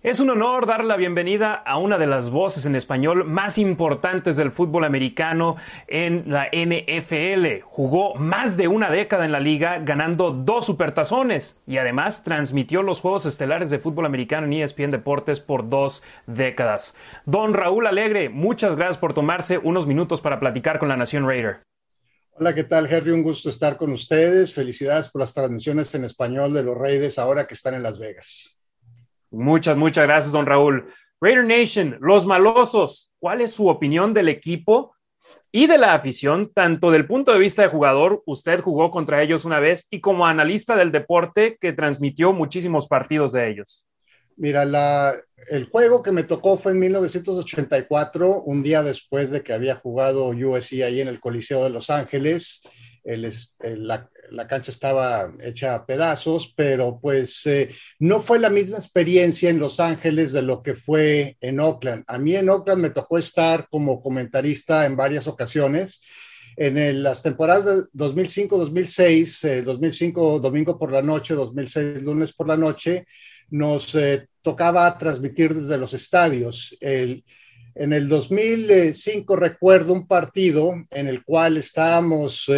Es un honor dar la bienvenida a una de las voces en español más importantes del fútbol americano en la NFL. Jugó más de una década en la liga, ganando dos supertazones y además transmitió los Juegos Estelares de Fútbol Americano en ESPN Deportes por dos décadas. Don Raúl Alegre, muchas gracias por tomarse unos minutos para platicar con la Nación Raider. Hola, ¿qué tal, Henry? Un gusto estar con ustedes. Felicidades por las transmisiones en español de los Raiders ahora que están en Las Vegas. Muchas, muchas gracias, don Raúl. Raider Nation, los malosos, ¿cuál es su opinión del equipo y de la afición, tanto del punto de vista de jugador, usted jugó contra ellos una vez, y como analista del deporte que transmitió muchísimos partidos de ellos? Mira, la, el juego que me tocó fue en 1984, un día después de que había jugado USC ahí en el Coliseo de Los Ángeles. El, el, la, la cancha estaba hecha a pedazos, pero pues eh, no fue la misma experiencia en Los Ángeles de lo que fue en Oakland. A mí en Oakland me tocó estar como comentarista en varias ocasiones. En las temporadas de 2005-2006, 2005 eh, domingo por la noche, 2006 lunes por la noche, nos eh, tocaba transmitir desde los estadios. en el 2005 recuerdo un partido en el cual estábamos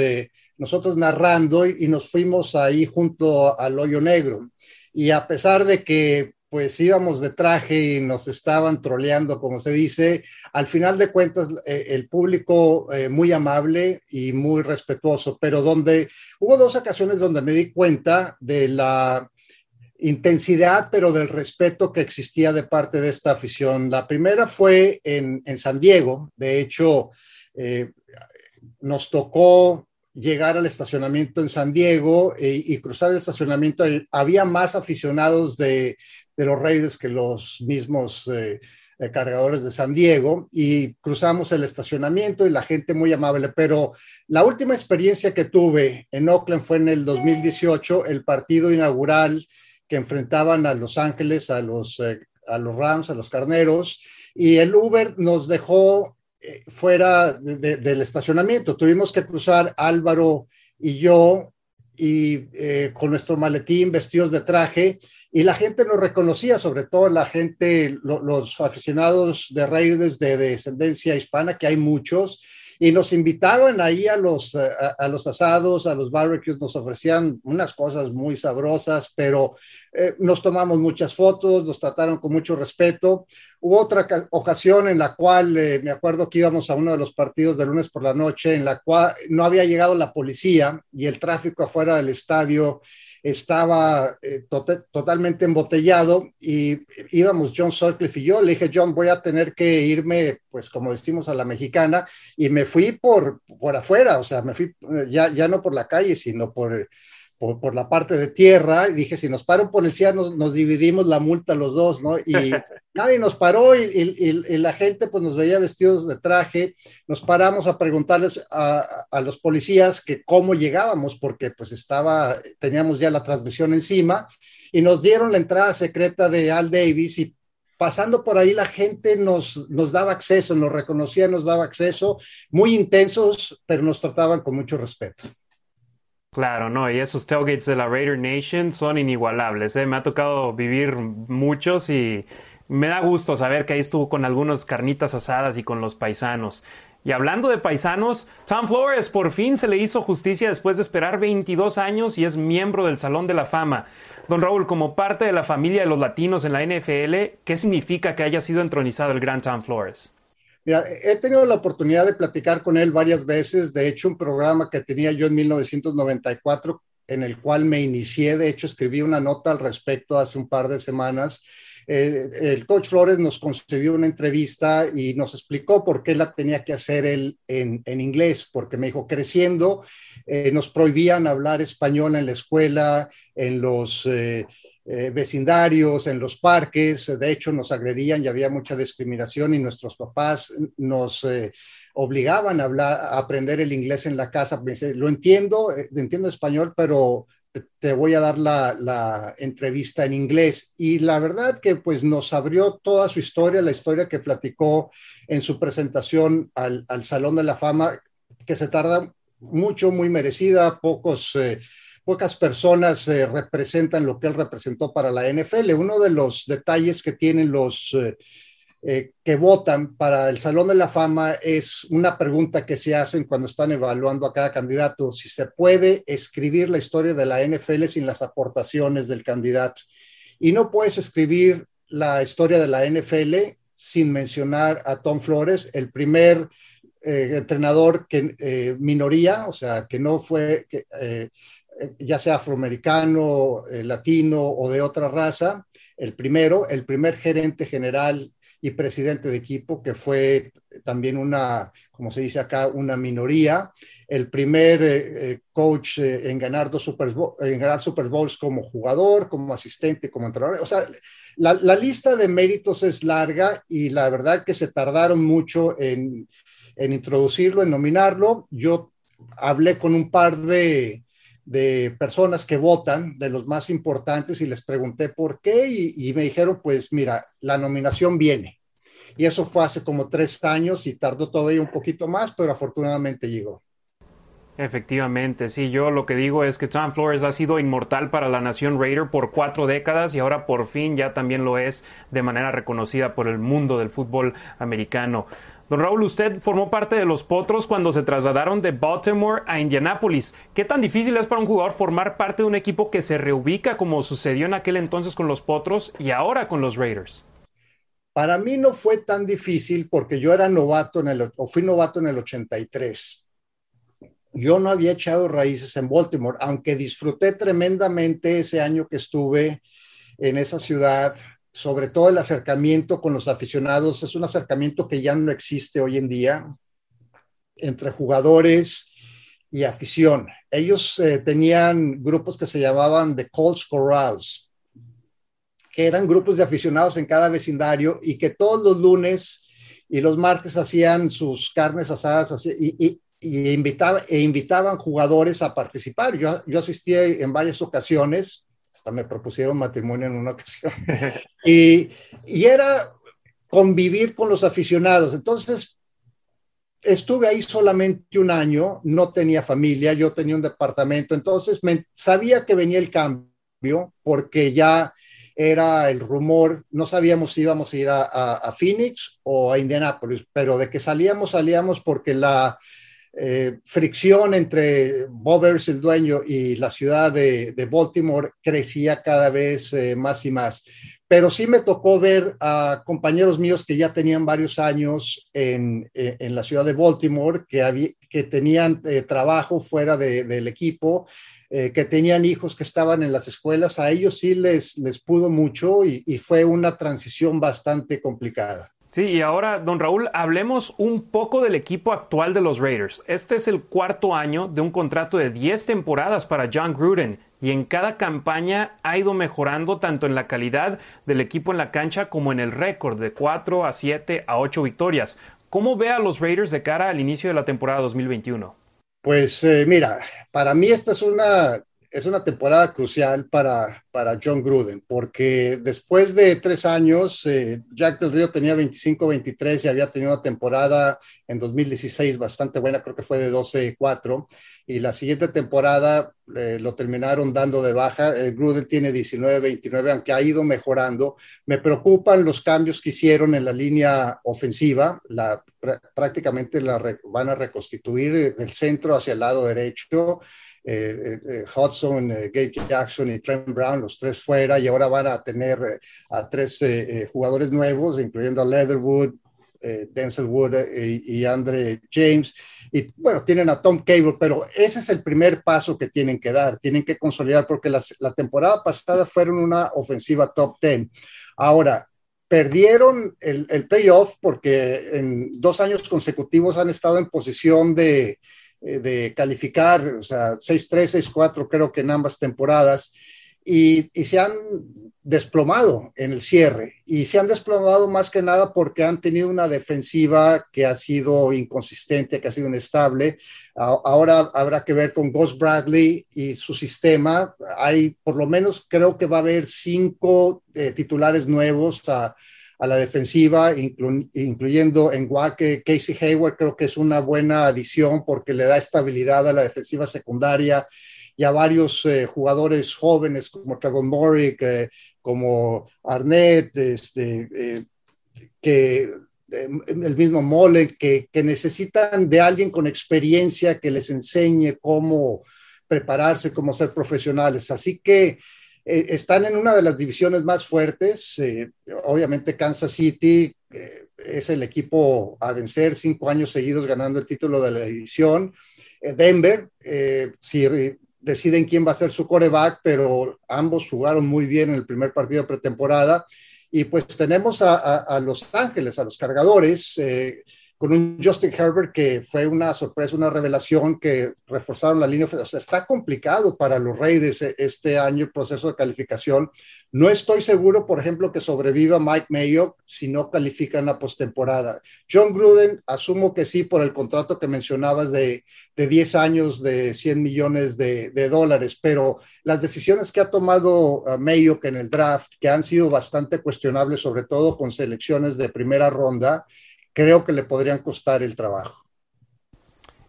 nosotros narrando y, nos fuimos ahí junto al hoyo negro. Y a pesar de que pues íbamos de traje y nos estaban troleando, como se dice, al final de cuentas eh, el público eh, muy amable y muy respetuoso, pero donde hubo dos ocasiones donde me di cuenta de la intensidad, pero del respeto que existía de parte de esta afición. La primera fue en, San Diego, de hecho, eh, nos tocó llegar al estacionamiento en San Diego eh, y cruzar el estacionamiento. Había más aficionados de, los Raiders que los mismos eh, eh, cargadores de San Diego y cruzamos el estacionamiento y la gente muy amable. Pero la última experiencia que tuve en Oakland fue en el 2018, el partido inaugural que enfrentaban a Los Ángeles, a los, a los Rams, a los Carneros, y el Uber nos dejó eh, fuera del estacionamiento. Tuvimos que cruzar Álvaro y yo y eh, con nuestro maletín vestidos de traje y la gente nos reconocía, sobre todo la gente, los aficionados de Raiders de descendencia hispana, que hay muchos, y nos invitaban ahí a los, eh, a, los asados, a los barbecues, nos ofrecían unas cosas muy sabrosas, pero eh, nos tomamos muchas fotos, nos trataron con mucho respeto. Hubo otra ocasión en la cual eh, me acuerdo que íbamos a uno de los partidos de lunes por la noche, en la cual no había llegado la policía y el tráfico afuera del estadio estaba eh, totalmente embotellado y íbamos John Sutcliffe y yo. Le dije, John, voy a tener que irme, pues como decimos a la mexicana, y me fui por, por afuera, o sea, me fui eh, ya, ya no por la calle, sino por por, la parte de tierra y dije, si nos paran un policía, nos, nos dividimos la multa los dos, ¿no? Y nadie nos paró y, y, la gente pues nos veía vestidos de traje, nos paramos a preguntarles a, a, los policías que cómo llegábamos, porque pues estaba, teníamos ya la transmisión encima y nos dieron la entrada secreta de Al Davis y pasando por ahí la gente nos, nos daba acceso, nos reconocía, nos daba acceso, muy intensos, pero nos trataban con mucho respeto. Claro, no, y esos tailgates de la Raider Nation son inigualables. ¿eh? Me ha tocado vivir muchos y me da gusto saber que ahí estuvo con algunos carnitas asadas y con los paisanos. Y hablando de paisanos, Tom Flores por fin se le hizo justicia después de esperar 22 años y es miembro del Salón de la Fama. Don Raúl, como parte de la familia de los latinos en la NFL, ¿qué significa que haya sido entronizado el gran Tom Flores? Mira, he tenido la oportunidad de platicar con él varias veces. De hecho, un programa que tenía yo en 1994, en el cual me inicié, de hecho, escribí una nota al respecto hace un par de semanas. Eh, el coach Flores nos concedió una entrevista y nos explicó por qué la tenía que hacer él en, inglés, porque me dijo, creciendo, eh, nos prohibían hablar español en la escuela, en los... Eh, eh, vecindarios, en los parques, de hecho nos agredían y había mucha discriminación y nuestros papás nos eh, obligaban a, hablar, a aprender el inglés en la casa. Lo entiendo, eh, entiendo español, pero te voy a dar la, entrevista en inglés. Y la verdad que pues nos abrió toda su historia, la historia que platicó en su presentación al, al Salón de la Fama, que se tarda mucho, muy merecida, pocos pocas personas eh, representan lo que él representó para la NFL. Uno de los detalles que tienen los eh, eh, que votan para el Salón de la Fama es una pregunta que se hacen cuando están evaluando a cada candidato, si se puede escribir la historia de la NFL sin las aportaciones del candidato. Y no puedes escribir la historia de la NFL sin mencionar a Tom Flores, el primer entrenador que minoría, o sea, que no fue, que, ya sea afroamericano, eh, latino o de otra raza, el primero, el primer gerente general y presidente de equipo, que fue también una, como se dice acá, una minoría, el primer eh, eh, coach en, ganar dos Super en ganar Super Bowls como jugador, como asistente, como entrenador. O sea, la, la, lista de méritos es larga y la verdad que se tardaron mucho en, en introducirlo, en nominarlo. Yo hablé con un par de, de personas que votan, de los más importantes, y les pregunté por qué, y, me dijeron, pues mira, la nominación viene. Y eso fue hace como tres años y tardó todavía un poquito más, pero afortunadamente llegó. Efectivamente, sí, yo lo que digo es que Tom Flores ha sido inmortal para la nación Raider por cuatro décadas y ahora por fin ya también lo es de manera reconocida por el mundo del fútbol americano. Don Raúl, usted formó parte de los Potros cuando se trasladaron de Baltimore a Indianápolis. ¿Qué tan difícil es para un jugador formar parte de un equipo que se reubica como sucedió en aquel entonces con los Potros y ahora con los Raiders? Para mí no fue tan difícil porque yo era novato en el, o fui novato en el 83. Yo no había echado raíces en Baltimore, aunque disfruté tremendamente ese año que estuve en esa ciudad sobre todo el acercamiento con los aficionados, es un acercamiento que ya no existe hoy en día entre jugadores y afición. Ellos eh, tenían grupos que se llamaban The Colts Corrals, que eran grupos de aficionados en cada vecindario y que todos los lunes y los martes hacían sus carnes asadas y, e invitaban jugadores a participar. Yo, yo asistí en varias ocasiones hasta me propusieron matrimonio en una ocasión. y, y era convivir con los aficionados. Entonces, estuve ahí solamente un año, no tenía familia, yo tenía un departamento, entonces me, sabía que venía el cambio porque ya era el rumor, no sabíamos si íbamos a ir a, a Phoenix o a Indianapolis, pero de que salíamos, salíamos porque la, eh, fricción entre Bovers, el dueño, y la ciudad de, Baltimore crecía cada vez eh, más y más. Pero sí me tocó ver a compañeros míos que ya tenían varios años en, eh, la ciudad de Baltimore, que, tenían trabajo fuera del equipo, que tenían hijos que estaban en las escuelas. A ellos sí les, les pudo mucho y fue una transición bastante complicada. Sí, y ahora, don Raúl, hablemos un poco del equipo actual de los Raiders. Este es el cuarto año de un contrato de 10 temporadas para John Gruden y en cada campaña ha ido mejorando tanto en la calidad del equipo en la cancha como en el récord de 4 a 7 a 8 victorias. ¿Cómo ve a los Raiders de cara al inicio de la temporada 2021? Pues eh, mira, para mí esta es una es una temporada crucial para, para John Gruden, porque después de tres años, eh, Jack del Río tenía 25-23 y había tenido una temporada en 2016 bastante buena, creo que fue de 12-4, y la siguiente temporada eh, lo terminaron dando de baja. Eh, Gruden tiene 19-29, aunque ha ido mejorando. Me preocupan los cambios que hicieron en la línea ofensiva, la, prácticamente la van a reconstituir el centro hacia el lado derecho. Eh, eh, eh, Hudson, Gage Jackson y Trent Brown, los tres fuera, y ahora van a tener a tres jugadores nuevos, incluyendo a Leatherwood, Denzel Wood y, Andre James. Y bueno, tienen a Tom Cable, pero ese es el primer paso que tienen que dar, tienen que consolidar, porque la, la temporada pasada fueron una ofensiva top 10. Ahora, perdieron el, el, playoff porque en dos años consecutivos han estado en posición de, eh, de calificar, o sea, 6-3, 6-4 creo que en ambas temporadas. Y, y, se han desplomado en el cierre y se han desplomado más que nada porque han tenido una defensiva que ha sido inconsistente, que ha sido inestable. Ahora habrá que ver con Ghost Bradley y su sistema. Hay por lo menos creo que va a haber cinco eh, titulares nuevos a, a la defensiva, inclu incluyendo en Wake, Casey Hayward, creo que es una buena adición porque le da estabilidad a la defensiva secundaria y varios eh, jugadores jóvenes como Trevor Morrick, eh, como Arnett, este, eh, que eh, el mismo Mole, que, que, necesitan de alguien con experiencia que les enseñe cómo prepararse, cómo ser profesionales. Así que están en una de las divisiones más fuertes. obviamente Kansas City es el equipo a vencer, cinco años seguidos ganando el título de la división. Denver, si deciden quién va a ser su coreback, pero ambos jugaron muy bien en el primer partido de pretemporada. Y pues tenemos a, Los Ángeles, a los cargadores, eh, con un Justin Herbert que fue una sorpresa, una revelación que reforzaron la línea. O sea, está complicado para los Raiders este año el proceso de calificación. No estoy seguro, por ejemplo, que sobreviva Mike Mayo si no califican la postemporada. John Gruden, asumo que sí por el contrato que mencionabas de, de 10 años de 100 millones de, dólares, pero las decisiones que ha tomado uh, Mayo que en el draft, que han sido bastante cuestionables, sobre todo con selecciones de primera ronda, creo que le podrían costar el trabajo.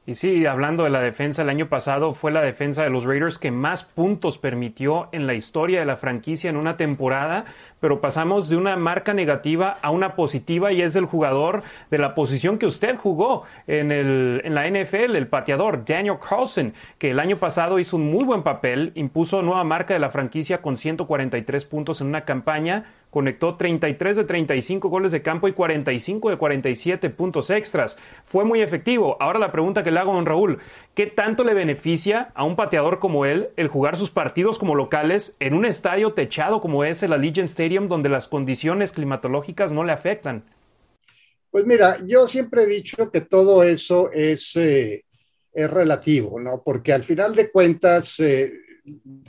Y sí, hablando de la defensa, el año pasado fue la defensa de los Raiders que más puntos permitió en la historia de la franquicia en una temporada, pero pasamos de una marca negativa a una positiva y es el jugador de la posición que usted jugó en, el, en la NFL, el pateador Daniel Carlson, que el año pasado hizo un muy buen papel, impuso nueva marca de la franquicia con 143 puntos en una campaña conectó 33 de 35 goles de campo y 45 de 47 puntos extras. Fue muy efectivo. Ahora la pregunta que le hago a don Raúl, ¿qué tanto le beneficia a un pateador como él el jugar sus partidos como locales en un estadio techado como es el Allegiant Stadium donde las condiciones climatológicas no le afectan? Pues mira, yo siempre he dicho que todo eso es, eh, es relativo, ¿no? Porque al final de cuentas... Eh,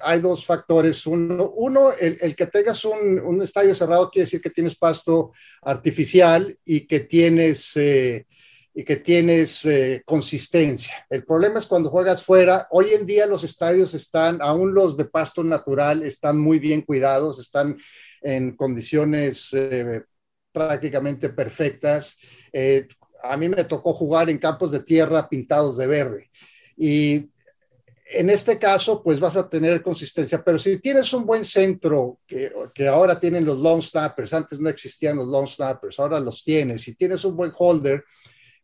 hay dos factores. Uno, uno el, el, que tengas un, un, estadio cerrado quiere decir que tienes pasto artificial y que tienes, eh, y que tienes eh, consistencia. El problema es cuando juegas fuera. Hoy en día los estadios están, aún los de pasto natural, están muy bien cuidados, están en condiciones eh, prácticamente perfectas. Eh, a mí me tocó jugar en campos de tierra pintados de verde. Y en este caso, pues vas a tener consistencia, pero si tienes un buen centro, que, que, ahora tienen los long snappers, antes no existían los long snappers, ahora los tienes, si tienes un buen holder,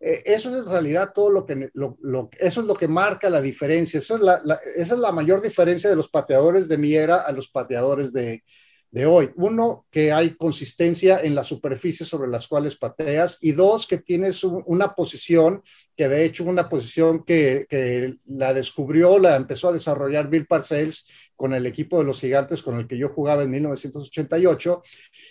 eh, eso es en realidad todo lo que, lo, lo, eso es lo que marca la diferencia, eso es la, la, esa es la mayor diferencia de los pateadores de mi era a los pateadores de, de hoy. Uno, que hay consistencia en las superficies sobre las cuales pateas y dos, que tienes un, una posición que de hecho una posición que, que, la descubrió, la empezó a desarrollar Bill Parcells con el equipo de los gigantes con el que yo jugaba en 1988,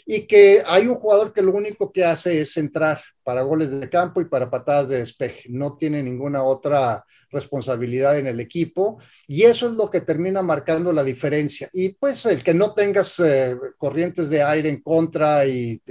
y que hay un jugador que lo único que hace es centrar para goles de campo y para patadas de despeje, no tiene ninguna otra responsabilidad en el equipo, y eso es lo que termina marcando la diferencia. Y pues el que no tengas eh, corrientes de aire en contra y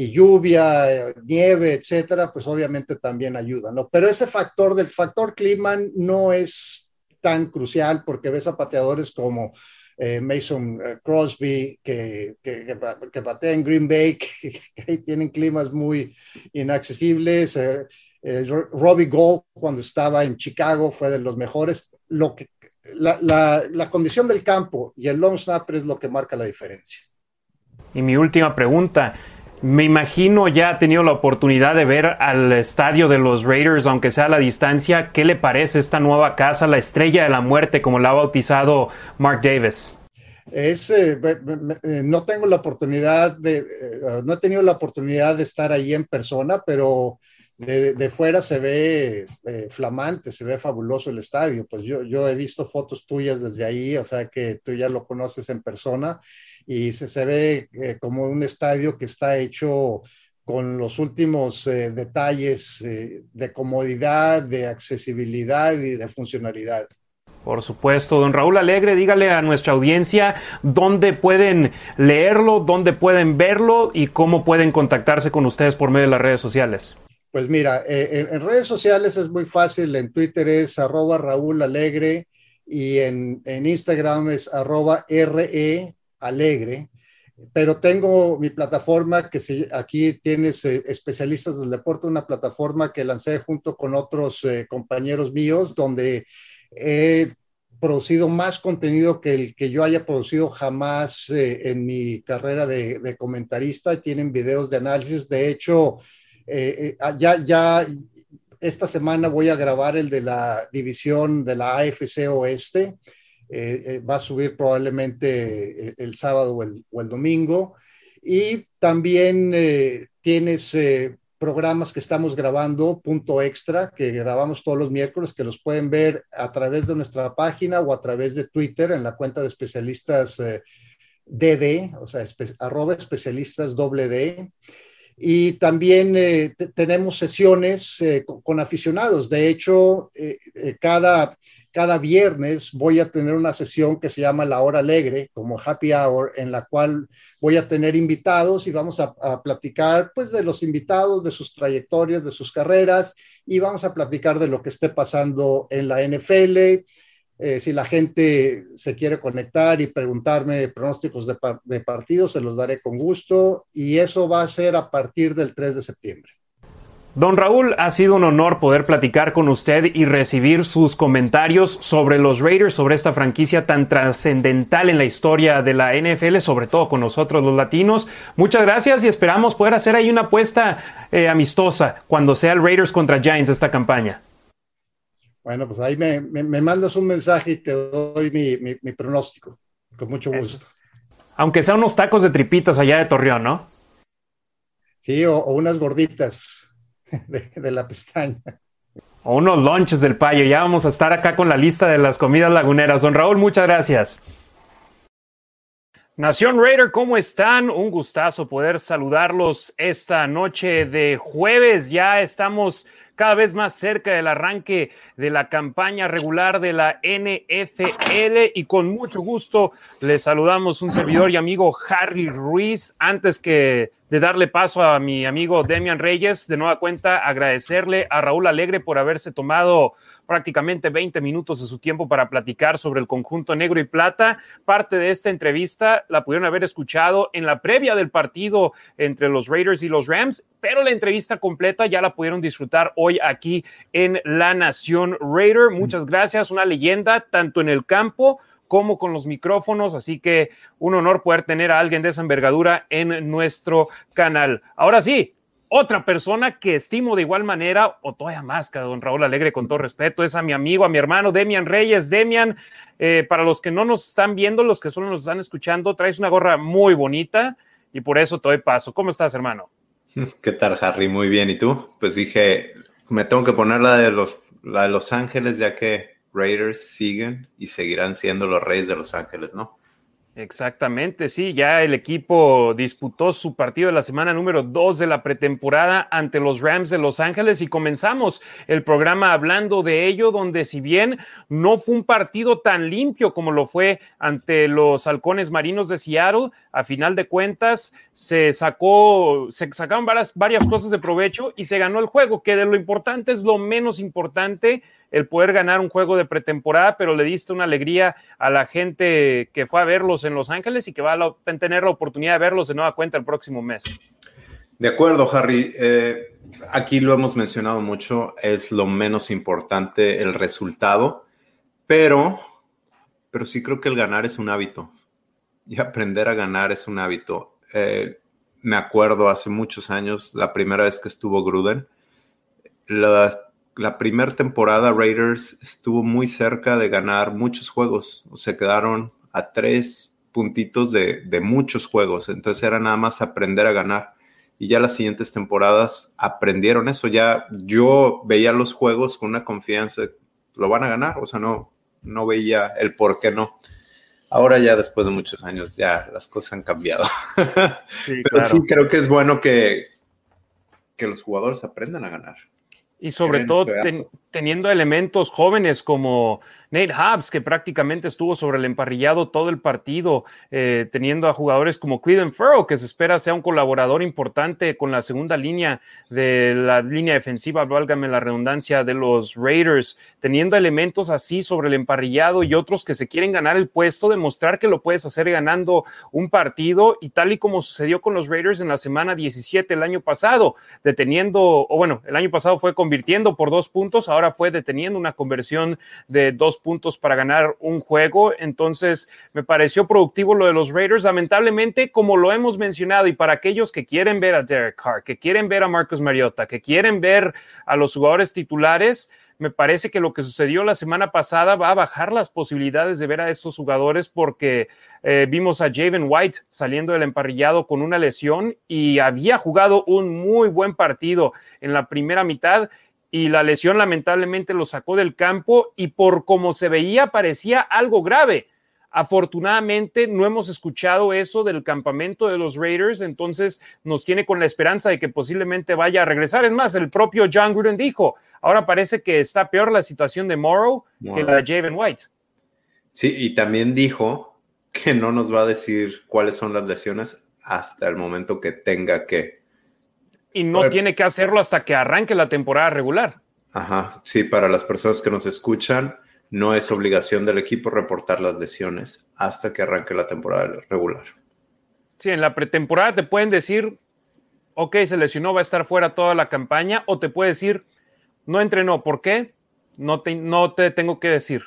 y lluvia, nieve, etcétera, pues obviamente también ayuda, ¿no? Pero ese factor del factor clima no es tan crucial porque ves a pateadores como eh, Mason Crosby que, que, que, patea en Green Bay, que, que tienen climas muy inaccesibles. Eh, eh, Robbie Gold cuando estaba en Chicago fue de los mejores. Lo que, la, la, la condición del campo y el long snapper es lo que marca la diferencia. Y mi última pregunta, me imagino ya ha tenido la oportunidad de ver al estadio de los Raiders, aunque sea a la distancia. ¿Qué le parece esta nueva casa, la estrella de la muerte, como la ha bautizado Mark Davis? Es, eh, no tengo la oportunidad de, eh, no he tenido la oportunidad de estar ahí en persona, pero de, fuera se ve eh, flamante, se ve fabuloso el estadio. Pues yo, yo he visto fotos tuyas desde ahí, o sea que tú ya lo conoces en persona y se, se ve eh, como un estadio que está hecho con los últimos eh, detalles eh, de comodidad, de accesibilidad y de funcionalidad. Por supuesto, don Raúl Alegre, dígale a nuestra audiencia dónde pueden leerlo, dónde pueden verlo y cómo pueden contactarse con ustedes por medio de las redes sociales. Pues mira, eh, en, redes sociales es muy fácil, en Twitter es arroba Raúl Alegre y en, Instagram es arroba RE Alegre pero tengo mi plataforma que si aquí tienes eh, especialistas del deporte, una plataforma que lancé junto con otros eh, compañeros míos, donde he producido más contenido que el que yo haya producido jamás eh, en mi carrera de, comentarista. Tienen videos de análisis. De hecho, eh, eh, ya, ya esta semana voy a grabar el de la división de la AFC Oeste. Va a subir probablemente el, sábado o el, domingo. Y también tienes programas que estamos grabando, punto extra, que grabamos todos los miércoles, que los pueden ver a través de nuestra página o a través de Twitter en la cuenta de especialistas DD, eh, o sea, arroba especialistas doble D. Y también eh, tenemos sesiones eh, con, aficionados. De hecho, cada cada viernes voy a tener una sesión que se llama La Hora Alegre, como Happy Hour, en la cual voy a tener invitados y vamos a, platicar pues de los invitados, de sus trayectorias, de sus carreras y vamos a platicar de lo que esté pasando en la NFL. Eh, si la gente se quiere conectar y preguntarme pronósticos de, de partidos, se los daré con gusto y eso va a ser a partir del 3 de septiembre. Don Raúl, ha sido un honor poder platicar con usted y recibir sus comentarios sobre los Raiders, sobre esta franquicia tan trascendental en la historia de la NFL, sobre todo con nosotros los latinos. Muchas gracias y esperamos poder hacer ahí una apuesta eh, amistosa cuando sea el Raiders contra Giants esta campaña. Bueno, pues ahí me, mandas un mensaje y te doy mi, pronóstico. Con mucho gusto. Aunque sea unos tacos de tripitas allá de Torreón, ¿no? Sí, o unas gorditas. de, la pestaña. Unos lunches del payo. Ya vamos a estar acá con la lista de las comidas laguneras. Don Raúl, muchas gracias. Nación Raider, ¿cómo están? Un gustazo poder saludarlos esta noche de jueves. Ya estamos cada vez más cerca del arranque de la campaña regular de la NFL y con mucho gusto les saludamos un servidor y amigo Harry Ruiz. Antes que de darle paso a mi amigo Demian Reyes, de nueva cuenta agradecerle a Raúl Alegre por haberse tomado prácticamente 20 minutos de su tiempo para platicar sobre el conjunto negro y plata. Parte de esta entrevista la pudieron haber escuchado en la previa del partido entre los Raiders y los Rams, pero la entrevista completa ya la pudieron disfrutar hoy aquí en La Nación Raider. Muchas gracias, una leyenda tanto en el campo como con los micrófonos, así que un honor poder tener a alguien de esa envergadura en nuestro canal. Ahora sí, otra persona que estimo de igual manera, o todavía más que a don Raúl Alegre, con todo respeto, es a mi amigo, a mi hermano Demian Reyes. Demian, eh, para los que no nos están viendo, los que solo nos están escuchando, traes una gorra muy bonita y por eso te doy paso. ¿Cómo estás, hermano? ¿Qué tal, Harry? Muy bien. ¿Y tú? Pues dije, me tengo que poner la de los, la de los Ángeles, ya que Raiders siguen y seguirán siendo los Reyes de Los Ángeles, ¿no? Exactamente, sí, ya el equipo disputó su partido de la semana número dos de la pretemporada ante los Rams de Los Ángeles y comenzamos el programa hablando de ello, donde si bien no fue un partido tan limpio como lo fue ante los halcones marinos de Seattle, a final de cuentas se sacó, se sacaron varias, varias cosas de provecho y se ganó el juego, que de lo importante es lo menos importante el poder ganar un juego de pretemporada, pero le diste una alegría a la gente que fue a verlos en Los Ángeles y que va a tener la oportunidad de verlos de nueva cuenta el próximo mes. De acuerdo, Harry. Eh, aquí lo hemos mencionado mucho, es lo menos importante el resultado, pero, pero sí creo que el ganar es un hábito y aprender a ganar es un hábito. Eh, me acuerdo hace muchos años, la primera vez que estuvo Gruden, las la primera temporada Raiders estuvo muy cerca de ganar muchos juegos. Se quedaron a tres puntitos de, muchos juegos. Entonces era nada más aprender a ganar. Y ya las siguientes temporadas aprendieron eso. Ya yo veía los juegos con una confianza, lo van a ganar. O sea, no, no veía el por qué no. Ahora ya después de muchos años ya las cosas han cambiado. Pero sí creo que es bueno que, que los jugadores aprendan a ganar. Y sobre todo teniendo elementos jóvenes como Nate Hobbs, que prácticamente estuvo sobre el emparrillado todo el partido, eh, teniendo a jugadores como Cleveland Furrow, que se espera sea un colaborador importante con la segunda línea de la línea defensiva, válgame la redundancia, de los Raiders, teniendo elementos así sobre el emparrillado y otros que se quieren ganar el puesto, demostrar que lo puedes hacer ganando un partido. Y tal y como sucedió con los Raiders en la semana 17 el año pasado, deteniendo, o bueno, el año pasado fue convirtiendo por dos puntos, ahora fue deteniendo una conversión de dos puntos para ganar un juego. Entonces, me pareció productivo lo de los Raiders. Lamentablemente, como lo hemos mencionado, y para aquellos que quieren ver a Derek Carr, que quieren ver a Marcus Mariota, que quieren ver a los jugadores titulares, me parece que lo que sucedió la semana pasada va a bajar las posibilidades de ver a estos jugadores porque eh, vimos a Javen White saliendo del emparrillado con una lesión y había jugado un muy buen partido en la primera mitad y la lesión lamentablemente lo sacó del campo y por como se veía parecía algo grave. Afortunadamente no hemos escuchado eso del campamento de los Raiders, entonces nos tiene con la esperanza de que posiblemente vaya a regresar. Es más, el propio John Gruden dijo, ahora parece que está peor la situación de Morrow que la de Javen White. Sí, y también dijo que no nos va a decir cuáles son las lesiones hasta el momento que tenga que y no tiene que hacerlo hasta que arranque la temporada regular. Ajá, sí, para las personas que nos escuchan, no es obligación del equipo reportar las lesiones hasta que arranque la temporada regular. Sí, en la pretemporada te pueden decir, ok, se lesionó, va a estar fuera toda la campaña, o te puede decir, no entrenó, ¿por qué? No te, no te tengo que decir.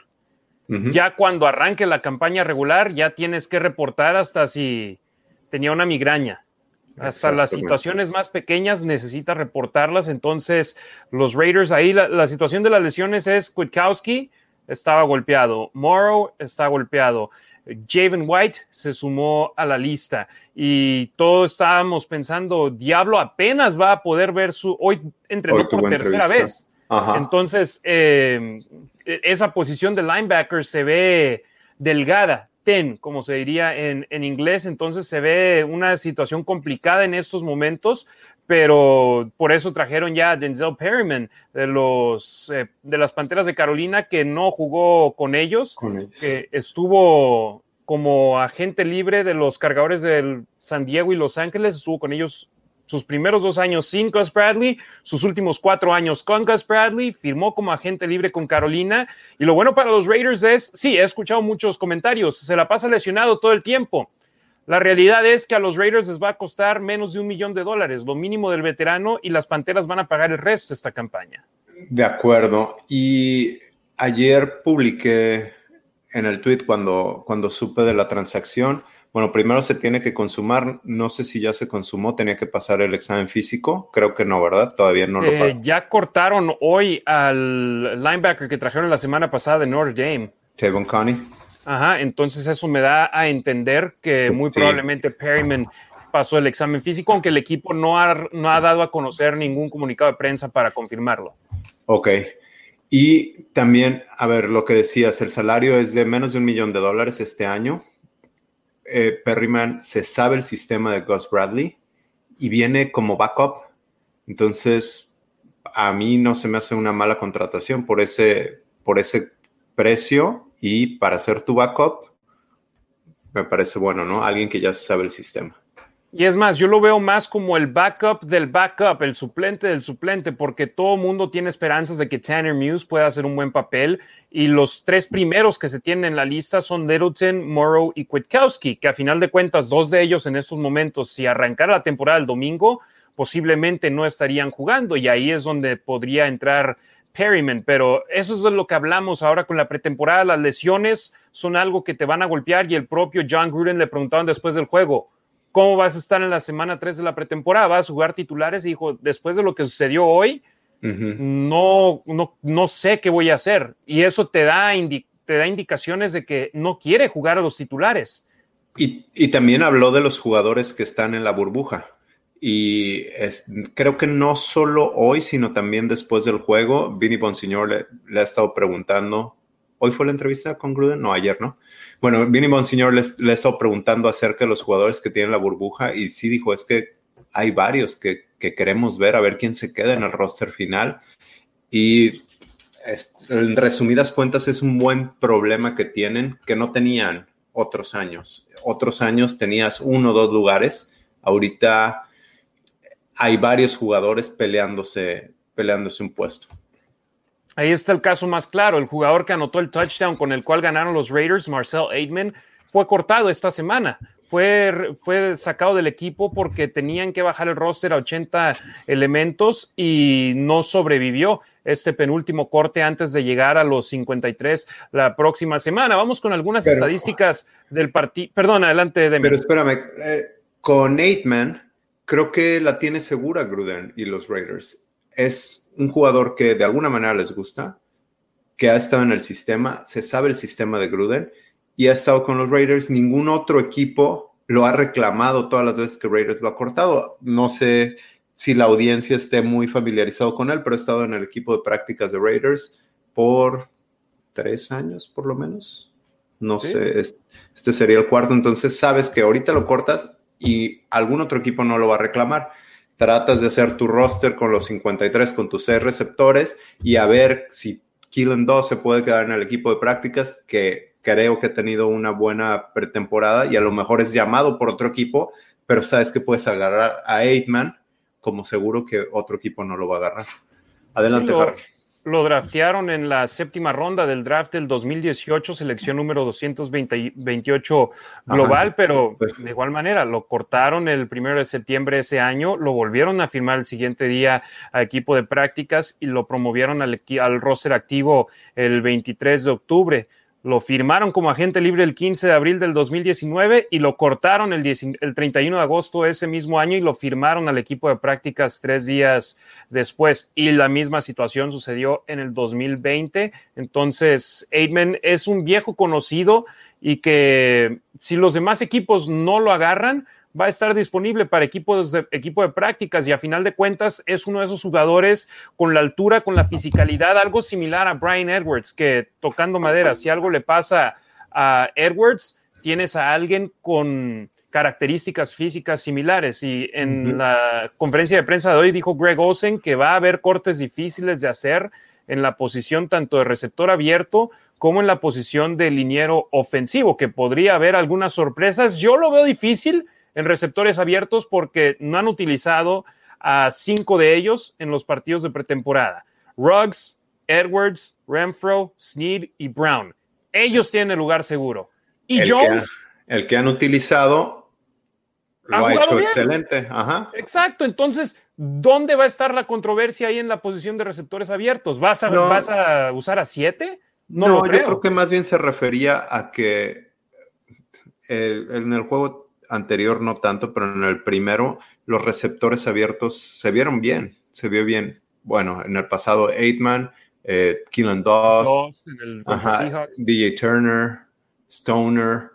Ya cuando arranque la campaña regular, ya tienes que reportar hasta si tenía una migraña. Hasta las situaciones más pequeñas necesita reportarlas. Entonces, los Raiders ahí, la, situación de las lesiones es Kwiatkowski estaba golpeado, Morrow está golpeado, Javen White se sumó a la lista y todos estábamos pensando, Diablo apenas va a poder ver su, hoy entrenó por tercera vez. Entonces, eh, esa posición de linebacker se ve delgada ten, como se diría en, inglés. Entonces se ve una situación complicada en estos momentos, pero por eso trajeron ya a Denzel Perryman de, los, eh, de las Panteras de Carolina, que no jugó con ellos, que estuvo como agente libre de los cargadores del San Diego y Los Ángeles, estuvo con ellos sus primeros dos años sin Gus Bradley, sus últimos cuatro años con Gus Bradley, firmó como agente libre con Carolina. Y lo bueno para los Raiders es, sí, he escuchado muchos comentarios, se la pasa lesionado todo el tiempo. La realidad es que a los Raiders les va a costar menos de un millón de dólares, lo mínimo del veterano, y las Panteras van a pagar el resto de esta campaña. De acuerdo. Y ayer publiqué en el tweet cuando, cuando supe de la transacción bueno, primero se tiene que consumar, no sé si ya se consumó, tenía que pasar el examen físico, creo que no, ¿verdad? Todavía no lo eh, Ya cortaron hoy al linebacker que trajeron la semana pasada de Notre Dame. Tavon Connie. Ajá, entonces eso me da a entender que muy probablemente Perryman pasó el examen físico, aunque el equipo no ha, no ha dado a conocer ningún comunicado de prensa para confirmarlo. Ok. Y también, a ver, lo que decías, el salario es de menos de un millón de dólares este año eh, Perryman se sabe el sistema de Gus Bradley y viene como backup. Entonces, a mí no se me hace una mala contratación por ese, por ese precio y para ser tu backup, me parece bueno, ¿no? Alguien que ya sabe el sistema. Y es más, yo lo veo más como el backup del backup, el suplente del suplente, porque todo mundo tiene esperanzas de que Tanner Muse pueda hacer un buen papel. Y los tres primeros que se tienen en la lista son Littleton, Morrow y Kwiatkowski, que a final de cuentas, dos de ellos en estos momentos, si arrancara la temporada el domingo, posiblemente no estarían jugando. Y ahí es donde podría entrar Perryman. Pero eso es de lo que hablamos ahora con la pretemporada. Las lesiones son algo que te van a golpear. Y el propio John Gruden le preguntaban después del juego ¿Cómo vas a estar en la semana 3 de la pretemporada? ¿Vas a jugar titulares? Y dijo, después de lo que sucedió hoy, no, no, no sé qué voy a hacer. Y eso te da, te da indicaciones de que no quiere jugar a los titulares. Y, también habló de los jugadores que están en la burbuja. Y creo que no solo hoy, sino también después del juego, Vinny Bonsignor le, le ha estado preguntando hoy fue la entrevista con Gruden, no, ayer, ¿no? Bueno, Vinny Bonsignor le, le ha estado preguntando acerca de los jugadores que tienen la burbuja y sí dijo, es que hay varios que, queremos ver, a ver quién se queda en el roster final. Y en resumidas cuentas, es un buen problema que tienen que no tenían otros años. Otros años tenías uno o dos lugares. Ahorita hay varios jugadores peleándose, peleándose un puesto. Ahí está el caso más claro. El jugador que anotó el touchdown con el cual ganaron los Raiders, Marcel Aidman, fue cortado esta semana. Fue, fue, sacado del equipo porque tenían que bajar el roster a 80 elementos y no sobrevivió este penúltimo corte antes de llegar a los 53 la próxima semana. Vamos con algunas estadísticas del partido. Perdón, adelante, Demi. Pero espérame, eh, con Aitman, creo que la tiene segura Gruden y los Raiders. Es un jugador que de alguna manera les gusta, que ha estado en el sistema, se sabe el sistema de Gruden y ha estado con los Raiders. Ningún otro equipo lo ha reclamado todas las veces que Raiders lo ha cortado. No sé si la audiencia esté muy familiarizado con él, pero ha estado en el equipo de prácticas de Raiders por tres años, por lo menos. No sé, este sería el cuarto. Entonces sabes que ahorita lo cortas y algún otro equipo no lo va a reclamar tratas de hacer tu roster con los 53, con tus seis receptores y a ver si Killen 2 se puede quedar en el equipo de prácticas, que creo que ha tenido una buena pretemporada y a lo mejor es llamado por otro equipo, pero sabes que puedes agarrar a Eightman como seguro que otro equipo no lo va a agarrar. Adelante, sí, lo draftearon en la séptima ronda del draft del 2018, selección número 228 global, pero de igual manera lo cortaron el primero de septiembre de ese año, lo volvieron a firmar el siguiente día a equipo de prácticas y lo promovieron al, al roster activo el 23 de octubre. Lo firmaron como agente libre el 15 de abril del 2019 y lo cortaron el, el 31 de agosto de ese mismo año y lo firmaron al equipo de prácticas tres días después. Y la misma situación sucedió en el 2020. Entonces, Aitman es un viejo conocido y que si los demás equipos no lo agarran, va a estar disponible para equipos de, equipo de prácticas y a final de cuentas es uno de esos jugadores con la altura, con la fisicalidad, algo similar a Brian Edwards, que tocando madera, si algo le pasa a Edwards, tienes a alguien con características físicas similares. Y en la conferencia de prensa de hoy dijo Greg Olsen que va a haber cortes difíciles de hacer en la posición tanto de receptor abierto como en la posición de liniero ofensivo, que podría haber algunas sorpresas. Yo lo veo difícil en receptores abiertos porque no han utilizado a cinco de ellos en los partidos de pretemporada. Ruggs, Edwards, Renfro, Snead y Brown. Ellos tienen el lugar seguro. Y Jones. el que han utilizado lo ha, hecho excelente. Exacto. Entonces, ¿dónde va a estar la controversia ahí en la posición de receptores abiertos? ¿Vas a, ¿vas a usar a siete? No, yo creo que más bien se refería a que en el juego anterior no tanto, pero en el primero los receptores abiertos se vieron bien, se vio bien. Bueno, en el pasado, Eightman, eh, Keelan Doss, DJ Turner, Stoner.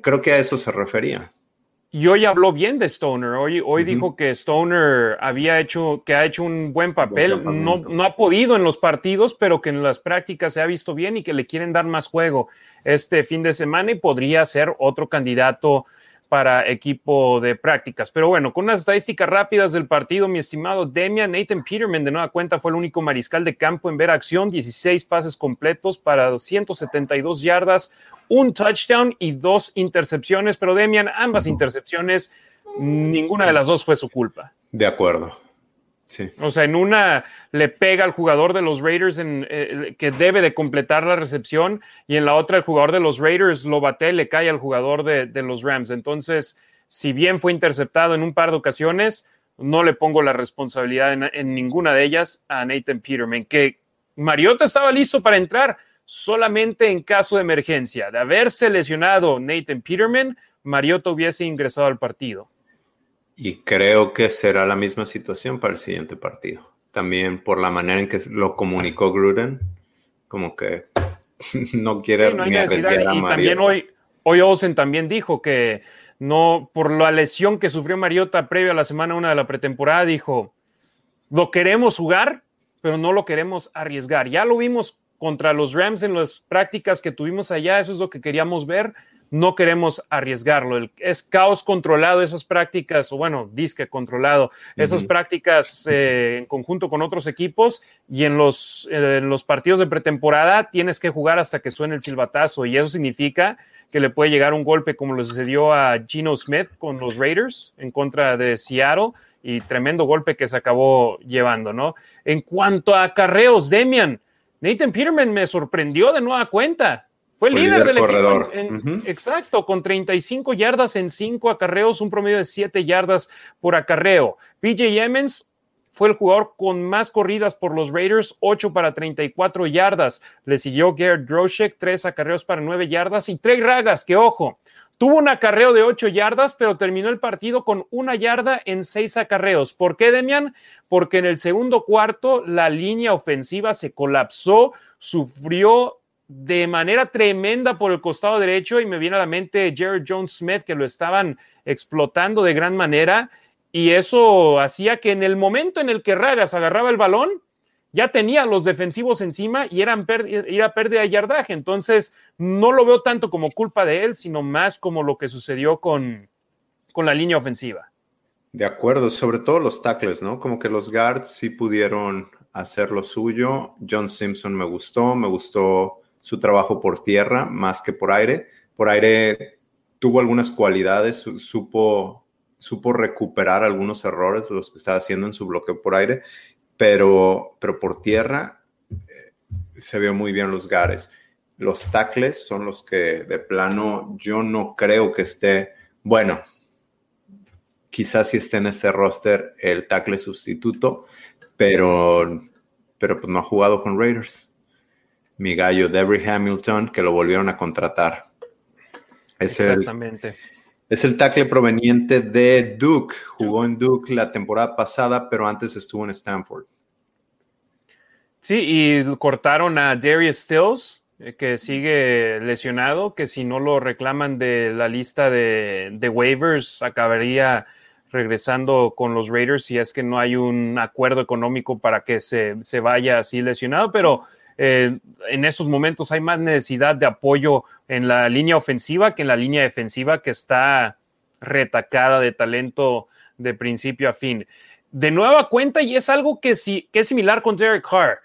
creo que a eso se refería. Y hoy habló bien de Stoner. Hoy, hoy dijo que Stoner había hecho, que ha hecho un buen papel. No, no, ha podido en los partidos, pero que en las prácticas se ha visto bien y que le quieren dar más juego este fin de semana y podría ser otro candidato para equipo de prácticas. Pero bueno, con unas estadísticas rápidas del partido, mi estimado Demian, Nathan Peterman de nueva cuenta fue el único mariscal de campo en ver acción, 16 pases completos para 272 yardas, un touchdown y dos intercepciones, pero Demian, ambas intercepciones, ninguna de las dos fue su culpa. De acuerdo. O sea, en una le pega al jugador de los Raiders en, eh, que debe de completar la recepción y en la otra el jugador de los Raiders lo bate, le cae al jugador de, los Rams. Entonces, si bien fue interceptado en un par de ocasiones, no le pongo la responsabilidad en, en ninguna de ellas a Nathan Peterman, que Mariota estaba listo para entrar solamente en caso de emergencia. De haberse lesionado Nathan Peterman, Mariota hubiese ingresado al partido. Y creo que será la misma situación para el siguiente partido. También por la manera en que lo comunicó Gruden, como que no quiere sí, ni Y también hoy, hoy Olsen también dijo que no, por la lesión que sufrió Mariota previo a la semana una de la pretemporada, dijo, lo queremos jugar, pero no lo queremos arriesgar. Ya lo vimos contra los Rams en las prácticas que tuvimos allá, eso es lo que queríamos ver no queremos arriesgarlo. es caos controlado, esas prácticas, o bueno, disque controlado, esas prácticas eh, en conjunto con otros equipos y en los, en los partidos de pretemporada tienes que jugar hasta que suene el silbatazo y eso significa que le puede llegar un golpe como le sucedió a Gino Smith con los Raiders en contra de Seattle y tremendo golpe que se acabó llevando, ¿no? En cuanto a carreos, Demian, Nathan Peterman me sorprendió de nueva cuenta. Fue el líder, del corredor. equipo. Exacto, con 35 yardas en 5 acarreos, un promedio de 7 yardas por acarreo. PJ Emmons fue el jugador con más corridas por los Raiders, 8 para 34 yardas. Le siguió Garrett Groshek, 3 acarreos para 9 yardas y Trey Ragas, que ojo, tuvo un acarreo de 8 yardas, pero terminó el partido con una yarda en 6 acarreos. ¿Por qué, Demian? Porque en el segundo cuarto la línea ofensiva se colapsó, sufrió de manera tremenda por el costado derecho y me viene a la mente Jared Jones Smith que lo estaban explotando de gran manera y eso hacía que en el momento en el que Ragas agarraba el balón, ya tenía los defensivos encima y eran era pérdida de yardaje. Entonces, no lo veo tanto como culpa de él, sino más como lo que sucedió con, con la línea ofensiva. De acuerdo, sobre todo los tackles, ¿no? Como que los guards sí pudieron hacer lo suyo. John Simpson me gustó, me gustó su trabajo por tierra más que por aire. Por aire tuvo algunas cualidades, supo supo recuperar algunos errores los que estaba haciendo en su bloqueo por aire, pero, pero por tierra eh, se vio muy bien los gares. Los tackles son los que de plano yo no creo que esté, bueno, quizás si esté en este roster el tackle sustituto, pero, pero pues no ha jugado con Raiders. Mi gallo, Debbie Hamilton, que lo volvieron a contratar. Es Exactamente. Es el tackle proveniente de Duke. Jugó en Duke la temporada pasada, pero antes estuvo en Stanford. Sí, y cortaron a Darius Stills, eh, que sigue lesionado, que si no lo reclaman de la lista de, waivers, acabaría regresando con los Raiders si es que no hay un acuerdo económico para que se, se vaya así lesionado, pero eh, en esos momentos hay más necesidad de apoyo en la línea ofensiva que en la línea defensiva que está retacada de talento de principio a fin. De nueva cuenta, y es algo que, sí, que es similar con Derek Carr.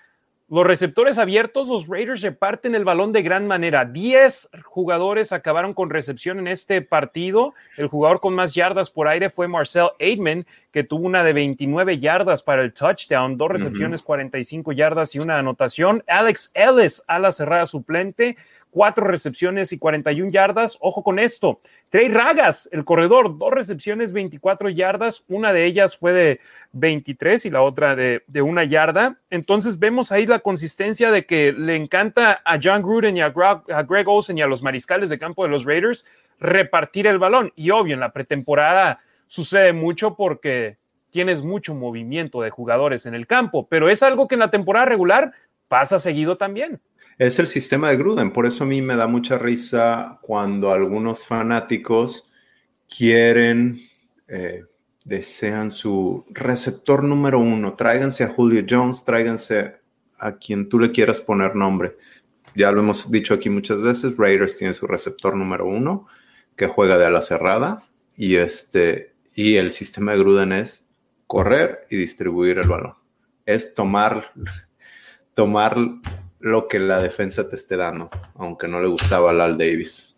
Los receptores abiertos, los Raiders reparten el balón de gran manera. Diez jugadores acabaron con recepción en este partido. El jugador con más yardas por aire fue Marcel Aidman, que tuvo una de 29 yardas para el touchdown, dos recepciones, 45 yardas y una anotación. Alex Ellis, a la cerrada suplente, cuatro recepciones y 41 yardas. Ojo con esto. Trey Ragas, el corredor, dos recepciones, 24 yardas. Una de ellas fue de 23 y la otra de, una yarda. Entonces vemos ahí la consistencia de que le encanta a John Gruden y a Greg, Olsen y a los mariscales de campo de los Raiders repartir el balón. Y obvio, en la pretemporada sucede mucho porque tienes mucho movimiento de jugadores en el campo, pero es algo que en la temporada regular pasa seguido también es el sistema de Gruden. Por eso a mí me da mucha risa cuando algunos fanáticos quieren, eh, desean su receptor número uno. Tráiganse a Julio Jones, tráiganse a quien tú le quieras poner nombre. Ya lo hemos dicho aquí muchas veces, Raiders tiene su receptor número uno que juega de ala cerrada y, este, y el sistema de Gruden es correr y distribuir el balón. Es tomar, tomar lo que la defensa te esté dando, aunque no le gustaba al Al Davis.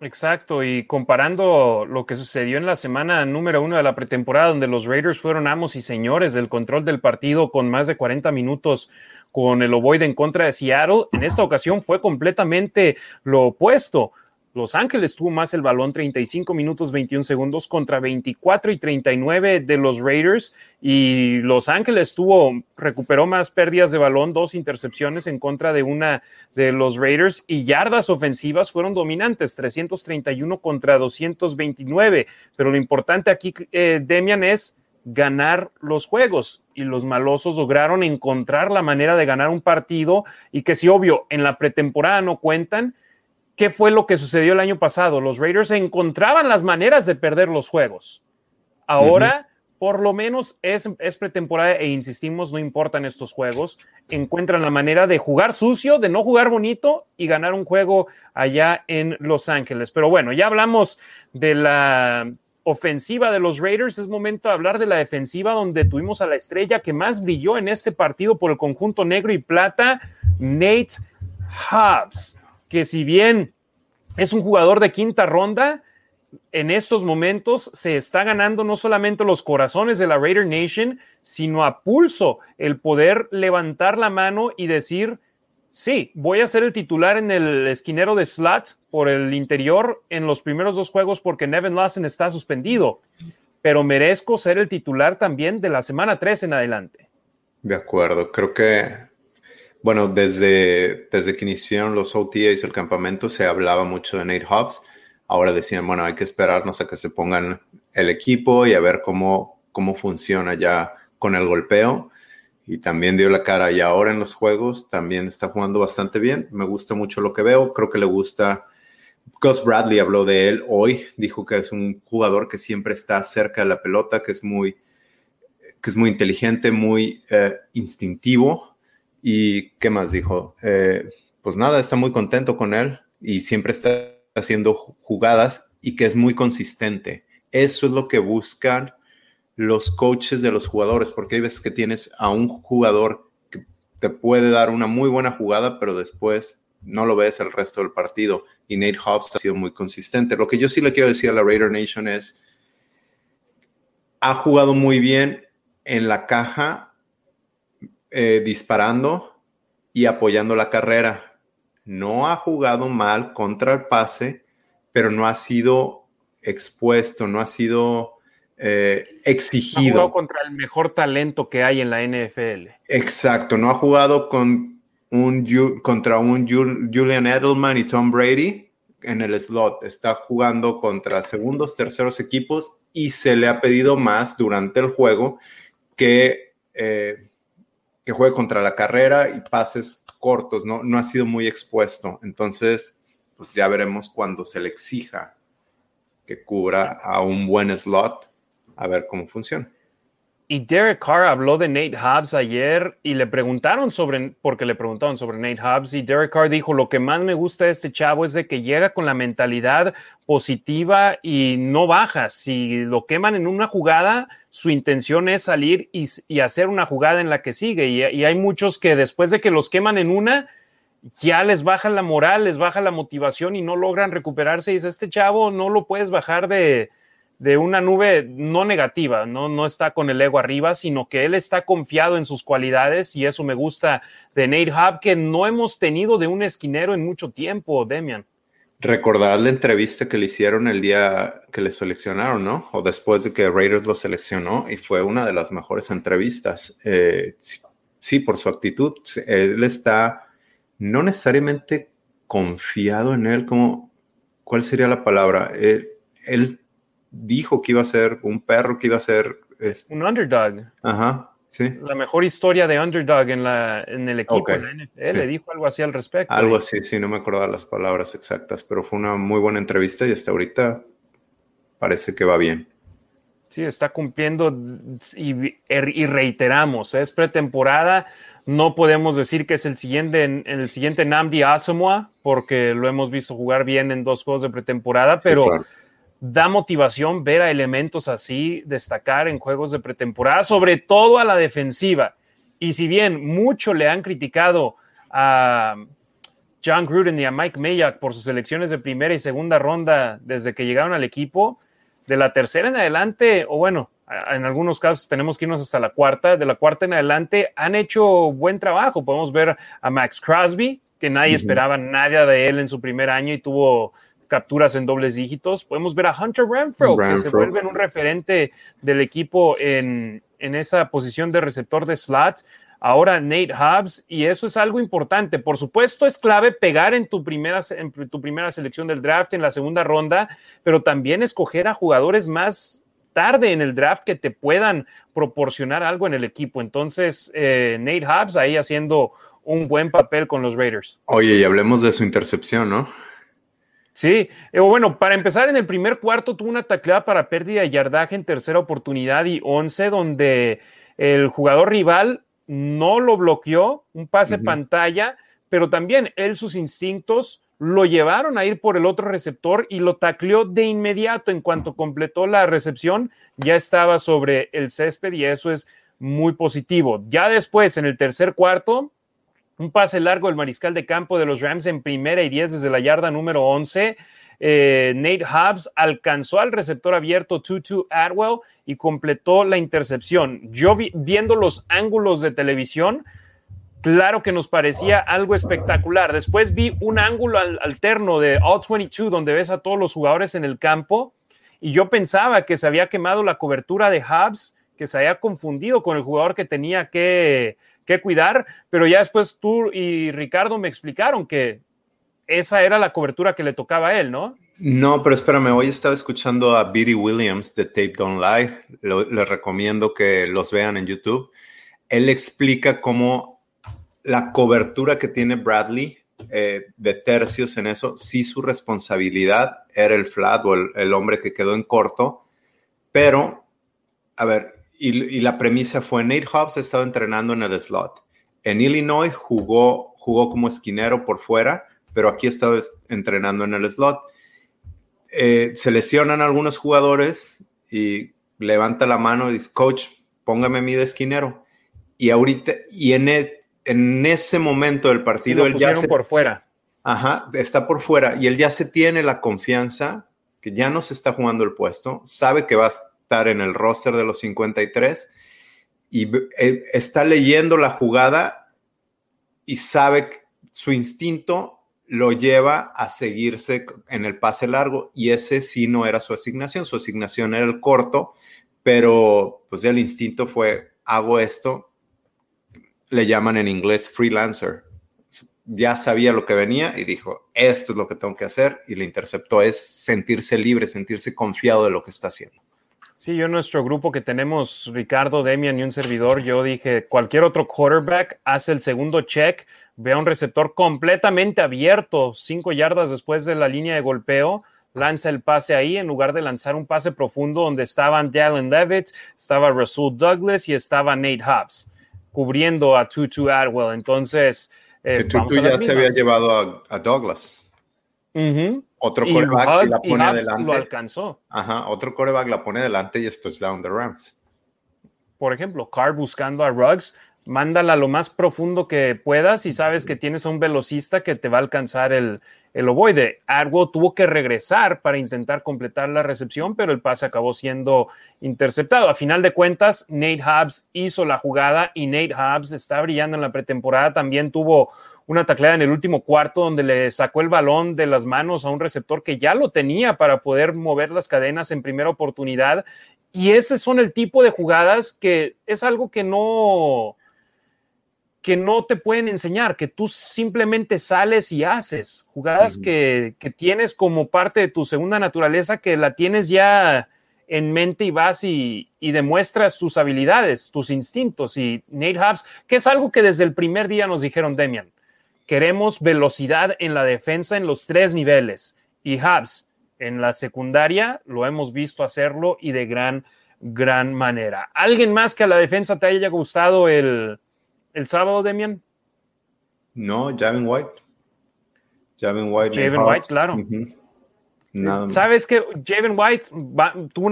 Exacto, y comparando lo que sucedió en la semana número uno de la pretemporada, donde los Raiders fueron amos y señores del control del partido con más de 40 minutos con el ovoide en contra de Seattle, en esta ocasión fue completamente lo opuesto. Los Ángeles tuvo más el balón 35 minutos 21 segundos contra 24 y 39 de los Raiders. Y Los Ángeles tuvo recuperó más pérdidas de balón, dos intercepciones en contra de una de los Raiders y yardas ofensivas fueron dominantes, 331 contra 229, pero lo importante aquí eh, Demian es ganar los juegos. Y los malosos lograron encontrar la manera de ganar un partido y que si obvio en la pretemporada no cuentan, ¿qué fue lo que sucedió el año pasado? Los Raiders encontraban las maneras de perder los juegos. Ahora, por lo menos es, es, pretemporada e insistimos, no importan estos juegos, encuentran la manera de jugar sucio, de no jugar bonito y ganar un juego allá en Los Ángeles. Pero bueno, ya hablamos de la ofensiva de los Raiders, es momento de hablar de la defensiva donde tuvimos a la estrella que más brilló en este partido por el conjunto negro y plata, Nate Hobbs, que si bien es un jugador de quinta ronda, en estos momentos se está ganando no solamente los corazones de la Raider Nation, sino a pulso el poder levantar la mano y decir, sí, voy a ser el titular en el esquinero de slot por el interior en los primeros dos juegos porque Nevin Lawson está suspendido, pero merezco ser el titular también de la semana 3 en adelante. De acuerdo, creo que, bueno, desde, desde que iniciaron los OTAs, el campamento, se hablaba mucho de Nate Hobbs ahora decían, bueno, hay que esperarnos a que se pongan el equipo y a ver cómo, cómo funciona ya con el golpeo. Y también dio la cara y ahora en los juegos también está jugando bastante bien. Me gusta mucho lo que veo. Creo que le gusta. Gus Bradley habló de él hoy. Dijo que es un jugador que siempre está cerca de la pelota, que es muy, que es muy inteligente, muy eh, instintivo. ¿Y qué más dijo? Eh, pues nada, está muy contento con él y siempre está haciendo jugadas y que es muy consistente. Eso es lo que buscan los coaches de los jugadores, porque hay veces que tienes a un jugador que te puede dar una muy buena jugada, pero después no lo ves el resto del partido. Y Nate Hobbs ha sido muy consistente. Lo que yo sí le quiero decir a la Raider Nation es, ha jugado muy bien en la caja, eh, disparando y apoyando la carrera no ha jugado mal contra el pase, pero no ha sido expuesto, no ha sido eh, exigido. Ha jugado contra el mejor talento que hay en la NFL. Exacto, no ha jugado con un, contra un Julian Edelman y Tom Brady en el slot. Está jugando contra segundos, terceros equipos y se le ha pedido más durante el juego que, eh, que juegue contra la carrera y pases cortos, ¿no? No ha sido muy expuesto. Entonces, pues ya veremos cuando se le exija que cubra a un buen slot, a ver cómo funciona. Y Derek Carr habló de Nate Hobbs ayer y le preguntaron sobre, porque le preguntaron sobre Nate Hobbs y Derek Carr dijo, lo que más me gusta de este chavo es de que llega con la mentalidad positiva y no baja. Si lo queman en una jugada, su intención es salir y, hacer una jugada en la que sigue. Y, y, hay muchos que después de que los queman en una, ya les baja la moral, les baja la motivación y no logran recuperarse. Y dice, este chavo no lo puedes bajar de de una nube no negativa, ¿no? no está con el ego arriba, sino que él está confiado en sus cualidades y eso me gusta de Nate Hub, que no hemos tenido de un esquinero en mucho tiempo, Demian. Recordar la entrevista que le hicieron el día que le seleccionaron, ¿no? O después de que Raiders lo seleccionó y fue una de las mejores entrevistas. Eh, sí, por su actitud. Él está no necesariamente confiado en él, como, ¿cuál sería la palabra? Él, él dijo que iba a ser un perro, que iba a ser... Este, un underdog. Ajá, sí. La mejor historia de underdog en, la, en el equipo de la NFL. Le dijo algo así al respecto. Algo así, sí, no me acuerdo las palabras exactas, pero fue una muy buena entrevista y hasta ahorita parece que va bien. Sí, está cumpliendo y, y reiteramos, es pretemporada. No podemos decir que es el siguiente, el siguiente Namdi Asamoah, porque lo hemos visto jugar bien en dos juegos de pretemporada, pero da motivación ver a elementos así destacar en juegos de pretemporada, sobre todo a la defensiva. Y si bien mucho le han criticado a John Gruden y a Mike Mayock por sus elecciones de primera y segunda ronda desde que llegaron al equipo, de la tercera en adelante, o bueno, en algunos casos tenemos que irnos hasta la cuarta, de la cuarta en adelante han hecho buen trabajo. Podemos ver a Max Crosby, que nadie esperaba nada de él en su primer año y tuvo capturas en dobles dígitos. Podemos ver a Hunter Renfro, que se vuelve un referente del equipo en, en esa posición de receptor de slot. Ahora Nate Hobbs, y eso es algo importante. Por supuesto, es clave pegar en tu, primera, en tu primera selección del draft, en la segunda ronda, pero también escoger a jugadores más tarde en el draft que te puedan proporcionar algo en el equipo. Entonces, eh, Nate Hobbs ahí haciendo un buen papel con los Raiders. Oye, y hablemos de su intercepción, ¿no? Sí, eh, bueno, para empezar, en el primer cuarto tuvo una tacleada para pérdida de yardaje en tercera oportunidad y once, donde el jugador rival no lo bloqueó, un pase pantalla, pero también él sus instintos lo llevaron a ir por el otro receptor y lo tacleó de inmediato. En cuanto completó la recepción, ya estaba sobre el césped y eso es muy positivo. Ya después, en el tercer cuarto, un pase largo del mariscal de campo de los Rams en primera y diez desde la yarda número 11. Eh, Nate Hobbs alcanzó al receptor abierto Tutu Atwell y completó la intercepción. Yo viendo los ángulos de televisión, claro que nos parecía algo espectacular. Después vi un ángulo alterno de All 22 donde ves a todos los jugadores en el campo y yo pensaba que se había quemado la cobertura de Hobbs, que se había confundido con el jugador que tenía que que cuidar, pero ya después tú y Ricardo me explicaron que esa era la cobertura que le tocaba a él, ¿no? No, pero espérame, hoy estaba escuchando a Beatty Williams de Tape Don't Lie, les recomiendo que los vean en YouTube. Él explica cómo la cobertura que tiene Bradley eh, de tercios en eso, sí su responsabilidad era el flat o el hombre que quedó en corto, pero, a ver, y, la premisa fue Nate Hobbs ha estado entrenando en el slot. En Illinois jugó, jugó como esquinero por fuera, pero aquí ha estado entrenando en el slot. Eh, se lesionan algunos jugadores y levanta la mano y dice, coach, póngame mi de esquinero. Y ahorita, y en, e, en ese momento del partido, él ya se, por fuera. Ajá, está por fuera y él ya se tiene la confianza que ya no se está jugando el puesto, sabe que va a estar en el roster de los 53 y eh, está leyendo la jugada y sabe que su instinto lo lleva a seguirse en el pase largo y ese sí no era su asignación, su asignación era el corto, pero pues el instinto fue hago esto, le llaman en inglés freelancer. Ya sabía lo que venía y dijo, esto es lo que tengo que hacer y le interceptó, es sentirse libre, sentirse confiado de lo que está haciendo. Sí, yo en nuestro grupo que tenemos Ricardo, Demian y un servidor, yo dije, cualquier otro quarterback hace el segundo check, ve a un receptor completamente abierto, cinco yardas después de la línea de golpeo, lanza el pase ahí en lugar de lanzar un pase profundo donde estaban Dallin Levitt, estaba Rasul Douglas y estaba Nate Hobbs cubriendo a Tutu Atwell. Entonces, eh, Tutu ya se había llevado a, Douglas. Otro coreback la pone adelante. Lo alcanzó. Ajá, otro coreback la pone adelante y es touchdown de Rams. Por ejemplo, Carr buscando a Ruggs, mándala lo más profundo que puedas y sabes que tienes a un velocista que te va a alcanzar el, el ovoide. Argo tuvo que regresar para intentar completar la recepción, pero el pase acabó siendo interceptado. A final de cuentas, Nate Hobbs hizo la jugada y Nate Hobbs está brillando en la pretemporada. También tuvo una tacleada en el último cuarto donde le sacó el balón de las manos a un receptor que ya lo tenía para poder mover las cadenas en primera oportunidad. Y ese son el tipo de jugadas que es algo que no que no te pueden enseñar, que tú simplemente sales y haces, jugadas que, que, tienes como parte de tu segunda naturaleza, que la tienes ya en mente y vas y, y, demuestras tus habilidades, tus instintos. Y Nate Hobbs, que es algo que desde el primer día nos dijeron, Demian, queremos velocidad en la defensa en los tres niveles. Y Habs, en la secundaria, lo hemos visto hacerlo y de gran, gran manera. ¿Alguien más que a la defensa te haya gustado el, el sábado, Demian? No, Javin White. Javin White. Javin White, claro. Sabes que Javen White tuvo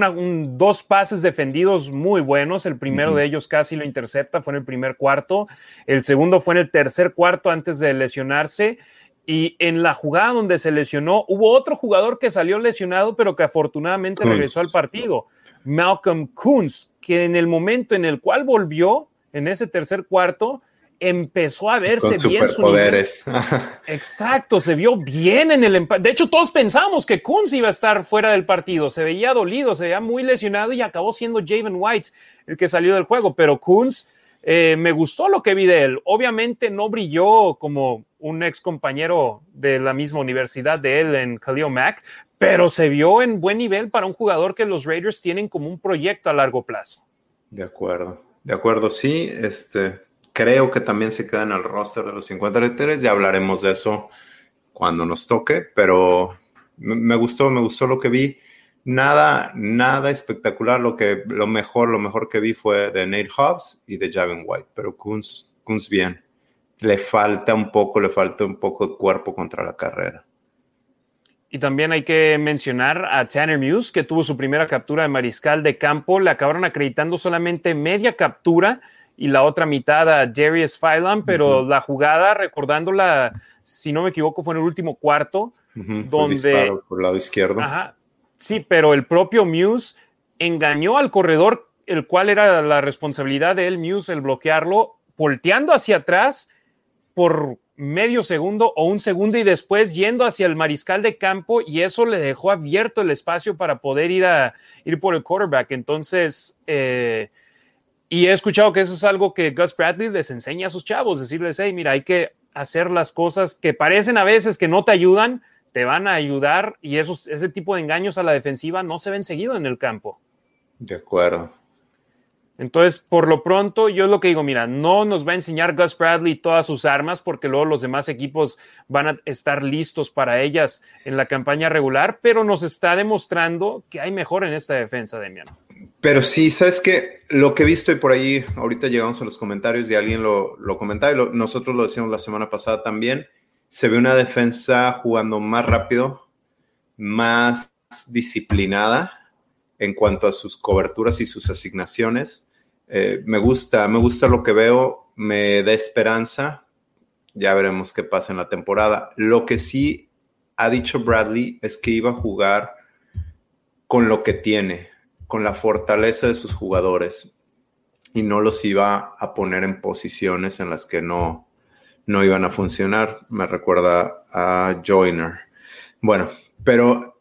dos pases defendidos muy buenos. El primero de ellos casi lo intercepta, fue en el primer cuarto. El segundo fue en el tercer cuarto antes de lesionarse. Y en la jugada donde se lesionó, hubo otro jugador que salió lesionado, pero que afortunadamente regresó al partido. Malcolm Kunz, que en el momento en el cual volvió, en ese tercer cuarto, empezó a verse bien su Exacto, se vio bien en el empate. De hecho, todos pensamos que Kunz iba a estar fuera del partido. Se veía dolido, se veía muy lesionado y acabó siendo Javen White el que salió del juego. Pero Kunz, eh, me gustó lo que vi de él. Obviamente no brilló como un ex compañero de la misma universidad de él en Khalil Mack, pero se vio en buen nivel para un jugador que los Raiders tienen como un proyecto a largo plazo. De acuerdo, de acuerdo, sí. Este, creo que también se queda en el roster de los 53. Ya hablaremos de eso cuando nos toque, pero me gustó, me gustó lo que vi. Nada, nada espectacular. Lo que, lo mejor, lo mejor que vi fue de Nate Hobbs y de Javin White, pero Kunz, Kunz bien. Le falta un poco, le falta un poco de cuerpo contra la carrera. Y también hay que mencionar a Tanner Muse, que tuvo su primera captura de mariscal de campo. Le acabaron acreditando solamente media captura y la otra mitad a Darius Phylan, pero la jugada, recordándola, si no me equivoco, fue en el último cuarto, donde... por el lado izquierdo. sí, pero el propio Muse engañó al corredor, el cual era la responsabilidad de él, Muse, el bloquearlo, volteando hacia atrás por medio segundo o un segundo y después yendo hacia el mariscal de campo y eso le dejó abierto el espacio para poder ir a ir por el quarterback. Entonces, eh, y he escuchado que eso es algo que Gus Bradley les enseña a sus chavos, decirles, hey, mira, hay que hacer las cosas que parecen a veces que no te ayudan, te van a ayudar y esos, ese tipo de engaños a la defensiva no se ven seguido en el campo. De acuerdo. Entonces, por lo pronto, yo lo que digo, mira, no nos va a enseñar Gus Bradley todas sus armas porque luego los demás equipos van a estar listos para ellas en la campaña regular, pero nos está demostrando que hay mejor en esta defensa, Demian. Pero sí, sabes que lo que he visto y por ahí, ahorita llegamos a los comentarios y alguien lo, comentaba y nosotros lo decíamos la semana pasada también, se ve una defensa jugando más rápido, más disciplinada en cuanto a sus coberturas y sus asignaciones. Eh, me gusta, me gusta lo que veo, me da esperanza. Ya veremos qué pasa en la temporada. Lo que sí ha dicho Bradley es que iba a jugar con lo que tiene, con la fortaleza de sus jugadores y no los iba a poner en posiciones en las que no, no iban a funcionar. Me recuerda a Joyner. Bueno, pero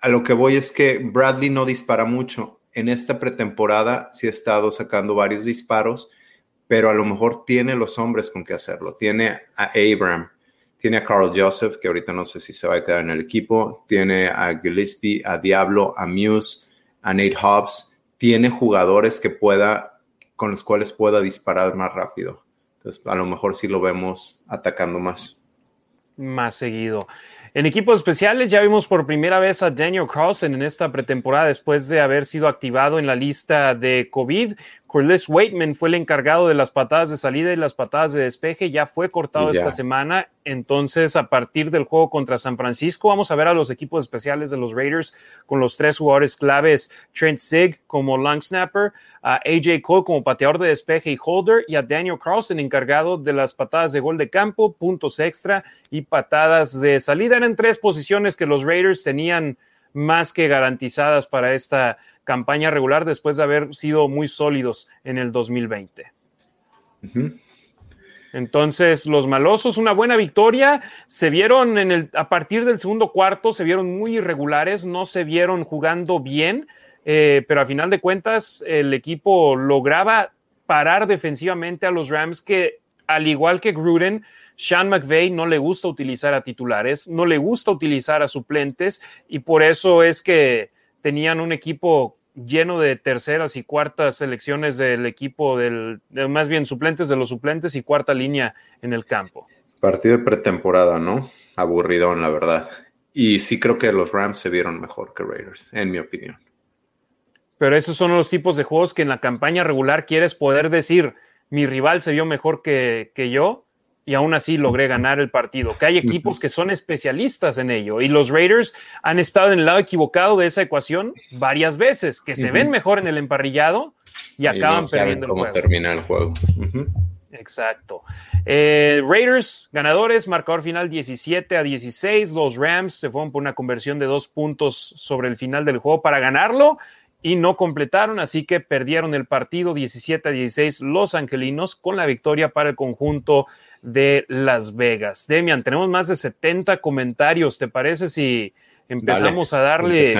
a lo que voy es que Bradley no dispara mucho. En esta pretemporada sí ha estado sacando varios disparos, pero a lo mejor tiene los hombres con que hacerlo. Tiene a Abram, tiene a Carl Joseph, que ahorita no sé si se va a quedar en el equipo, tiene a Gillespie, a Diablo, a Muse, a Nate Hobbs. Tiene jugadores que pueda, con los cuales pueda disparar más rápido. Entonces, a lo mejor sí lo vemos atacando más. Más seguido. En equipos especiales ya vimos por primera vez a Daniel Carlson en esta pretemporada después de haber sido activado en la lista de COVID. Corliss Waitman fue el encargado de las patadas de salida y las patadas de despeje. Ya fue cortado esta semana. Entonces, a partir del juego contra San Francisco, vamos a ver a los equipos especiales de los Raiders con los tres jugadores claves: Trent Sig como long snapper, a AJ Cole como pateador de despeje y holder, y a Daniel Carlson encargado de las patadas de gol de campo, puntos extra y patadas de salida. Eran tres posiciones que los Raiders tenían más que garantizadas para esta campaña regular después de haber sido muy sólidos en el 2020. Entonces, los malosos, una buena victoria. Se vieron en el, a partir del segundo cuarto, se vieron muy irregulares, no se vieron jugando bien, eh, pero a final de cuentas, el equipo lograba parar defensivamente a los Rams, que al igual que Gruden, Sean McVay no le gusta utilizar a titulares, no le gusta utilizar a suplentes, y por eso es que tenían un equipo lleno de terceras y cuartas selecciones del equipo, del, más bien suplentes de los suplentes y cuarta línea en el campo. Partido de pretemporada, ¿no? Aburridón, la verdad. Y sí creo que los Rams se vieron mejor que Raiders, en mi opinión. Pero esos son los tipos de juegos que en la campaña regular quieres poder decir, mi rival se vio mejor que, que yo, y aún así logré ganar el partido. Que hay equipos que son especialistas en ello y los Raiders han estado en el lado equivocado de esa ecuación varias veces, que se ven mejor en el emparrillado y acaban perdiendo el cómo termina el juego. Exacto. Eh, Raiders, ganadores, marcador final 17 a 16. Los Rams se fueron por una conversión de dos puntos sobre el final del juego para ganarlo y no completaron, así que perdieron el partido 17 a 16 los angelinos con la victoria para el conjunto de Las Vegas. Demian, tenemos más de 70 comentarios. ¿Te parece si empezamos a darle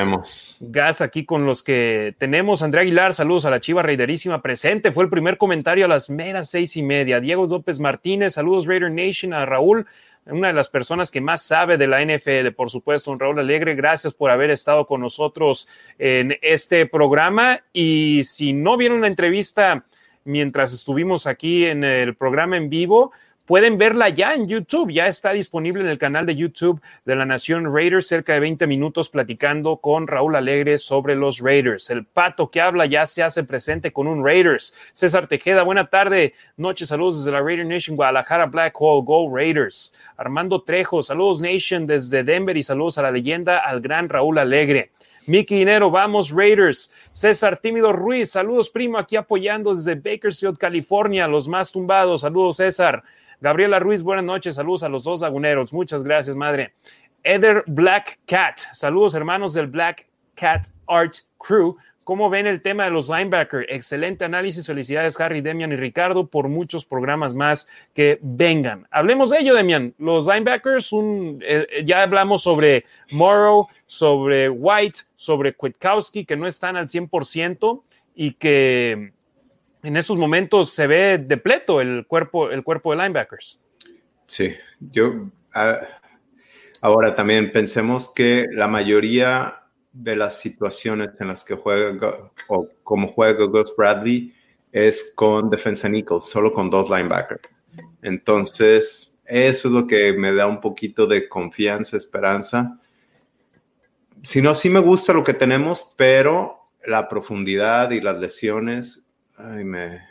gas aquí con los que tenemos? Andrea Aguilar, saludos a la Chiva Raiderísima presente. Fue el primer comentario a las meras seis y media. Diego López Martínez, saludos Raider Nation, a Raúl una de las personas que más sabe de la NFL, por supuesto, un Raúl Alegre. Gracias por haber estado con nosotros en este programa. Y si no vieron la entrevista mientras estuvimos aquí en el programa en vivo, pueden verla ya en YouTube, ya está disponible en el canal de YouTube de la Nación Raiders, cerca de 20 minutos platicando con Raúl Alegre sobre los Raiders. El pato que habla ya se hace presente con un Raiders. César Tejeda, buena tarde, noche, saludos desde la Raider Nation Guadalajara, Black Hole, Go Raiders. Armando Trejo, saludos Nation desde Denver y saludos a la leyenda, al gran Raúl Alegre. Miki Dinero, vamos Raiders. César Tímido Ruiz, saludos primo, aquí apoyando desde Bakersfield, California, los más tumbados. Saludos César. Gabriela Ruiz, buenas noches, saludos a los dos laguneros. Muchas gracias, madre. Eder Black Cat, saludos hermanos del Black Cat Art Crew. ¿Cómo ven el tema de los linebackers? Excelente análisis. Felicidades, Harry, Demian y Ricardo, por muchos programas más que vengan. Hablemos de ello, Demian. Los linebackers, un, eh, ya hablamos sobre Morrow, sobre White, sobre Kwiatkowski, que no están al 100% y que en esos momentos se ve depleto el cuerpo, el cuerpo de linebackers. Sí, yo. Ah, ahora también pensemos que la mayoría de las situaciones en las que juega o como juega Gus Bradley es con defensa nickel, solo con dos linebackers. Entonces, eso es lo que me da un poquito de confianza, esperanza. Si no, sí me gusta lo que tenemos, pero la profundidad y las lesiones ay, me,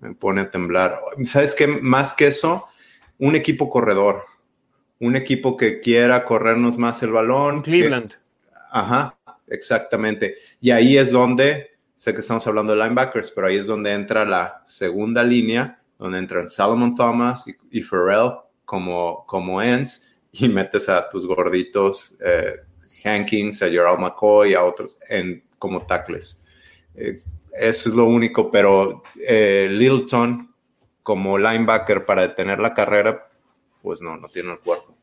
me pone a temblar. ¿Sabes qué? Más que eso, un equipo corredor, un equipo que quiera corrernos más el balón. Cleveland. ajá, exactamente. Y ahí es donde, sé que estamos hablando de linebackers, pero ahí es donde entra la segunda línea, donde entran Salomon Thomas y, y Farrell como, como ends, y metes a tus gorditos eh, Hankins, a Gerald McCoy, a otros en, como tackles. Eh, eso es lo único, pero eh, Littleton como linebacker para detener la carrera, pues no, no tiene el cuerpo.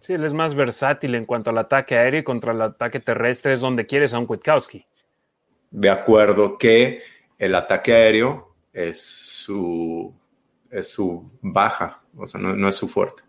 Sí, él es más versátil en cuanto al ataque aéreo y contra el ataque terrestre, es donde quieres a un Kwiatkowski. De acuerdo que el ataque aéreo es su, es su baja, o sea, no, no es su fuerte.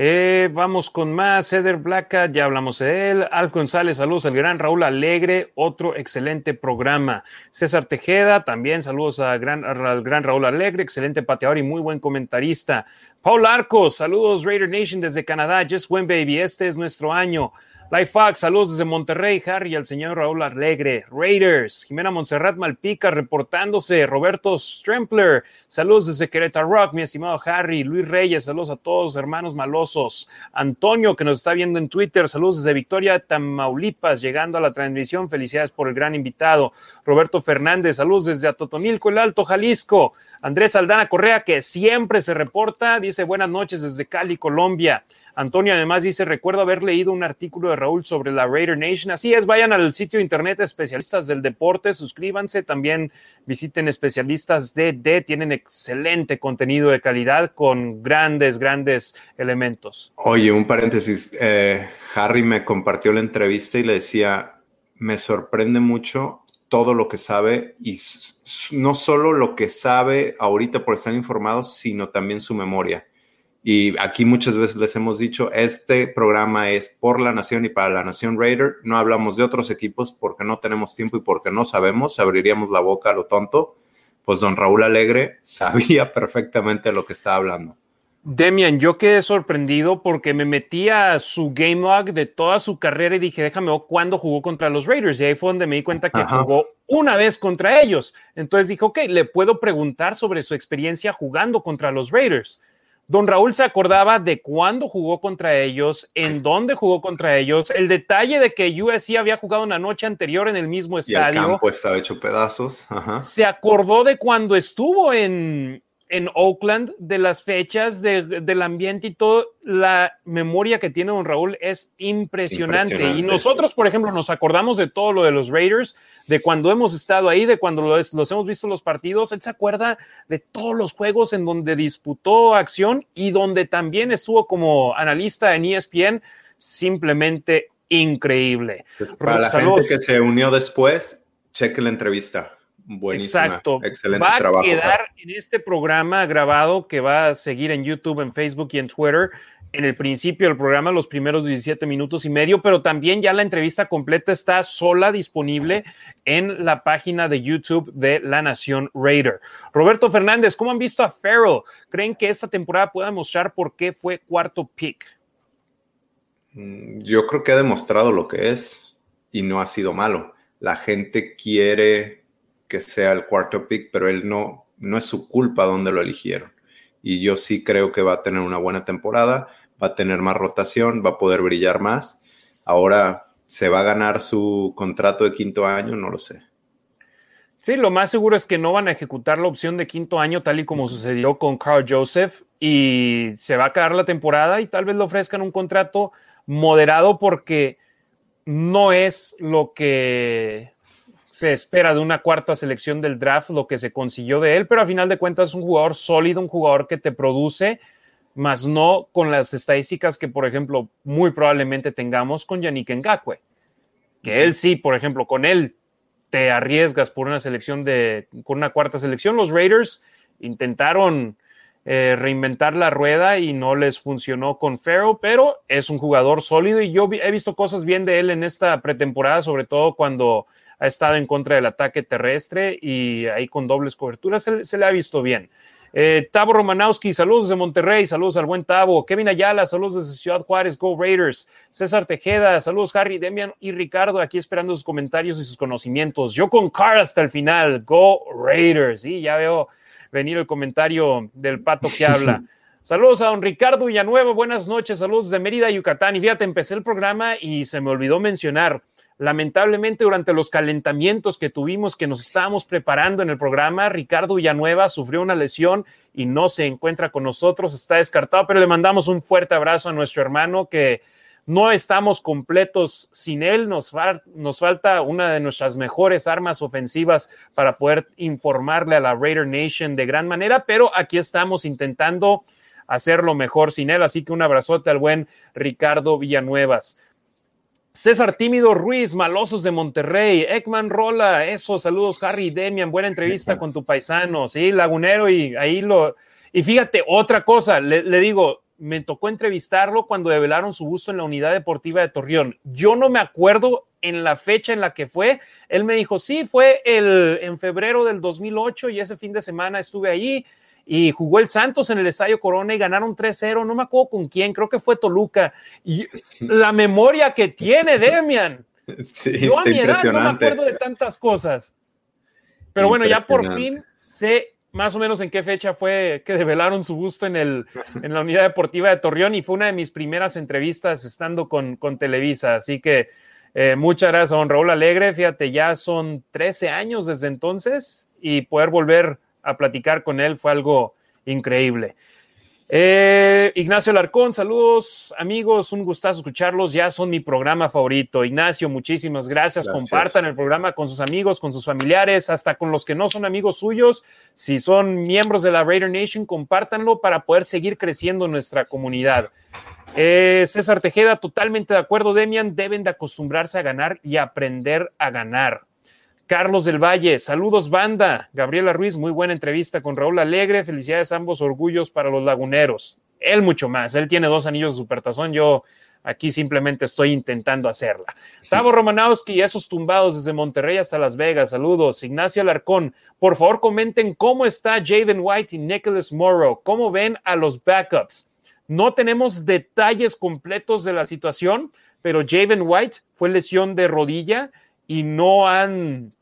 Eh, vamos con más. Eder Blaca, ya hablamos de él. Al González, saludos al gran Raúl Alegre, otro excelente programa. César Tejeda, también saludos a gran, al gran Raúl Alegre, excelente pateador y muy buen comentarista. Paul Arcos, saludos Raider Nation desde Canadá. Just Win Baby, este es nuestro año. Life Fox, saludos desde Monterrey, Harry, al señor Raúl Alegre. Raiders, Jimena Montserrat Malpica reportándose. Roberto Strempler, saludos desde Querétaro Rock, mi estimado Harry. Luis Reyes, saludos a todos, hermanos malosos. Antonio, que nos está viendo en Twitter, saludos desde Victoria, Tamaulipas, llegando a la transmisión. Felicidades por el gran invitado. Roberto Fernández, saludos desde Atotonilco, el Alto Jalisco. Andrés Aldana Correa, que siempre se reporta, dice buenas noches desde Cali, Colombia. Antonio además dice, recuerdo haber leído un artículo de Raúl sobre la Raider Nation. Así es, vayan al sitio internet especialistas del deporte, suscríbanse, también visiten especialistas DD, tienen excelente contenido de calidad con grandes, grandes elementos. Oye, un paréntesis, eh, Harry me compartió la entrevista y le decía, me sorprende mucho todo lo que sabe y no solo lo que sabe ahorita por estar informado, sino también su memoria. Y aquí muchas veces les hemos dicho, este programa es por la nación y para la nación Raider. No hablamos de otros equipos porque no tenemos tiempo y porque no sabemos, abriríamos la boca a lo tonto. Pues don Raúl Alegre sabía perfectamente lo que estaba hablando. Demian, yo quedé sorprendido porque me metí a su game log de toda su carrera y dije, déjame ver cuándo jugó contra los Raiders. Y ahí fue donde me di cuenta que Ajá. jugó una vez contra ellos. Entonces dije, ok, le puedo preguntar sobre su experiencia jugando contra los Raiders. Don Raúl se acordaba de cuándo jugó contra ellos, en dónde jugó contra ellos, el detalle de que USC había jugado una noche anterior en el mismo estadio. Y el campo estaba hecho pedazos. Ajá. Se acordó de cuando estuvo en, en Oakland, de las fechas, de, del ambiente y todo. La memoria que tiene don Raúl es impresionante. impresionante. Y nosotros, por ejemplo, nos acordamos de todo lo de los Raiders, de cuando hemos estado ahí, de cuando los, los, hemos visto los partidos. Él se acuerda de todos los juegos en donde disputó acción y donde también estuvo como analista en ESPN. Simplemente increíble. Pues para la Saludos. gente que se unió después, cheque la entrevista. Buenísima. Exacto. Excelente va trabajo. a quedar en este programa grabado que va a seguir en YouTube, en Facebook y en Twitter. en el principio del programa, los primeros 17 minutos y medio, pero también ya la entrevista completa está sola disponible en la página de YouTube de La Nación Raider. Roberto Fernández, ¿cómo han visto a Farrell? ¿Creen que esta temporada pueda mostrar por qué fue cuarto pick? Mm, yo creo que ha demostrado lo que es y no ha sido malo. La gente quiere que sea el cuarto pick, pero él no, no es su culpa donde lo eligieron y yo sí creo que va a tener una buena temporada, va a tener más rotación, va a poder brillar más. Ahora, ¿se va a ganar su contrato de quinto año? No lo sé. Sí, lo más seguro es que no van a ejecutar la opción de quinto año tal y como sucedió con Carl Joseph y se va a quedar la temporada y tal vez le ofrezcan un contrato moderado porque no es lo que se espera de una cuarta selección del draft, lo que se consiguió de él, pero a final de cuentas es un jugador sólido, un jugador que te produce, más no con las estadísticas que, por ejemplo, muy probablemente tengamos con Yannick Ngakwe. Que él sí, por ejemplo, con él te arriesgas por una selección de, con una cuarta selección. Los Raiders intentaron eh, reinventar la rueda y no les funcionó con Farrell, pero es un jugador sólido y yo he visto cosas bien de él en esta pretemporada, sobre todo cuando ha estado en contra del ataque terrestre y ahí con dobles coberturas se, le ha visto bien. Eh, Tavo Romanowski, saludos desde Monterrey, saludos al buen Tavo. Kevin Ayala, saludos desde Ciudad Juárez, Go Raiders. César Tejeda, saludos Harry, Demian y Ricardo, aquí esperando sus comentarios y sus conocimientos. Yo con Car hasta el final, Go Raiders. Y ya veo venir el comentario del pato que habla. Saludos a don Ricardo Villanueva, buenas noches, saludos de Mérida, Yucatán. Y fíjate, empecé el programa y se me olvidó mencionar Lamentablemente, durante los calentamientos que tuvimos, que nos estábamos preparando en el programa, Ricardo Villanueva sufrió una lesión y no se encuentra con nosotros, está descartado, pero le mandamos un fuerte abrazo a nuestro hermano que no estamos completos sin él, nos, nos falta una de nuestras mejores armas ofensivas para poder informarle a la Raider Nation de gran manera, pero aquí estamos intentando hacerlo mejor sin él, así que un abrazote al buen Ricardo Villanuevas. César Tímido Ruiz, Malosos de Monterrey, Ekman Rola, eso, saludos Harry Demian, buena entrevista con tu paisano, sí, Lagunero y ahí lo... Y fíjate, otra cosa, le, digo, me tocó entrevistarlo cuando develaron su busto en la unidad deportiva de Torreón. Yo no me acuerdo en la fecha en la que fue. Él me dijo, sí, fue el, en febrero del 2008 y ese fin de semana estuve ahí y jugó el Santos en el Estadio Corona y ganaron 3-0, no me acuerdo con quién, creo que fue Toluca. Y la memoria que tiene Demian. Sí, Yo a mi edad no me acuerdo de tantas cosas. Pero bueno, ya por fin sé más o menos en qué fecha fue que develaron su gusto en, el, en la unidad deportiva de Torreón y fue una de mis primeras entrevistas estando con, con Televisa. Así que eh, muchas gracias a don Raúl Alegre. Fíjate, ya son 13 años desde entonces y poder volver a platicar con él fue algo increíble. Eh, Ignacio Larcón, saludos amigos, un gustazo escucharlos, ya son mi programa favorito. Ignacio, muchísimas gracias. compartan el programa con sus amigos, con sus familiares, hasta con los que no son amigos suyos. Si son miembros de la Raider Nation, compártanlo para poder seguir creciendo nuestra comunidad. Eh, César Tejeda, totalmente de acuerdo, Demian, deben de acostumbrarse a ganar y aprender a ganar. Carlos del Valle, saludos banda. Gabriela Ruiz, muy buena entrevista con Raúl Alegre. Felicidades ambos orgullos para los laguneros. Él mucho más. Él tiene dos anillos de supertazón. Yo aquí simplemente estoy intentando hacerla. Tavo Romanowski, esos tumbados desde Monterrey hasta Las Vegas. Saludos. Ignacio Alarcón, por favor comenten cómo está Jaden White y Nicholas Morrow. ¿Cómo ven a los backups? No tenemos detalles completos de la situación, pero Jaden White fue lesión de rodilla y no han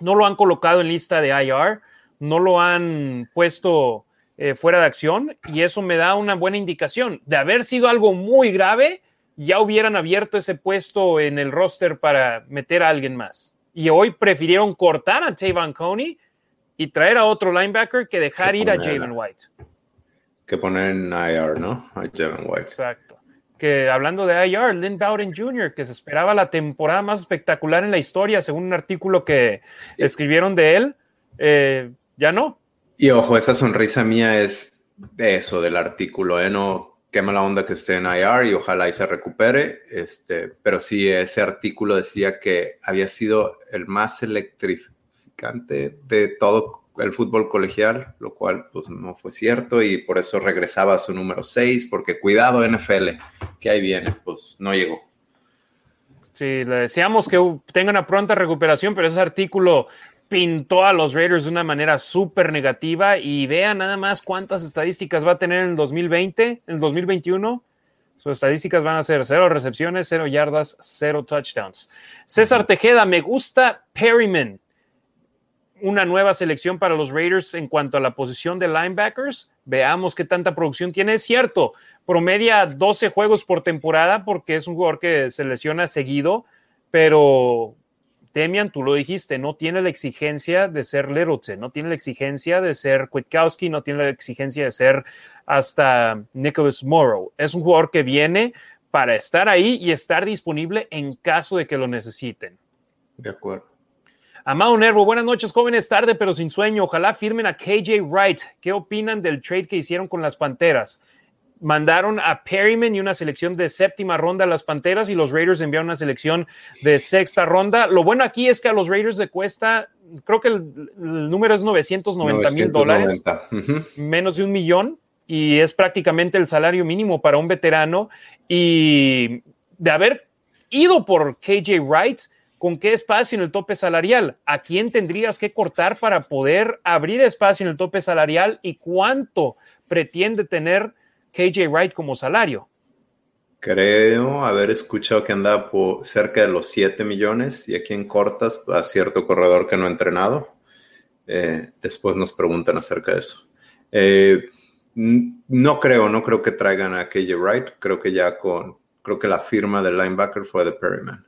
no lo han colocado en lista de IR, no lo han puesto eh, fuera de acción y eso me da una buena indicación. De haber sido algo muy grave, ya hubieran abierto ese puesto en el roster para meter a alguien más. Y hoy prefirieron cortar a Tavon Coney y traer a otro linebacker que dejar ir a Javon White. Que poner en IR, ¿no? A Javon White. Exacto que hablando de IR, Lynn Bowden Jr., que se esperaba la temporada más espectacular en la historia, según un artículo que escribieron de él, eh, ya no. Y ojo, esa sonrisa mía es de eso, del artículo, ¿eh? No quema la onda que esté en IR y ojalá y se recupere, este, pero sí, ese artículo decía que había sido el más electrificante de todo el fútbol colegial, lo cual pues no fue cierto y por eso regresaba a su número 6, porque cuidado NFL, que ahí viene, pues no llegó. Sí, le deseamos que tenga una pronta recuperación, pero ese artículo pintó a los Raiders de una manera súper negativa y vean nada más cuántas estadísticas va a tener en el 2020, en el 2021. Sus estadísticas van a ser cero recepciones, cero yardas, cero touchdowns. César Tejeda, me gusta Perryman una nueva selección para los Raiders en cuanto a la posición de linebackers. Veamos qué tanta producción tiene. Es cierto, promedia 12 juegos por temporada porque es un jugador que se lesiona seguido, pero Demian, tú lo dijiste, no tiene la exigencia de ser Littleton, no tiene la exigencia de ser Kwiatkowski, no tiene la exigencia de ser hasta Nicholas Morrow. Es un jugador que viene para estar ahí y estar disponible en caso de que lo necesiten. De acuerdo. Amado Nervo, buenas noches, jóvenes, tarde pero sin sueño. Ojalá firmen a KJ Wright. ¿Qué opinan del trade que hicieron con las Panteras? Mandaron a Perryman y una selección de séptima ronda a las Panteras y los Raiders enviaron una selección de sexta ronda. Lo bueno aquí es que a los Raiders le cuesta, creo que el, número es 990 mil dólares, menos de un millón, y es prácticamente el salario mínimo para un veterano. Y de haber ido por KJ Wright, ¿Con qué espacio en el tope salarial? ¿A quién tendrías que cortar para poder abrir espacio en el tope salarial? ¿Y cuánto pretende tener KJ Wright como salario? Creo haber escuchado que anda por cerca de los 7 millones y a quién cortas a cierto corredor que no ha entrenado. Eh, después nos preguntan acerca de eso. Eh, no creo, no creo que traigan a KJ Wright. Creo que ya con, creo que la firma del linebacker fue de Perryman.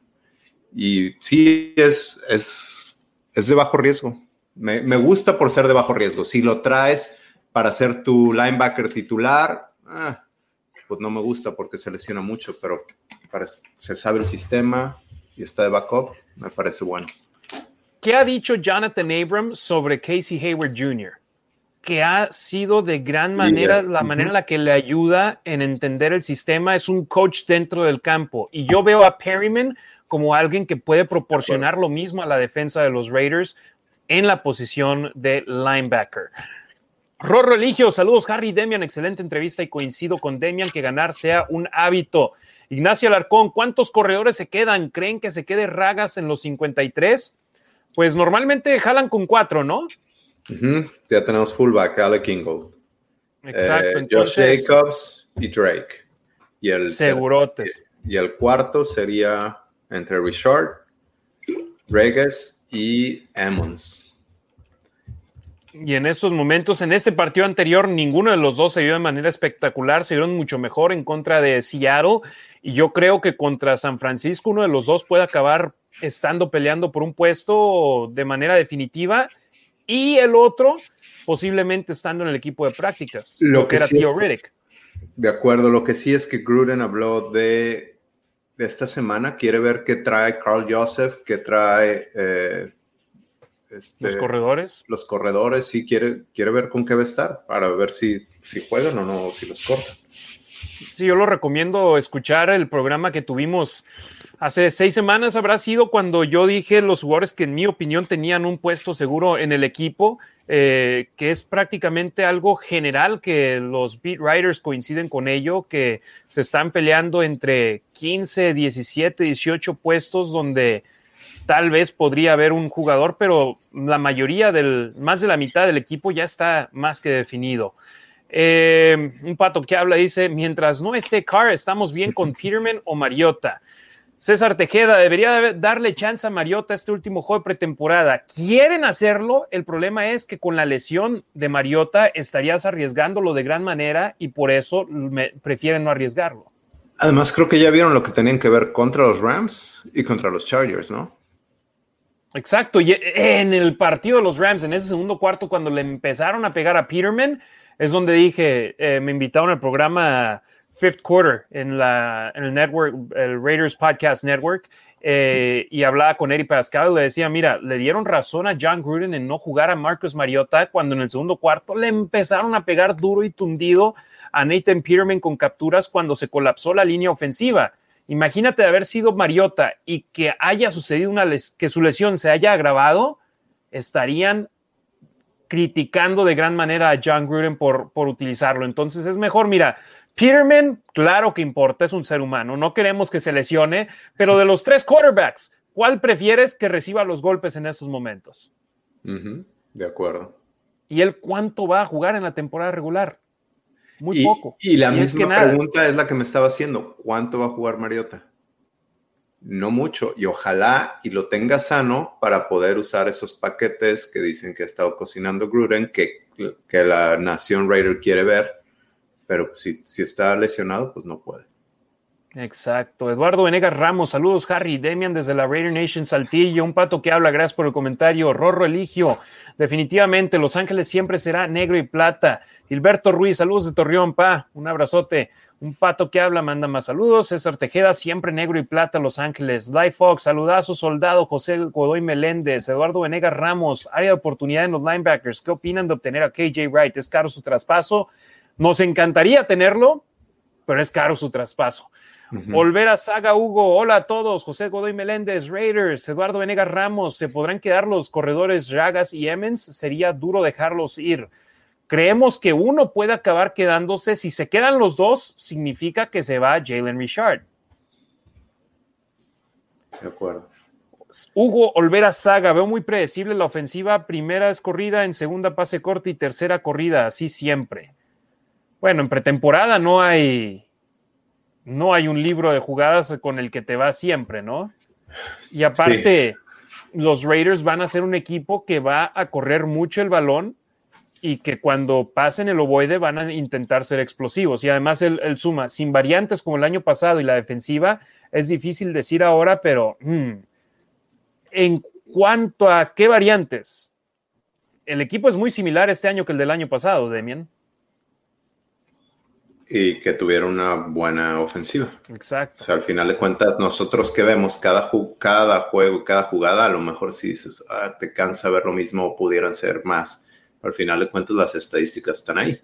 Y sí, es, es, es de bajo riesgo. Me, me, gusta por ser de bajo riesgo. Si lo traes para ser tu linebacker titular, ah, pues no me gusta porque se lesiona mucho, pero se sabe el sistema y está de backup, me parece bueno. ¿Qué ha dicho Jonathan Abrams sobre Casey Hayward Jr.? Que ha sido de gran manera la manera en la que le ayuda en entender el sistema. Es un coach dentro del campo. Y yo veo a Perryman como alguien que puede proporcionar lo mismo a la defensa de los Raiders en la posición de linebacker. Rorro Religio, saludos Harry Demian, excelente entrevista y coincido con Demian que ganar sea un hábito. Ignacio Alarcón, ¿cuántos corredores se quedan? ¿Creen que se quede Ragas en los 53? Pues normalmente jalan con cuatro, ¿no? Ya tenemos fullback, Alec Kingold. Exacto. Eh, Josh Jacobs y Drake. Y el, Segurotes. y el cuarto sería entre Richard, Regas y Emmons. Y en estos momentos, en este partido anterior, ninguno de los dos se vio de manera espectacular, se vieron mucho mejor en contra de Seattle. Y yo creo que contra San Francisco, uno de los dos puede acabar estando peleando por un puesto de manera definitiva y el otro posiblemente estando en el equipo de prácticas, lo que, era Tío Riddick. De acuerdo, lo que sí es que Gruden habló de de esta semana quiere ver qué trae Carl Joseph, qué trae eh, este, los corredores. Los corredores, sí, quiere, quiere ver con qué va a estar para ver si, si juegan o no, si los cortan. Sí, yo lo recomiendo escuchar el programa que tuvimos hace seis semanas. Habrá sido cuando yo dije los jugadores que en mi opinión tenían un puesto seguro en el equipo eh, que es prácticamente algo general, que los beat writers coinciden con ello, que se están peleando entre 15, 17, 18 puestos donde tal vez podría haber un jugador, pero la mayoría del, más de la mitad del equipo ya está más que definido. Eh, un pato que habla dice, mientras no esté Carr, estamos bien con Peterman o Mariota. César Tejeda, debería darle chance a Mariota este último juego de pretemporada. Quieren hacerlo, el problema es que con la lesión de Mariota estarías arriesgándolo de gran manera y por eso prefieren no arriesgarlo. Además, creo que ya vieron lo que tenían que ver contra los Rams y contra los Chargers, ¿no? Exacto, y en el partido de los Rams, en ese segundo cuarto, cuando le empezaron a pegar a Peterman, es donde dije, eh, me invitaron al programa Fifth Quarter en, la, en el network, el Raiders Podcast Network, eh, y hablaba con Eric Pascal y le decía, mira, le dieron razón a John Gruden en no jugar a Marcus Mariota cuando en el segundo cuarto le empezaron a pegar duro y tundido a Nathan Peterman con capturas cuando se colapsó la línea ofensiva. Imagínate haber sido Mariota y que haya sucedido una que su lesión se haya agravado, estarían criticando de gran manera a John Gruden por, por utilizarlo. Entonces es mejor, mira, Peterman, claro que importa, es un ser humano, no queremos que se lesione, pero de los tres quarterbacks, ¿cuál prefieres que reciba los golpes en estos momentos? De acuerdo. ¿Y él cuánto va a jugar en la temporada regular? Muy poco. Y la misma pregunta es la que me estaba haciendo. ¿Cuánto va a jugar Mariota? No mucho. Y ojalá y lo tenga sano para poder usar esos paquetes que dicen que ha estado cocinando Gruden, que, que la Nación Raider quiere ver. Pero si, si está lesionado, pues no puede. Exacto. Eduardo Venegas Ramos, saludos Harry, Demian desde la Raider Nation Saltillo, un pato que habla, gracias por el comentario. Rorro Eligio, definitivamente Los Ángeles siempre será negro y plata. Gilberto Ruiz, saludos de Torreón, pa, un abrazote. Un pato que habla, manda más saludos. César Tejeda, siempre negro y plata, Los Ángeles. Life Fox, saludazo, soldado. José Godoy Meléndez, Eduardo Venegas Ramos, área de oportunidad en los linebackers. ¿Qué opinan de obtener a KJ Wright? ¿Es caro su traspaso? Nos encantaría tenerlo, pero es caro su traspaso. Volver a Saga Hugo, hola a todos, José Godoy Meléndez, Raiders, Eduardo Venegas Ramos, ¿se podrán quedar los corredores Ragas y Emmons? Sería duro dejarlos ir. Creemos que uno puede acabar quedándose, si se quedan los dos, significa que se va Jalen Richard. De acuerdo. Hugo Olvera Saga, veo muy predecible la ofensiva, primera es corrida, en segunda pase corta y tercera corrida, así siempre. Bueno, en pretemporada no hay no hay un libro de jugadas con el que te va siempre, ¿no? Y aparte, los Raiders van a ser un equipo que va a correr mucho el balón y que cuando pasen el ovoide van a intentar ser explosivos. Y además el, suma, sin variantes como el año pasado y la defensiva, es difícil decir ahora, pero hmm, en cuanto a qué variantes, el equipo es muy similar este año que el del año pasado, Demian y que tuviera una buena ofensiva. Exacto. O sea, al final de cuentas, nosotros que vemos cada, cada juego, cada jugada, a lo mejor si dices, ah, te cansa ver lo mismo o pudieran ser más. al final de cuentas, las estadísticas están ahí.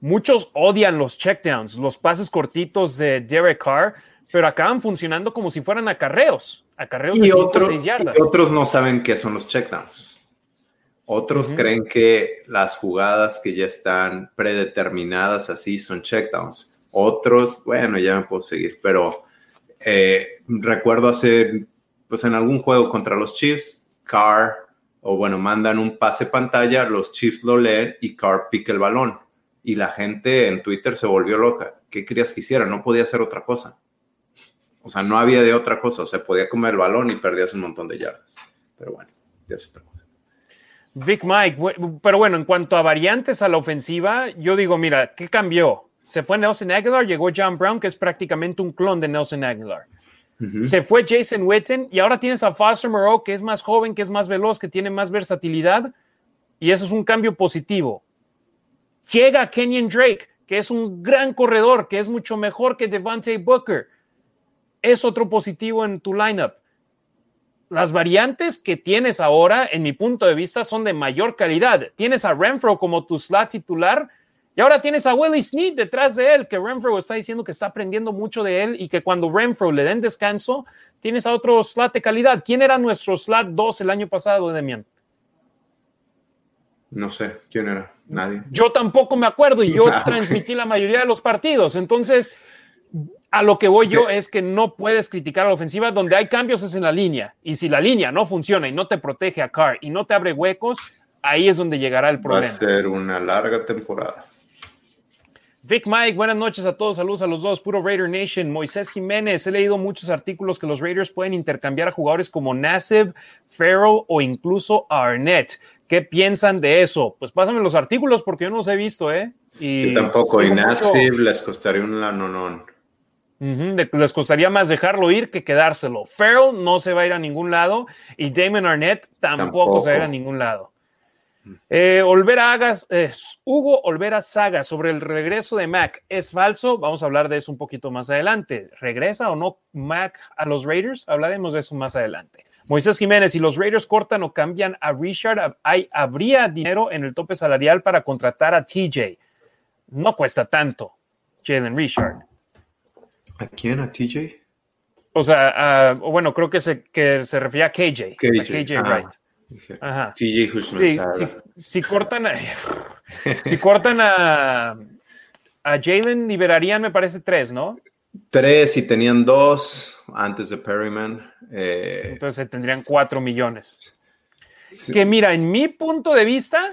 Muchos odian los checkdowns, los pases cortitos de Derek Carr, pero acaban funcionando como si fueran acarreos, acarreos de 5 6 yardas. Y otros no saben qué son los checkdowns. Otros creen que las jugadas que ya están predeterminadas así son checkdowns. Otros, bueno, ya me puedo seguir, pero eh, recuerdo hacer, pues en algún juego contra los Chiefs, Carr, o bueno, mandan un pase pantalla, los Chiefs lo leen y Carr pica el balón. Y la gente en Twitter se volvió loca. ¿Qué querías que hiciera? No podía hacer otra cosa. O sea, no había de otra cosa. O sea, podía comer el balón y perdías un montón de yardas. Pero bueno, ya se pregunta. Vic Mike, pero bueno, en cuanto a variantes a la ofensiva, yo digo, mira, ¿qué cambió? Se fue Nelson Aguilar, llegó John Brown, que es prácticamente un clon de Nelson Aguilar. Se fue Jason Witten y ahora tienes a Foster Moreau, que es más joven, que es más veloz, que tiene más versatilidad. Y eso es un cambio positivo. Llega Kenyon Drake, que es un gran corredor, que es mucho mejor que Devante Booker. Es otro positivo en tu lineup las variantes que tienes ahora, en mi punto de vista, son de mayor calidad. Tienes a Renfro como tu slot titular y ahora tienes a Willie Snead detrás de él, que Renfro está diciendo que está aprendiendo mucho de él y que cuando Renfro le den descanso, tienes a otro slot de calidad. ¿Quién era nuestro slot 2 el año pasado, Demian? No sé, ¿quién era? Nadie. Yo tampoco me acuerdo y yo ah, transmití la mayoría de los partidos. Entonces, a lo que voy yo es que no puedes criticar a la ofensiva donde hay cambios es en la línea. Y si la línea no funciona y no te protege a Carr y no te abre huecos, ahí es donde llegará el problema. Va a ser una larga temporada. Vic Mike, buenas noches a todos, saludos a los dos, puro Raider Nation. Moisés Jiménez, he leído muchos artículos que los Raiders pueden intercambiar a jugadores como Nassib, Farrell o incluso Arnett. ¿Qué piensan de eso? Pues pásame los artículos porque yo no los he visto, ¿eh? Y tampoco, y Nassib les costaría un lanonón les costaría más dejarlo ir que quedárselo. Farrell no se va a ir a ningún lado y Damon Arnett tampoco, se va a ir a ningún lado. Eh, Olvera eh, Hugo Olvera Saga sobre el regreso de Mac es falso. Vamos a hablar de eso un poquito más adelante. ¿Regresa o no Mac a los Raiders? Hablaremos de eso más adelante. Moisés Jiménez, si los Raiders cortan o cambian a Richard, hay, habría dinero en el tope salarial para contratar a TJ. No cuesta tanto, Jalen Richard. ¿A quién? ¿A TJ? O sea, bueno, creo que se, que se refiere a KJ. KJ, ah, Ajá. Sí, si, cortan a, si cortan a, a Jalen, liberarían, me parece, tres, ¿no? Tres y tenían dos antes de Perryman. Eh, Entonces tendrían cuatro millones. Que mira, en mi punto de vista,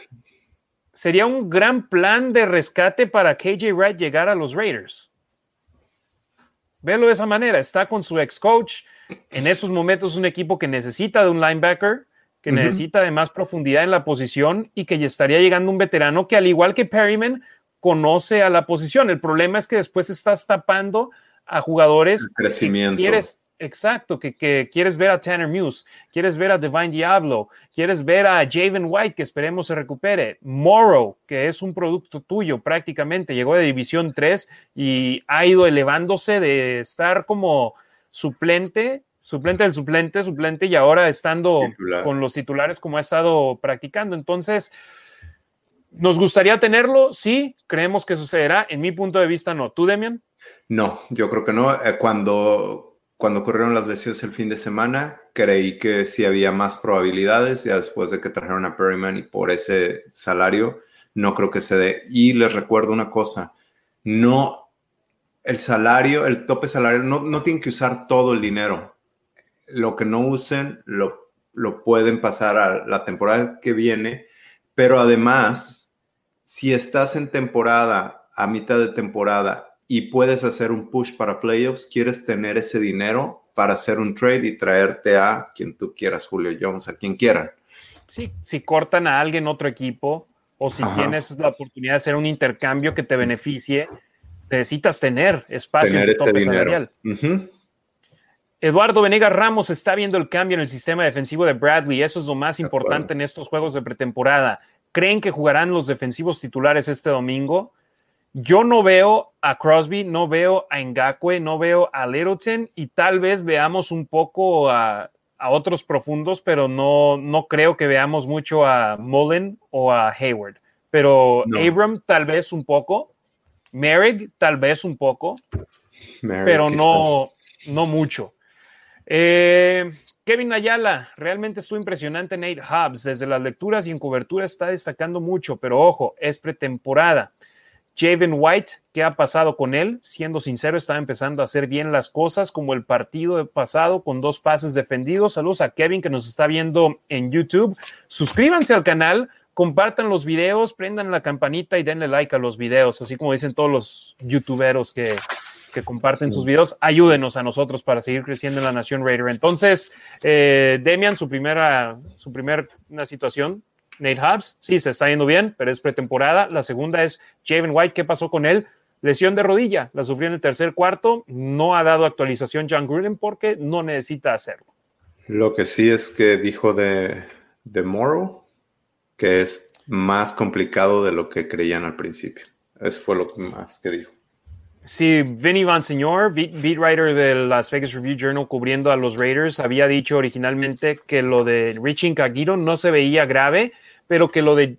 sería un gran plan de rescate para KJ Wright llegar a los Raiders. Velo de esa manera. Está con su ex coach. En estos momentos es un equipo que necesita de un linebacker, que necesita de más profundidad en la posición y que ya estaría llegando un veterano que, al igual que Perryman, conoce a la posición. El problema es que después estás tapando a jugadores crecimiento. que quieres, exacto, que, quieres ver a Tanner Muse, quieres ver a Divine Diablo, quieres ver a Javen White, que esperemos se recupere, Morrow, que es un producto tuyo prácticamente, llegó de División 3 y ha ido elevándose de estar como suplente suplente del suplente, suplente y ahora estando con los titulares como ha estado practicando. Entonces, ¿nos gustaría tenerlo? Sí, creemos que sucederá. En mi punto de vista, no. ¿Tú, Demian? No, yo creo que no. Eh, cuando, cuando ocurrieron las lesiones el fin de semana, creí que sí había más probabilidades, ya después de que trajeron a Perryman y por ese salario, no creo que se dé. Y les recuerdo una cosa, no, el salario, el tope salario, no, no tienen que usar todo el dinero. Lo que no usen, lo, lo pueden pasar a la temporada que viene, pero además, si estás en temporada, a mitad de temporada, y puedes hacer un push para playoffs, quieres tener ese dinero para hacer un trade y traerte a quien tú quieras, Julio Jones, a quien quieran. Sí, si cortan a alguien otro equipo o si tienes la oportunidad de hacer un intercambio que te beneficie, necesitas tener espacio en tu dinero. Eduardo Venegas Ramos está viendo el cambio en el sistema defensivo de Bradley. Eso es lo más importante en estos juegos de pretemporada. ¿Creen que jugarán los defensivos titulares este domingo? Yo no veo a Crosby, no veo a Ngakwe, no veo a Littleton y tal vez veamos un poco a, otros profundos, pero no, no creo que veamos mucho a Mullen o a Hayward. Pero Abram tal vez un poco, Merrick tal vez un poco, pero no, no mucho. Eh, Kevin Ayala, realmente estuvo impresionante Nate Hobbs. Desde las lecturas y en cobertura está destacando mucho, pero ojo, es pretemporada. Javen White, ¿qué ha pasado con él? Siendo sincero, estaba empezando a hacer bien las cosas, como el partido pasado con dos pases defendidos. Saludos a Kevin que nos está viendo en YouTube. Suscríbanse al canal, compartan los videos, prendan la campanita y denle like a los videos, así como dicen todos los youtuberos que, comparten sus videos. Ayúdenos a nosotros para seguir creciendo en la Nación Raider. Entonces, eh, Demian, su primera, su primera situación Nate Hobbs, sí, se está yendo bien, pero es pretemporada. La segunda es Javen White, ¿qué pasó con él? Lesión de rodilla, la sufrió en el tercer cuarto, no ha dado actualización John Gruden porque no necesita hacerlo. Lo que sí es que dijo de, de Morrow, que es más complicado de lo que creían al principio. Eso fue lo más que dijo. Sí, Vinny Van Señor, beat, writer de Las Vegas Review Journal cubriendo a los Raiders, había dicho originalmente que lo de Richie Kagiro no se veía grave, pero que lo de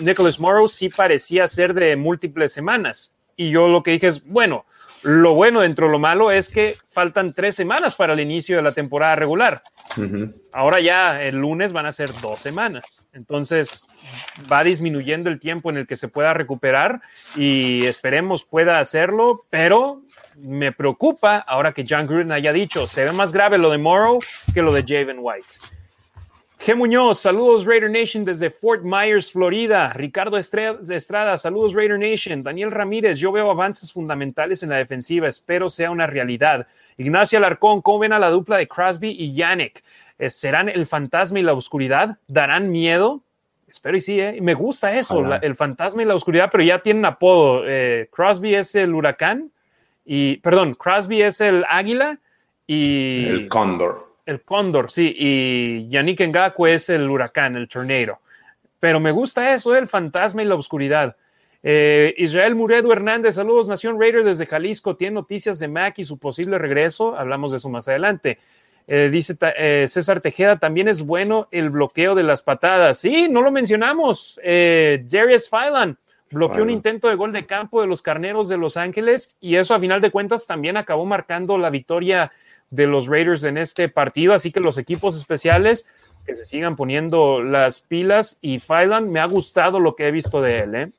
Nicholas Morrow sí parecía ser de múltiples semanas. Y yo lo que dije es, bueno, lo bueno dentro de lo malo es que faltan tres semanas para el inicio de la temporada regular. Ahora ya el lunes van a ser dos semanas. Entonces va disminuyendo el tiempo en el que se pueda recuperar y esperemos pueda hacerlo, pero me preocupa ahora que John Gruden haya dicho, se ve más grave lo de Morrow que lo de Javen White. G. Muñoz, saludos Raider Nation desde Fort Myers, Florida. Ricardo Estrada, saludos Raider Nation. Daniel Ramírez, yo veo avances fundamentales en la defensiva, espero sea una realidad. Ignacio Alarcón, ¿cómo ven a la dupla de Crosby y Yannick? Eh, ¿Serán el fantasma y la oscuridad? ¿Darán miedo? Espero y sí, ¿eh? me gusta eso, el fantasma y la oscuridad, pero ya tienen apodo. Eh, Crosby es el huracán y, perdón, Crosby es el águila y... El cóndor el cóndor, sí, y Yannick Ngakwe es el huracán, el tornado. Pero me gusta eso, el fantasma y la oscuridad. Eh, Israel Muredo Hernández, saludos Nación Raider desde Jalisco, tiene noticias de Mac y su posible regreso, hablamos de eso más adelante. Eh, dice eh, César Tejeda, también es bueno el bloqueo de las patadas. Sí, no lo mencionamos. Darius Filan bloqueó un intento de gol de campo de los Carneros de Los Ángeles y eso a final de cuentas también acabó marcando la victoria de los Raiders en este partido, así que los equipos especiales que se sigan poniendo las pilas y Fylan, me ha gustado lo que he visto de él. ¿eh?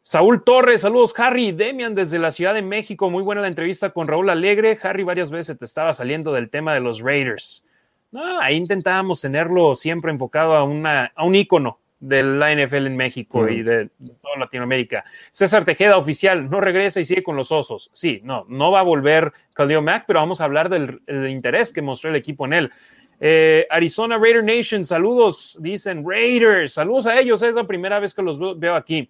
Saúl Torres, saludos Harry, Demian desde la Ciudad de México, muy buena la entrevista con Raúl Alegre. Harry, varias veces te estaba saliendo del tema de los Raiders. ahí intentábamos tenerlo siempre enfocado a, una, a un ícono de la NFL en México y de, toda Latinoamérica. César Tejeda, oficial, no regresa y sigue con los osos. Sí, no, no va a volver Khalil Mack, pero vamos a hablar del, interés que mostró el equipo en él. Eh, Arizona Raider Nation, saludos, dicen Raiders, saludos a ellos, es la primera vez que los veo aquí.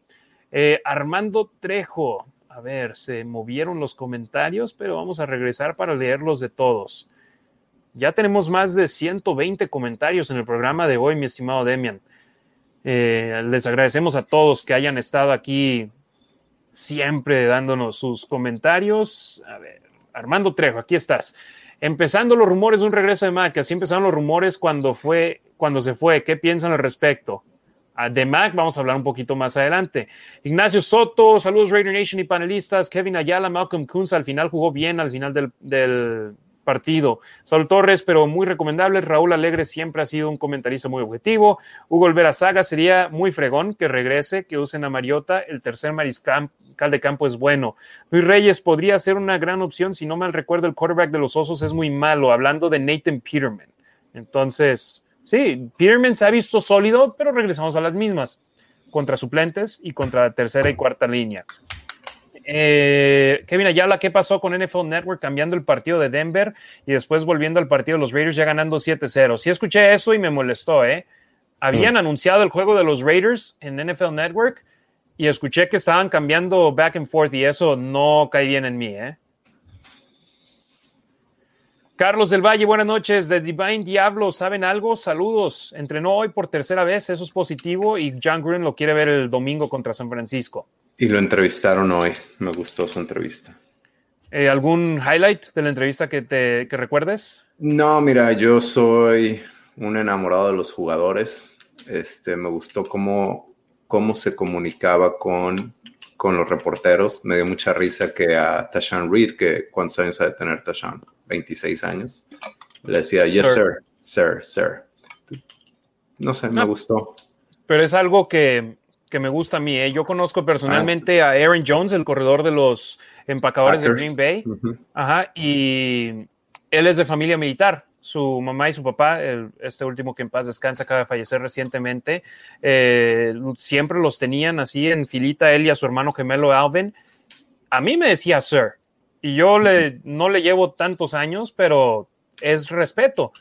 Eh, Armando Trejo, a ver, se movieron los comentarios, pero vamos a regresar para leerlos de todos. Ya tenemos más de 120 comentarios en el programa de hoy, mi estimado Demian. Eh, les agradecemos a todos que hayan estado aquí siempre dándonos sus comentarios. Armando Trejo, aquí estás. Empezando los rumores de un regreso de Mac, así empezaron los rumores cuando fue, cuando se fue. ¿Qué piensan al respecto? de Mac vamos a hablar un poquito más adelante. Ignacio Soto, saludos Raider Nation y panelistas. Kevin Ayala, Malcolm Kunz al final jugó bien al final del, partido. Saul Torres, pero muy recomendable. Raúl Alegre siempre ha sido un comentarista muy objetivo. Hugo Olvera sería muy fregón que regrese, que usen a Mariota. El tercer mariscal de campo es bueno. Luis Reyes podría ser una gran opción. Si no mal recuerdo, el quarterback de los Osos es muy malo, hablando de Nathan Peterman. Entonces, Sí, Peterman se ha visto sólido, pero regresamos a las mismas, contra suplentes y contra la tercera y cuarta línea. Eh, Kevin Ayala, ¿qué pasó con NFL Network cambiando el partido de Denver y después volviendo al partido de los Raiders ya ganando 7-0? Sí escuché eso y me molestó, ¿eh? Habían mm. anunciado el juego de los Raiders en NFL Network y escuché que estaban cambiando back and forth y eso no cae bien en mí, ¿eh? Carlos del Valle, buenas noches. De Divine Diablo, ¿saben algo? Saludos. Entrenó hoy por tercera vez, eso es positivo y John Green lo quiere ver el domingo contra San Francisco. Y lo entrevistaron hoy, me gustó su entrevista. Eh, ¿Algún highlight de la entrevista que te que recuerdes? No, mira, yo soy un enamorado de los jugadores. Este, me gustó cómo, cómo se comunicaba con, con los reporteros. Me dio mucha risa que a Tashan Reed, que cuántos años ha de tener Tashan 26 años. Le decía, yes, sir, sir, sir. No sé, me gustó. Pero es algo que, me gusta a mí. ¿eh? Yo conozco personalmente a Aaron Jones, el corredor de los empacadores de Green Bay. Ajá, y él es de familia militar. Su mamá y su papá, este último que en paz descansa, acaba de fallecer recientemente, eh, siempre los tenían así en filita, él y a su hermano gemelo Alvin. A mí me decía sir, y yo le, no le llevo tantos años, pero es respeto.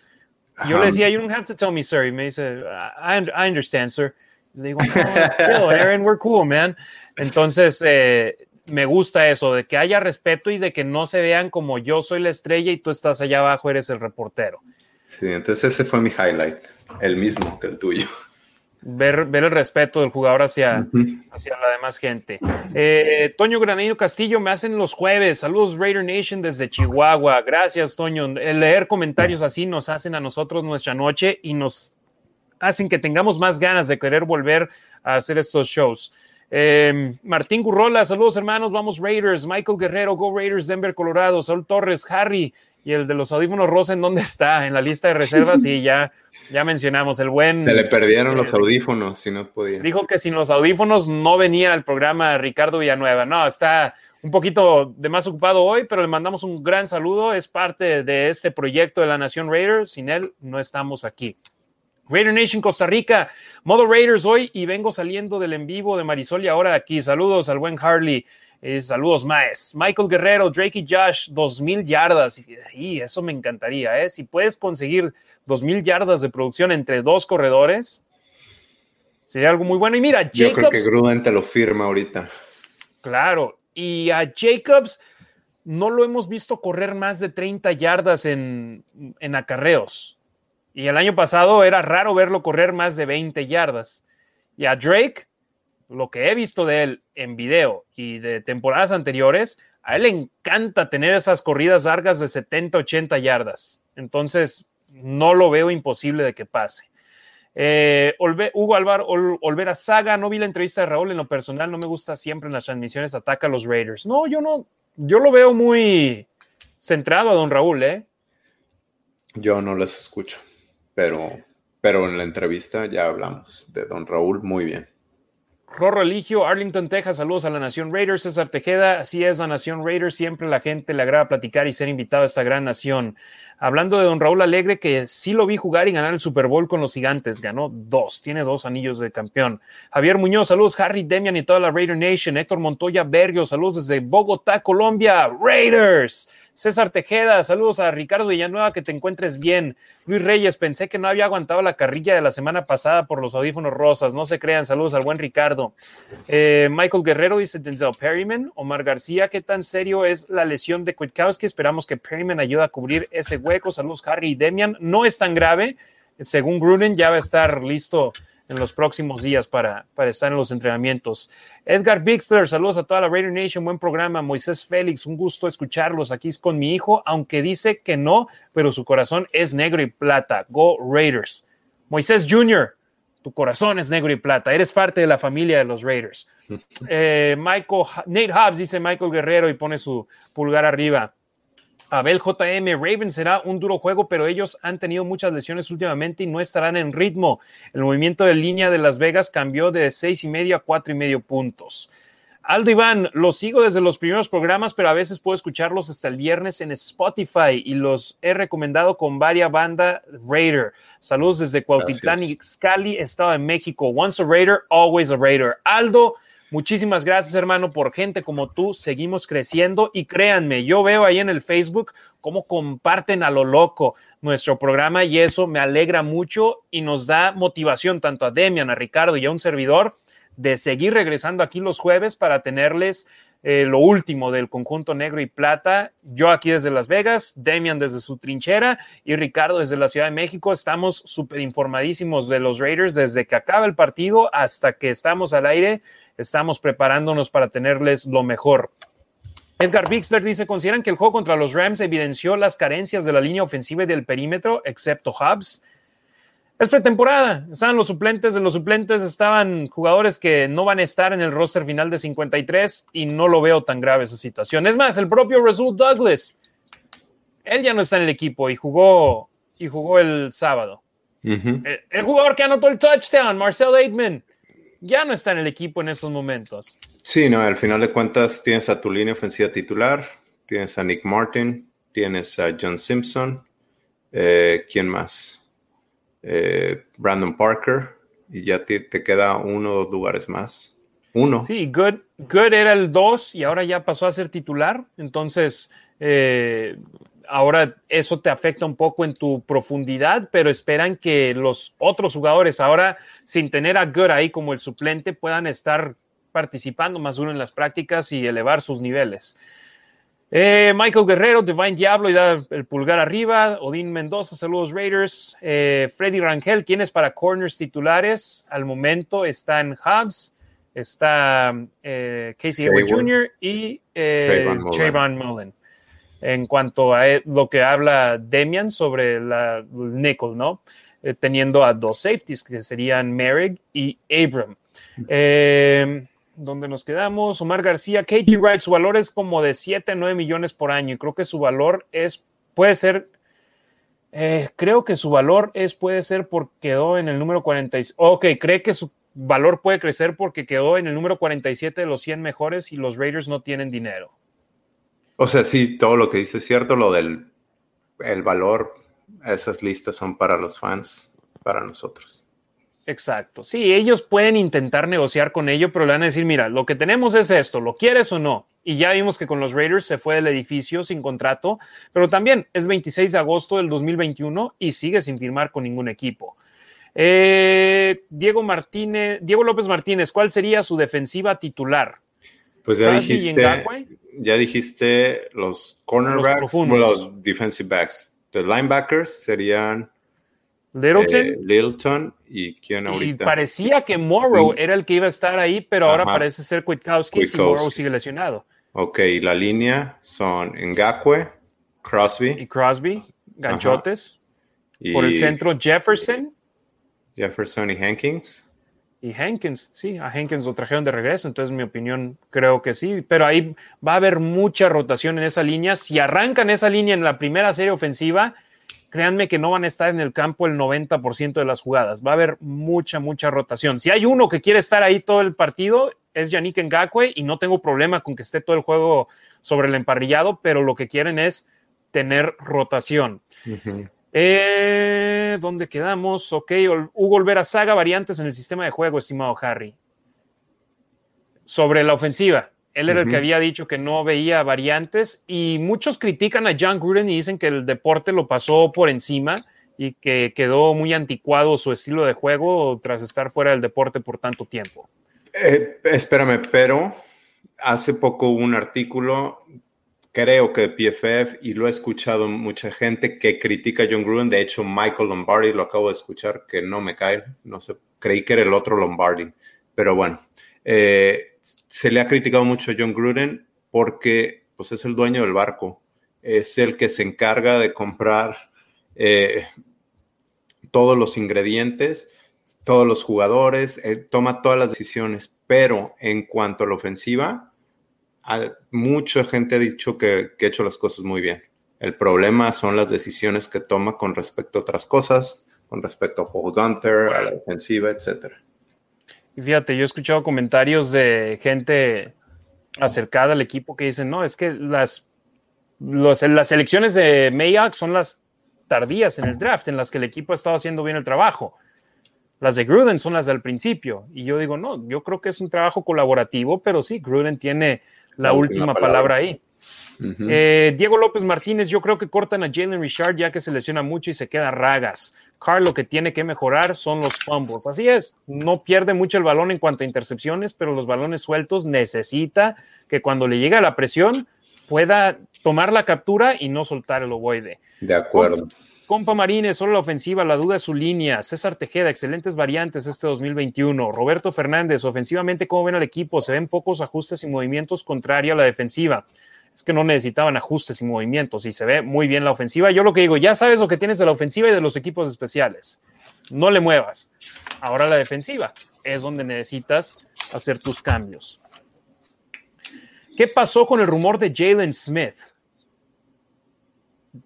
Yo le decía, you don't have to tell me, sir. Y me dice, I, I understand, sir. Le digo, no, Aaron, we're cool, man. Entonces, eh, me gusta eso, de que haya respeto y de que no se vean como yo soy la estrella y tú estás allá abajo, eres el reportero. Sí, entonces ese fue mi highlight, el mismo que el tuyo ver, ver el respeto del jugador hacia, hacia la demás gente. Eh, Toño Granino Castillo, me hacen los jueves. Saludos, Raider Nation desde Chihuahua. Gracias, Toño. El leer comentarios así nos hacen a nosotros nuestra noche y nos hacen que tengamos más ganas de querer volver a hacer estos shows. Eh, Martín Gurrola, saludos hermanos, vamos Raiders, Michael Guerrero, Go Raiders, Denver, Colorado, Saul Torres, Harry, y el de los audífonos rosa, ¿en dónde está? En la lista de reservas, y ya, ya mencionamos el buen. Se le perdieron los audífonos, si no podía. Dijo que sin los audífonos no venía al programa Ricardo Villanueva. No, está un poquito de más ocupado hoy, pero le mandamos un gran saludo. Es parte de este proyecto de la Nación Raiders. Sin él, no estamos aquí. Raider Nation Costa Rica, modo Raiders hoy y vengo saliendo del en vivo de Marisol y ahora aquí. Saludos al buen Harley. Eh, saludos, Maes. Michael Guerrero, Drake y Josh, 2000 yardas. Y eso me encantaría, ¿eh? Si puedes conseguir 2000 yardas de producción entre dos corredores, sería algo muy bueno. Y mira, Jacobs. Yo creo que Gruden te lo firma ahorita. Claro. Y a Jacobs no lo hemos visto correr más de 30 yardas en, en acarreos. Y el año pasado era raro verlo correr más de 20 yardas. Y a Drake lo que he visto de él en video y de temporadas anteriores, a él le encanta tener esas corridas largas de 70, 80 yardas. Entonces, no lo veo imposible de que pase. Eh, Hugo Alvar, Olvera Saga, no vi la entrevista de Raúl en lo personal, no me gusta siempre en las transmisiones, ataca a los Raiders. No, yo no, yo lo veo muy centrado a don Raúl, ¿eh? Yo no les escucho. Pero, pero en la entrevista ya hablamos de Don Raúl muy bien. Rorro Eligio, Arlington, Texas, saludos a la Nación Raiders. César Tejeda, así es la Nación Raiders, siempre la gente le agrada platicar y ser invitado a esta gran nación. Hablando de don Raúl Alegre, que sí lo vi jugar y ganar el Super Bowl con los gigantes, ganó dos, tiene dos anillos de campeón. Javier Muñoz, saludos, Harry Demian y toda la Raider Nation. Héctor Montoya Berrio, saludos desde Bogotá, Colombia, Raiders. César Tejeda, saludos a Ricardo Villanueva, que te encuentres bien. Luis Reyes, pensé que no había aguantado la carrilla de la semana pasada por los audífonos rosas, no se crean, saludos al buen Ricardo. Eh, Michael Guerrero dice Denzel Perryman. Omar García, ¿qué tan serio es la lesión de Kwiatkowski? Esperamos que Perryman ayude a cubrir ese hueco. Saludos, Harry y Demian. No es tan grave, según Gruden, ya va a estar listo en los próximos días para, para estar en los entrenamientos. Edgar Bixler, saludos a toda la Raider Nation, buen programa. Moisés Félix, un gusto escucharlos. Aquí es con mi hijo, aunque dice que no, pero su corazón es negro y plata. Go Raiders. Moisés Jr., tu corazón es negro y plata. Eres parte de la familia de los Raiders. Eh, Michael, Nate Hobbs dice Michael Guerrero y pone su pulgar arriba. Abel JM, Raven será un duro juego, pero ellos han tenido muchas lesiones últimamente y no estarán en ritmo. El movimiento de línea de Las Vegas cambió de seis y medio a cuatro y medio puntos. Aldo Iván, los sigo desde los primeros programas, pero a veces puedo escucharlos hasta el viernes en Spotify y los he recomendado con varias banda Raider. Saludos desde Cuautitlán y Scali, Estado de México. Once a Raider, always a Raider. Aldo, Muchísimas gracias, hermano, por gente como tú. Seguimos creciendo y créanme, yo veo ahí en el Facebook cómo comparten a lo loco nuestro programa y eso me alegra mucho y nos da motivación tanto a Demian, a Ricardo y a un servidor de seguir regresando aquí los jueves para tenerles eh, lo último del conjunto negro y plata. Yo aquí desde Las Vegas, Demian desde su trinchera y Ricardo desde la Ciudad de México. Estamos súper informadísimos de los Raiders desde que acaba el partido hasta que estamos al aire estamos preparándonos para tenerles lo mejor. Edgar Bixler dice, ¿consideran que el juego contra los Rams evidenció las carencias de la línea ofensiva y del perímetro, excepto Hubs? Es pretemporada, estaban los suplentes, de los suplentes estaban jugadores que no van a estar en el roster final de 53 y no lo veo tan grave esa situación. Es más, el propio Rasul Douglas, él ya no está en el equipo y jugó, y jugó el sábado. el, el, jugador que anotó el touchdown, Marcel Aitman, ya no está en el equipo en estos momentos. Sí, no, al final de cuentas tienes a tu línea ofensiva titular, tienes a Nick Martin, tienes a John Simpson, eh, ¿quién más? Eh, Brandon Parker, y ya te, queda uno o dos lugares más. Uno. Sí, Good, Good era el dos y ahora ya pasó a ser titular, entonces eh, ahora eso te afecta un poco en tu profundidad, pero esperan que los otros jugadores ahora, sin tener a Good ahí como el suplente, puedan estar participando más uno en las prácticas y elevar sus niveles. Eh, Michael Guerrero, Divine Diablo y da el pulgar arriba. Odín Mendoza, saludos Raiders. Eh, Freddy Rangel, ¿quién es para corners titulares? Al momento está en Hubs, está eh, Casey Hayward Jr. y Trayvon Mullen en cuanto a e, lo que habla Demian sobre la nickel, ¿no? Eh, teniendo a dos safeties que serían Merrick y Abram. Eh, ¿Dónde nos quedamos? Omar García, KG Wright, su valor es como de 7 a 9 millones por año y creo que su valor es, puede ser, eh, creo que su valor es, puede ser porque quedó en el número 46. Ok, cree que su valor puede crecer porque quedó en el número 47 de los 100 mejores y los Raiders no tienen dinero. O sea, sí, todo lo que dice es cierto, lo del el valor, esas listas son para los fans, para nosotros. Exacto. Sí, ellos pueden intentar negociar con ello, pero le van a decir, mira, lo que tenemos es esto, ¿lo quieres o no? Y ya vimos que con los Raiders se fue del edificio sin contrato, pero también es 26 de agosto del 2021 y sigue sin firmar con ningún equipo. Eh, Diego Martínez, Diego López Martínez, ¿cuál sería su defensiva titular? Pues ya dijiste, ya dijiste los cornerbacks, los, los defensive backs. Los linebackers serían Littleton. Eh, Littleton y quién ahorita. Y parecía que Morrow era el que iba a estar ahí, pero ahora parece ser Kwiatkowski si Morrow sigue lesionado. Ok, la línea son Ngakwe, Crosby. Y Crosby, ganchotes. Por el centro Jefferson. Jefferson y Hankins y Hankins, sí, a Hankins lo trajeron de regreso, entonces mi opinión creo que sí, pero ahí va a haber mucha rotación en esa línea. Si arrancan esa línea en la primera serie ofensiva, créanme que no van a estar en el campo el 90% de las jugadas. Va a haber mucha, mucha rotación. Si hay uno que quiere estar ahí todo el partido, es Yannick Ngakwe y no tengo problema con que esté todo el juego sobre el emparrillado, pero lo que quieren es tener rotación. Eh, ¿Dónde quedamos? Ok, Hugo Olvera Saga, variantes en el sistema de juego, estimado Harry. Sobre la ofensiva. Él era el que había dicho que no veía variantes y muchos critican a John Gruden y dicen que el deporte lo pasó por encima y que quedó muy anticuado su estilo de juego tras estar fuera del deporte por tanto tiempo. Eh, espérame, pero hace poco hubo un artículo, creo que PFF, y lo he escuchado mucha gente que critica a John Gruden. De hecho, Michael Lombardi lo acabo de escuchar, que no me cae, no sé, creí que era el otro Lombardi, pero bueno. Eh, se le ha criticado mucho a John Gruden porque pues, es el dueño del barco, es el que se encarga de comprar eh, todos los ingredientes, todos los jugadores, toma todas las decisiones, pero en cuanto a la ofensiva, mucha gente ha dicho que, que ha hecho las cosas muy bien. El problema son las decisiones que toma con respecto a otras cosas, con respecto a Paul Gunter, a la defensiva, etcétera. Fíjate, yo he escuchado comentarios de gente acercada al equipo que dicen, no, es que las, las elecciones de Mayock son las tardías en el draft, en las que el equipo ha estado haciendo bien el trabajo. Las de Gruden son las del principio. Y yo digo, no, yo creo que es un trabajo colaborativo, pero sí, Gruden tiene la, última, palabra, ahí. Eh, Diego López Martínez, yo creo que cortan a Jalen Richard ya que se lesiona mucho y se queda ragas. Carl lo que tiene que mejorar son los fumbles. Así es, no pierde mucho el balón en cuanto a intercepciones, pero los balones sueltos necesita que cuando le llegue la presión pueda tomar la captura y no soltar el ovoide. De acuerdo. Compa Marines, solo la ofensiva, la duda es su línea. César Tejeda, excelentes variantes este 2021. Roberto Fernández, ofensivamente, ¿cómo ven al equipo? Se ven pocos ajustes y movimientos contrario a la defensiva es que no necesitaban ajustes y movimientos y se ve muy bien la ofensiva. Yo lo que digo, ya sabes lo que tienes de la ofensiva y de los equipos especiales. No le muevas. Ahora la defensiva es donde necesitas hacer tus cambios. ¿Qué pasó con el rumor de Jalen Smith?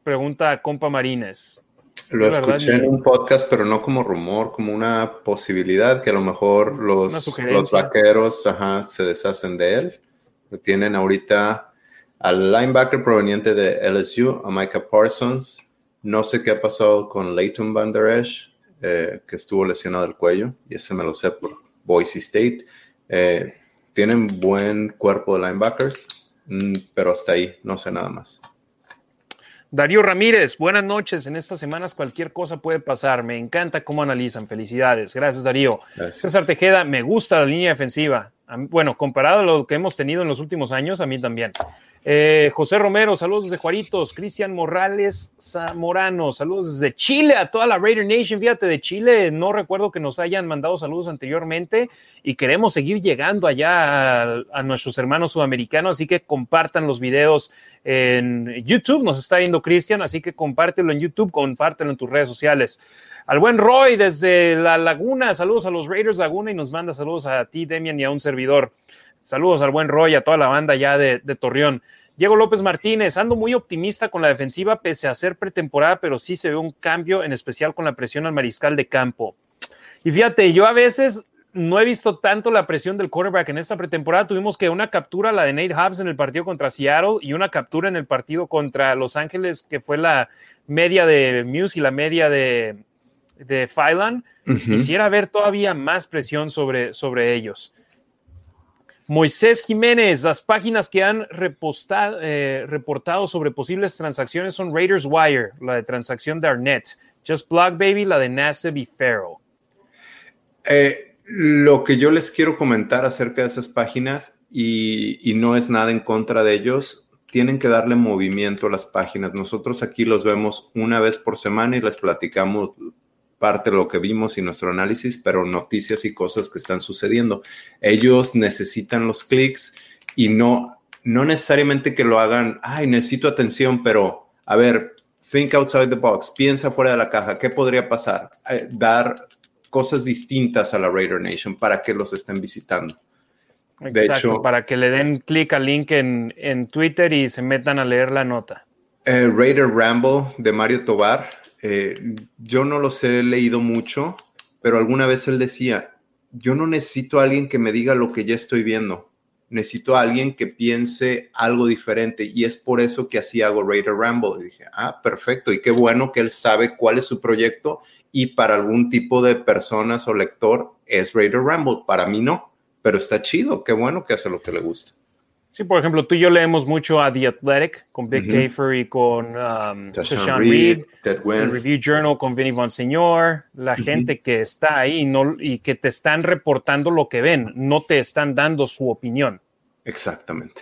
Pregunta compa Marines. Lo escuché en un podcast, pero no como rumor, como una posibilidad que a lo mejor los, los vaqueros se deshacen de él. Lo tienen ahorita al linebacker proveniente de LSU, a Micah Parsons. No sé qué ha pasado con Leighton Van Der Esch, eh, que estuvo lesionado del cuello, y ese me lo sé por Boise State. Eh, tienen buen cuerpo de linebackers, mm, pero hasta ahí, no sé nada más. Darío Ramírez, buenas noches. En estas semanas cualquier cosa puede pasar. Me encanta cómo analizan. Felicidades. Gracias, Darío. César Tejeda, me gusta la línea defensiva. Bueno, comparado a lo que hemos tenido en los últimos años, a mí también. Eh, José Romero, saludos desde Juaritos. Cristian Morales Zamorano, saludos desde Chile a toda la Raider Nation. Fíjate, de Chile no recuerdo que nos hayan mandado saludos anteriormente y queremos seguir llegando allá a, nuestros hermanos sudamericanos, así que compartan los videos en YouTube. Nos está viendo Cristian, así que compártelo en YouTube, compártelo en tus redes sociales. Al buen Roy desde la Laguna, saludos a los Raiders Laguna y nos manda saludos a ti, Demian, y a un servidor. Saludos al buen Roy, a toda la banda ya de, Torreón. Diego López Martínez, ando muy optimista con la defensiva pese a ser pretemporada, pero sí se ve un cambio, en especial con la presión al mariscal de campo. Y fíjate, yo a veces no he visto tanto la presión del quarterback en esta pretemporada. Tuvimos que una captura, la de Nate Hobbs en el partido contra Seattle y una captura en el partido contra Los Ángeles, que fue la media de Muse y la media de, de Quisiera ver todavía más presión sobre, sobre ellos. Moisés Jiménez, las páginas que han eh, reportado sobre posibles transacciones son Raiders Wire, la de transacción de Arnett, Just Block Baby, la de Nassib y Farrell. Eh, lo que yo les quiero comentar acerca de esas páginas, y, y, no es nada en contra de ellos, tienen que darle movimiento a las páginas. Nosotros aquí los vemos una vez por semana y les platicamos parte de lo que vimos y nuestro análisis, pero noticias y cosas que están sucediendo. Ellos necesitan los clics y no, no necesariamente que lo hagan, ay, necesito atención, pero a ver, think outside the box, piensa fuera de la caja, ¿qué podría pasar? Eh, dar cosas distintas a la Raider Nation para que los estén visitando. De hecho, para que le den clic al link en, en, Twitter y se metan a leer la nota. Eh, Raider Ramble de Mario Tobar eh, yo no los he leído mucho, pero alguna vez él decía, yo no necesito a alguien que me diga lo que ya estoy viendo, necesito a alguien que piense algo diferente. Y es por eso que así hago Raider Ramble. Y dije, ah, perfecto, y qué bueno que él sabe cuál es su proyecto. Y para algún tipo de personas o lector es Raider Ramble, para mí no, pero está chido, qué bueno que hace lo que le gusta. Sí, por ejemplo, tú y yo leemos mucho a The Athletic con Big uh y con um, Reed, el Review Journal con Vinny Bonseñor, la gente que está ahí no, y que te están reportando lo que ven, no te están dando su opinión. Exactamente.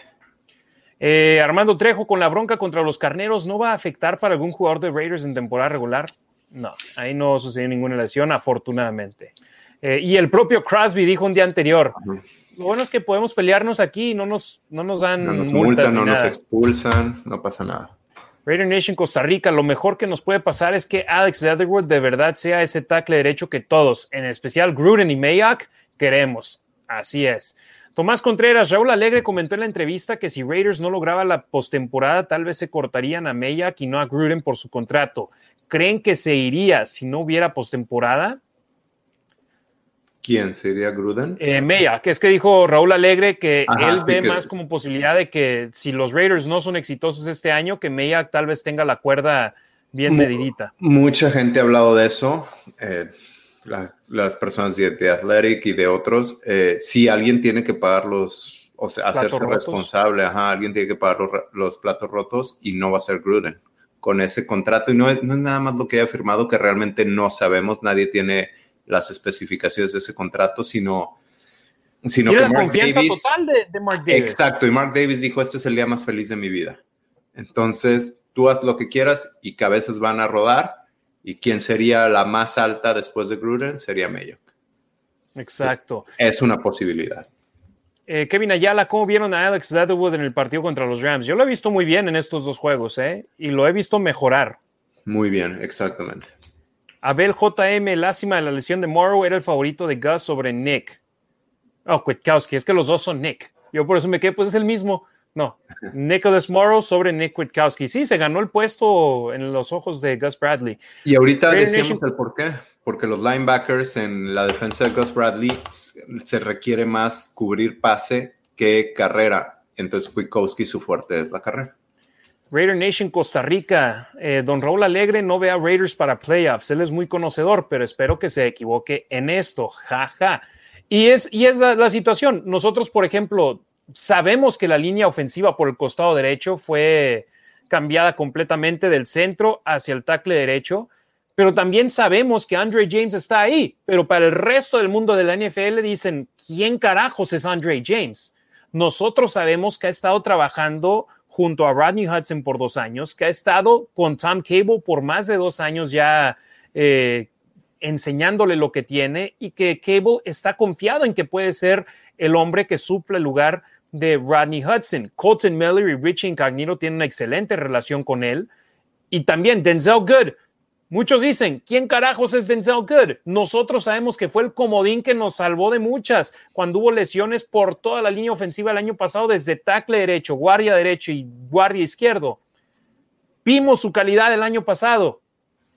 Eh, Armando Trejo con la bronca contra los carneros, ¿no va a afectar para algún jugador de Raiders en temporada regular? No, ahí no sucedió ninguna lesión, afortunadamente. Eh, y el propio Crosby dijo un día anterior, lo bueno es que podemos pelearnos aquí, no nos, no nos dan no nos multan, no nos expulsan, no pasa nada. Raider Nation Costa Rica, lo mejor que nos puede pasar es que Alex Leatherwood de verdad sea ese tackle derecho que todos, en especial Gruden y Mayak, queremos. Así es. Tomás Contreras, Raúl Alegre comentó en la entrevista que si Raiders no lograba la postemporada, tal vez se cortarían a Mayak y no a Gruden por su contrato. ¿Creen que se iría si no hubiera postemporada? ¿Quién sería Gruden? Eh, Meya, que es que dijo Raúl Alegre que él ve más como posibilidad de que si los Raiders no son exitosos este año, que Meya tal vez tenga la cuerda bien medidita. Mucha gente ha hablado de eso, eh, las personas de, Athletic y de otros. Eh, si alguien tiene que pagar los, o sea, hacerse responsable, ajá, alguien tiene que pagar los, platos rotos y no va a ser Gruden con ese contrato. Y no es, no es nada más lo que haya firmado, que realmente no sabemos, nadie tiene las especificaciones de ese contrato, sino, sino que Mark Davis, total de, Mark Davis. Exacto, y Mark Davis dijo, este es el día más feliz de mi vida. Entonces, tú haz lo que quieras y cabezas van a rodar, y quien sería la más alta después de Gruden sería Mayo. Exacto. Es, una posibilidad. Eh, Kevin Ayala, ¿cómo vieron a Alex Leatherwood en el partido contra los Rams? Yo lo he visto muy bien en estos dos juegos, ¿eh? Y lo he visto mejorar. Muy bien, exactamente. Abel JM, lástima de la lesión de Morrow, era el favorito de Gus sobre Nick. Oh, Kwiatkowski, es que los dos son Nick. Yo por eso me quedé, pues es el mismo. No, Nicholas Morrow sobre Nick Kwiatkowski. Sí, se ganó el puesto en los ojos de Gus Bradley. Y ahorita decimos el por qué. Porque los linebackers en la defensa de Gus Bradley se requiere más cubrir pase que carrera. Entonces Kwiatkowski su fuerte es la carrera. Raider Nation Costa Rica, eh, don Raúl Alegre no ve a Raiders para playoffs, él es muy conocedor, pero espero que se equivoque en esto, jaja. Y es, y es la, situación, nosotros, por ejemplo, sabemos que la línea ofensiva por el costado derecho fue cambiada completamente del centro hacia el tackle derecho, pero también sabemos que Andre James está ahí, pero para el resto del mundo de la NFL dicen, ¿quién carajos es Andre James? Nosotros sabemos que ha estado trabajando junto a Rodney Hudson por dos años, que ha estado con Tom Cable por más de dos años ya eh, enseñándole lo que tiene y que Cable está confiado en que puede ser el hombre que suple el lugar de Rodney Hudson. Colton Miller y Richie Incognito tienen una excelente relación con él. Y también Denzel Good Muchos dicen, ¿quién carajos es Denzel Good? Nosotros sabemos que fue el comodín que nos salvó de muchas cuando hubo lesiones por toda la línea ofensiva el año pasado, desde tackle derecho, guardia derecho y guardia izquierdo. Vimos su calidad el año pasado,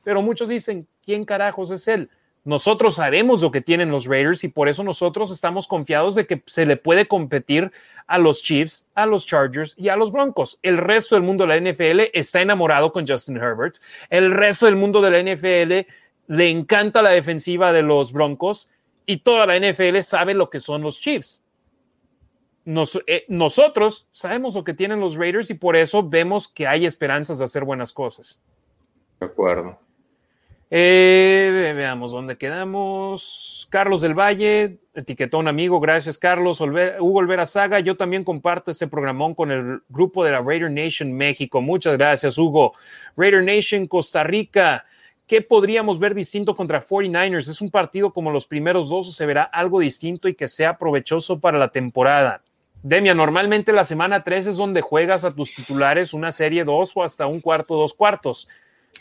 pero muchos dicen, ¿quién carajos es él? Nosotros sabemos lo que tienen los Raiders y por eso nosotros estamos confiados de que se le puede competir a los Chiefs, a los Chargers y a los Broncos. El resto del mundo de la NFL está enamorado con Justin Herbert. El resto del mundo de la NFL le encanta la defensiva de los Broncos y toda la NFL sabe lo que son los Chiefs. Eh, nosotros sabemos lo que tienen los Raiders y por eso vemos que hay esperanzas de hacer buenas cosas. De acuerdo. Eh, veamos dónde quedamos. Carlos del Valle, etiquetó un amigo. Gracias, Carlos. Hugo Olvera Saga, yo también comparto este programón con el grupo de la Raider Nation México. Muchas gracias, Hugo. Raider Nation Costa Rica. ¿Qué podríamos ver distinto contra 49ers? ¿Es un partido como los primeros dos o se verá algo distinto y que sea provechoso para la temporada? Demia, normalmente la semana 3 es donde juegas a tus titulares una serie 2 o hasta un cuarto, dos cuartos.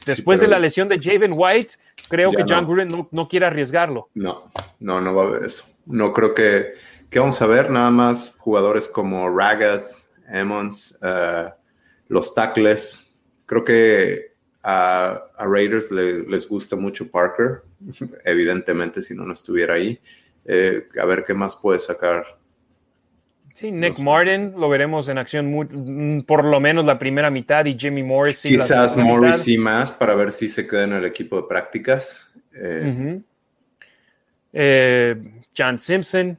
Después de la lesión de Javen White, creo que John Gruden no, quiere arriesgarlo. No, no, no va a haber eso. No creo que, que vamos a ver nada más jugadores como Ragas, Emmons, eh, los tackles. Creo que A, Raiders les gusta mucho Parker, evidentemente si no, no estuviera ahí. Eh, a ver qué más puede sacar. Sí, Nick Martin lo veremos en acción mm, por lo menos la primera mitad y Jimmy Morris. Quizás Morris y más para ver si se queda en el equipo de prácticas. Eh, eh, John Simpson.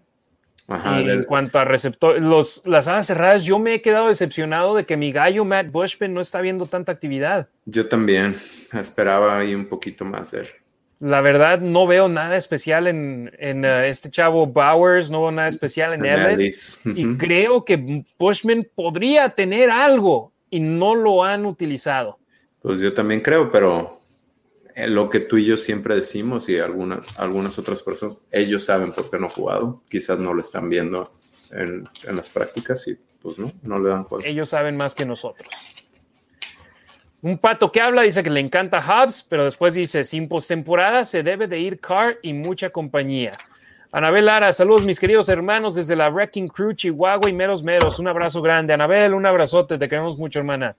en cuanto a receptor, los, las alas cerradas, yo me he quedado decepcionado de que mi gallo Matt Bushman no está viendo tanta actividad. Yo también esperaba ahí un poquito más de él. La verdad, no veo nada especial en, eh, este chavo Bowers, no veo nada especial en Ellis. Y creo que Bushman podría tener algo y no lo han utilizado. Pues yo también creo, pero eh, lo que tú y yo siempre decimos y algunas, algunas otras personas, ellos saben por qué no ha jugado. Quizás no lo están viendo en, en las prácticas y pues no, no le dan cuenta. Ellos saben más que nosotros. Un pato que habla dice que le encanta Hubs, pero después dice, sin postemporada se debe de ir Car y mucha compañía. Anabel Lara, saludos mis queridos hermanos desde la Wrecking Crew, Chihuahua y Meros Meros. Un abrazo grande. Anabel, un abrazote, te queremos mucho, hermana.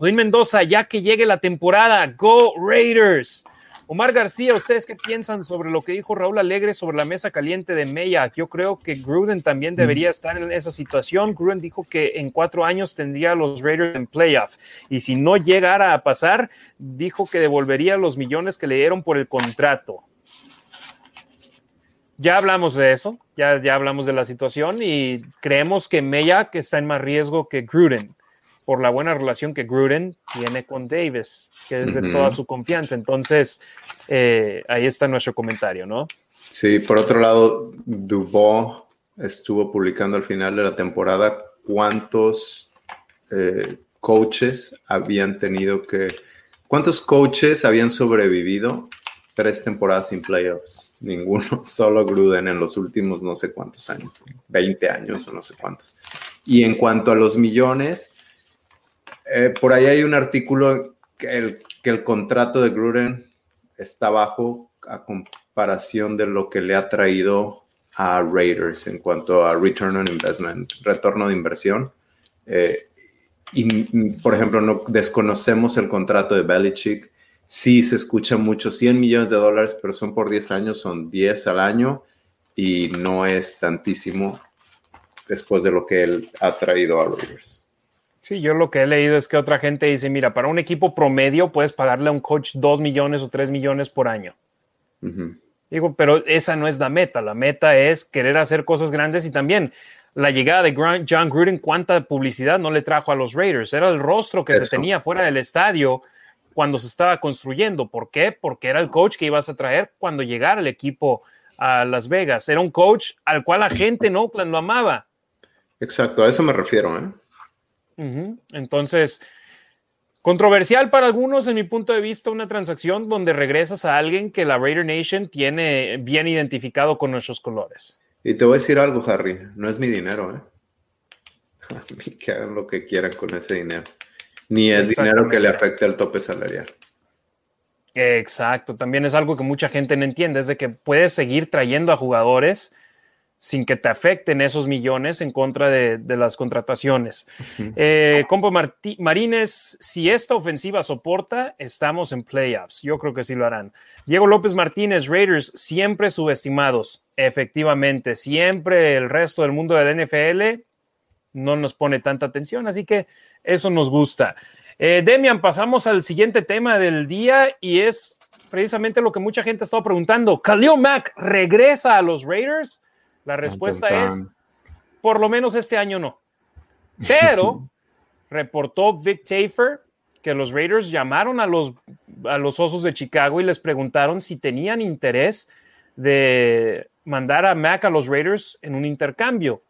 Luis Mendoza, ya que llegue la temporada, Go Raiders. Omar García, ¿ustedes qué piensan sobre lo que dijo Raúl Alegre sobre la mesa caliente de Meya? Yo creo que Gruden también debería estar en esa situación. Gruden dijo que en cuatro años tendría a los Raiders en playoff y si no llegara a pasar, dijo que devolvería los millones que le dieron por el contrato. Ya hablamos de eso, ya, ya hablamos de la situación y creemos que Meya que está en más riesgo que Gruden por la buena relación que Gruden tiene con Davis, que es de toda su confianza. Entonces, eh, ahí está nuestro comentario, ¿no? Sí, por otro lado, Dubois estuvo publicando al final de la temporada cuántos eh, coaches habían tenido que, cuántos coaches habían sobrevivido tres temporadas sin playoffs. Ninguno, solo Gruden en los últimos no sé cuántos años, 20 años o no sé cuántos. Y en cuanto a los millones, eh, por ahí hay un artículo que el, contrato de Gruden está bajo a comparación de lo que le ha traído a Raiders en cuanto a return on investment, retorno de inversión. Eh, y, por ejemplo, no desconocemos el contrato de Belichick. Sí se escucha mucho, 100 millones de dólares, pero son por 10 años, son 10 al año y no es tantísimo después de lo que él ha traído a Raiders. Sí, yo lo que he leído es que otra gente dice, mira, para un equipo promedio puedes pagarle a un coach dos millones o tres millones por año. Digo, pero esa no es la meta. La meta es querer hacer cosas grandes y también la llegada de John Gruden, cuánta publicidad no le trajo a los Raiders. Era el rostro que se tenía fuera del estadio cuando se estaba construyendo. ¿Por qué? Porque era el coach que ibas a traer cuando llegara el equipo a Las Vegas. Era un coach al cual la gente en Oakland lo amaba. Exacto, a eso me refiero. ¿eh? Entonces, controversial para algunos, en mi punto de vista, una transacción donde regresas a alguien que la Raider Nation tiene bien identificado con nuestros colores. Y te voy a decir algo, Harry, no es mi dinero, ¿eh? que hagan lo que quieran con ese dinero. Ni es dinero que le afecte al tope salarial. Exacto, también es algo que mucha gente no entiende, es de que puedes seguir trayendo a jugadores sin que te afecten esos millones en contra de, las contrataciones. Eh, Compo Marines, si esta ofensiva soporta, estamos en playoffs. Yo creo que sí lo harán. Diego López Martínez, Raiders, siempre subestimados. Efectivamente, siempre el resto del mundo del NFL no nos pone tanta atención, así que eso nos gusta. Eh, Demian, pasamos al siguiente tema del día y es precisamente lo que mucha gente ha estado preguntando. ¿Khalil Mack regresa a los Raiders? La respuesta es, por lo menos este año no. Pero reportó Vic Tafer que los Raiders llamaron a los, a los Osos de Chicago y les preguntaron si tenían interés de mandar a Mac a los Raiders en un intercambio.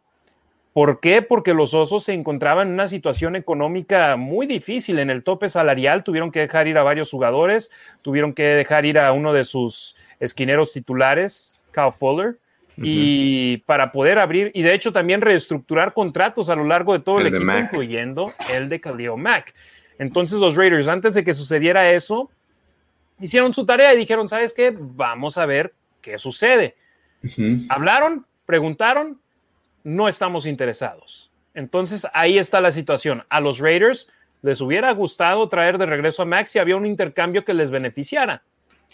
¿Por qué? Porque los Osos se encontraban en una situación económica muy difícil en el tope salarial, tuvieron que dejar ir a varios jugadores, tuvieron que dejar ir a uno de sus esquineros titulares, Kyle Fuller, y para poder abrir y de hecho también reestructurar contratos a lo largo de todo el, equipo, incluyendo el de Khalil Mack. Entonces los Raiders, antes de que sucediera eso, hicieron su tarea y dijeron, ¿sabes qué? Vamos a ver qué sucede. Hablaron, preguntaron, no estamos interesados. Entonces ahí está la situación. A los Raiders les hubiera gustado traer de regreso a Max si había un intercambio que les beneficiara.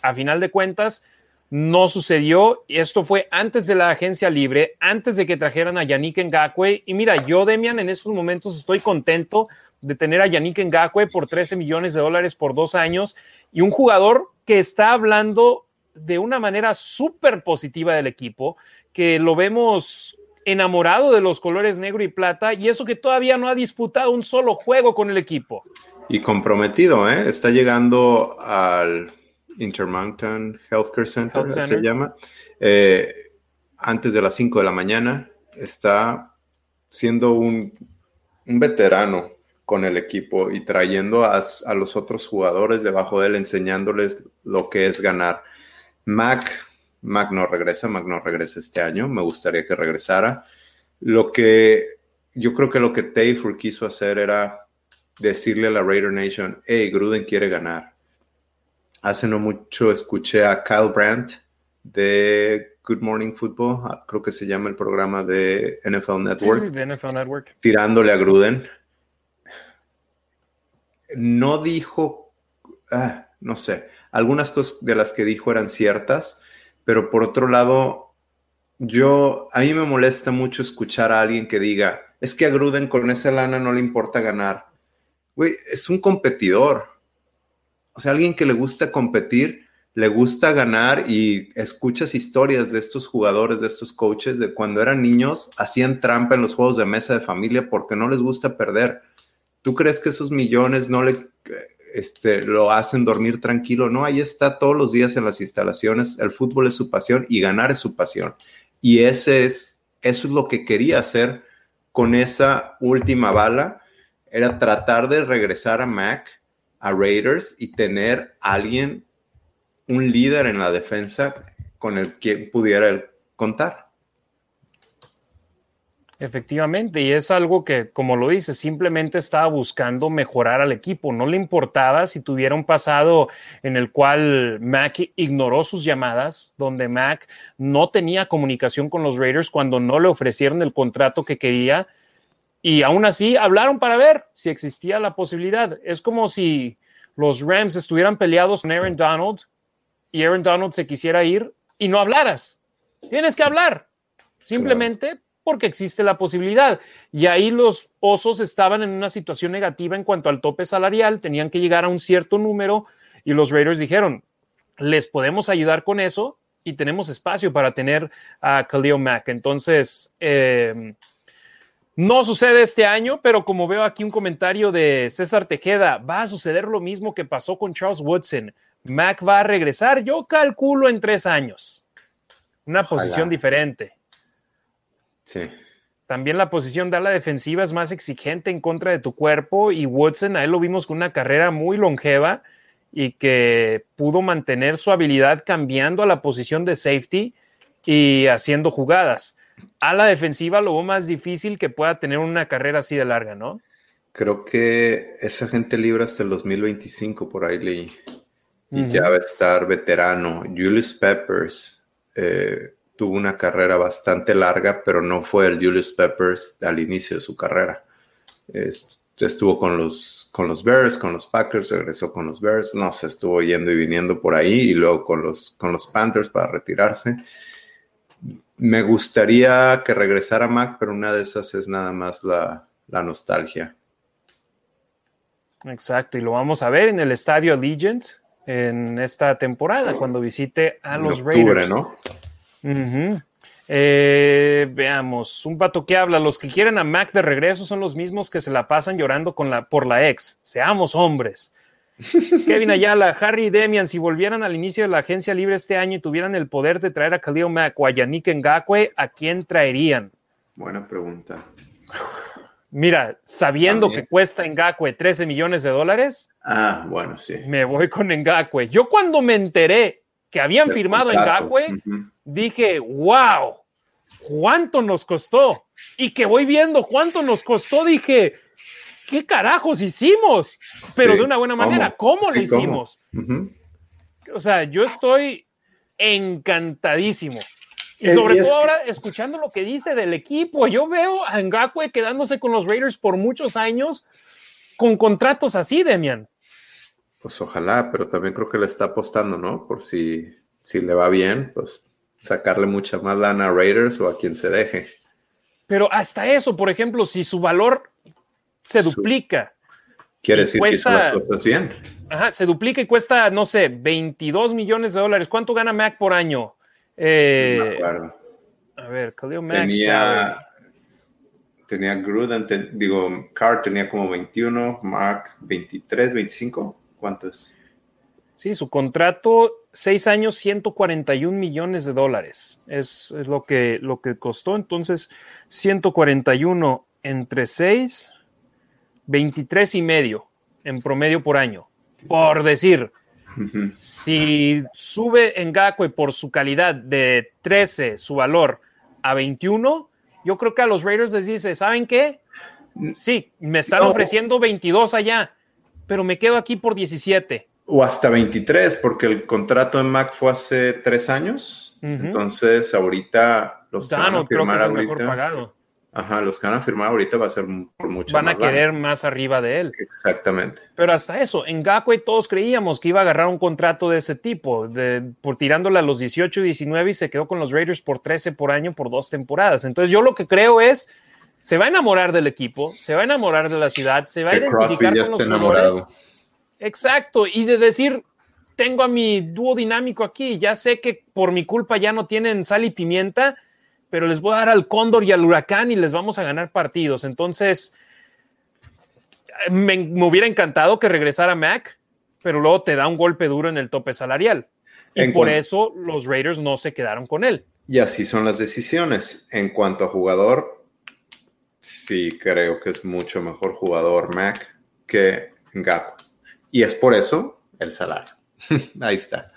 A final de cuentas, no sucedió. Esto fue antes de la agencia libre, antes de que trajeran a Yannick Ngakwe. Y mira, yo, Demian, en estos momentos estoy contento de tener a Yannick Ngakwe por 13 millones de dólares por dos años y un jugador que está hablando de una manera súper positiva del equipo, que lo vemos enamorado de los colores negro y plata y eso que todavía no ha disputado un solo juego con el equipo. Y comprometido, ¿eh? Está llegando al Intermountain Healthcare Center, se llama. Eh, antes de las 5 de la mañana, está siendo un, un veterano con el equipo y trayendo a, a, los otros jugadores debajo de él, enseñándoles lo que es ganar. Mac, Mac no regresa, Mac no regresa este año, me gustaría que regresara. Lo que yo creo que lo que Tayford quiso hacer era decirle a la Raider Nation, hey, Gruden quiere ganar Hace no mucho escuché a Kyle Brandt de Good Morning Football, ah, creo que se llama el programa de NFL Network, NFL Network. tirándole a Gruden. No dijo, ah, no sé, algunas cosas de las que dijo eran ciertas, pero por otro lado, yo, a mí me molesta mucho escuchar a alguien que diga, es que a Gruden con esa lana no le importa ganar. Güey, es un competidor o sea, alguien que le gusta competir, le gusta ganar y escuchas historias de estos jugadores, de estos coaches, de cuando eran niños, hacían trampa en los juegos de mesa de familia porque no les gusta perder. ¿Tú crees que esos millones no le este, lo hacen dormir tranquilo? No, ahí está todos los días en las instalaciones. El fútbol es su pasión y ganar es su pasión. Y ese es, eso es lo que quería hacer con esa última bala, era tratar de regresar a Mac a Raiders y tener alguien, un líder en la defensa con el que pudiera contar. Efectivamente, y es algo que, como lo dice, simplemente estaba buscando mejorar al equipo. No le importaba si tuviera un pasado en el cual Mac ignoró sus llamadas, donde Mac no tenía comunicación con los Raiders cuando no le ofrecieron el contrato que quería y aún así hablaron para ver si existía la posibilidad. Es como si los Rams estuvieran peleados con Aaron Donald y Aaron Donald se quisiera ir y no hablaras. Tienes que hablar, simplemente porque existe la posibilidad. Y ahí los osos estaban en una situación negativa en cuanto al tope salarial, tenían que llegar a un cierto número y los Raiders dijeron, les podemos ayudar con eso y tenemos espacio para tener a Khalil Mack. Entonces, eh, no sucede este año, pero como veo aquí un comentario de César Tejeda, va a suceder lo mismo que pasó con Charles Woodson. Mac va a regresar, yo calculo en tres años. Una posición diferente. Sí. También la posición de la defensiva es más exigente en contra de tu cuerpo y Woodson, ahí lo vimos con una carrera muy longeva y que pudo mantener su habilidad cambiando a la posición de safety y haciendo jugadas a la defensiva lo más difícil que pueda tener una carrera así de larga, ¿no? Creo que esa gente libre hasta el 2025 por ahí leí. Y ya va a estar veterano. Julius Peppers eh, tuvo una carrera bastante larga, pero no fue el Julius Peppers al inicio de su carrera. estuvo con los, con los Bears, con los Packers, regresó con los Bears, no se estuvo yendo y viniendo por ahí y luego con los, con los Panthers para retirarse me gustaría que regresara Mac, pero una de esas es nada más la, nostalgia. Exacto, y lo vamos a ver en el estadio Allegiant en esta temporada, cuando visite a los Raiders. ¿no? Eh, veamos, un pato que habla, los que quieren a Mac de regreso son los mismos que se la pasan llorando con la, por la ex. Seamos hombres. Kevin Ayala, Harry y Demian, si volvieran al inicio de la agencia libre este año y tuvieran el poder de traer a Khalil Mack o a Yannick Ngakwe, ¿a quién traerían? Buena pregunta. Mira, sabiendo que cuesta Ngakwe 13 millones de dólares. Ah, bueno, sí. Me voy con Ngakwe. Yo cuando me enteré que habían firmado Ngakwe, dije, wow, ¿cuánto nos costó? Y que voy viendo cuánto nos costó, dije, ¿qué carajos hicimos? Pero de una buena manera, ¿cómo, lo hicimos? O sea, yo estoy encantadísimo. Y sobre todo ahora, escuchando lo que dice del equipo, yo veo a Ngakwe quedándose con los Raiders por muchos años con contratos así, Demian. Pues ojalá, pero también creo que le está apostando, ¿no? Por si, si le va bien, pues sacarle mucha más lana a Raiders o a quien se deje. Pero hasta eso, por ejemplo, si su valor se duplica. Quiere decir que hizo las cosas bien. Ajá, se duplica y cuesta, no sé, 22 millones de dólares. ¿Cuánto gana Mac por año? Eh, no me acuerdo. A ver, Khalil Mack. Tenía, tenía Gruden, digo, Carr tenía como 21, Mark 23, 25. ¿Cuántos? Sí, su contrato, seis años, 141 millones de dólares. Es, es, lo, que, lo que costó. Entonces, 141 entre 6, 23 y medio en promedio por año. Por decir, si sube en Gakwe por su calidad de 13, su valor, a 21, yo creo que a los Raiders les dice, ¿saben qué? Sí, me están ofreciendo 22 allá, pero me quedo aquí por 17. O hasta 23, porque el contrato en Mac fue hace tres años. Entonces, ahorita los que van a firmar ahorita. Ajá, los que van a firmar ahorita va a ser por mucho Van a querer más arriba de él. Exactamente. Pero hasta eso, en Gakwe todos creíamos que iba a agarrar un contrato de ese tipo, de, por tirándole a los 18 y 19 y se quedó con los Raiders por 13 por año por dos temporadas. Entonces yo lo que creo es, se va a enamorar del equipo, se va a enamorar de la ciudad, se va a identificar con los enamorado. Exacto, y de decir, tengo a mi dúo dinámico aquí, ya sé que por mi culpa ya no tienen sal y pimienta, pero les voy a dar al Cóndor y al Huracán y les vamos a ganar partidos. Entonces, me, hubiera encantado que regresara Mac, pero luego te da un golpe duro en el tope salarial. Y por eso los Raiders no se quedaron con él. Y así son las decisiones. En cuanto a jugador, sí creo que es mucho mejor jugador Mac que Gato. Y es por eso el salario. Ahí está.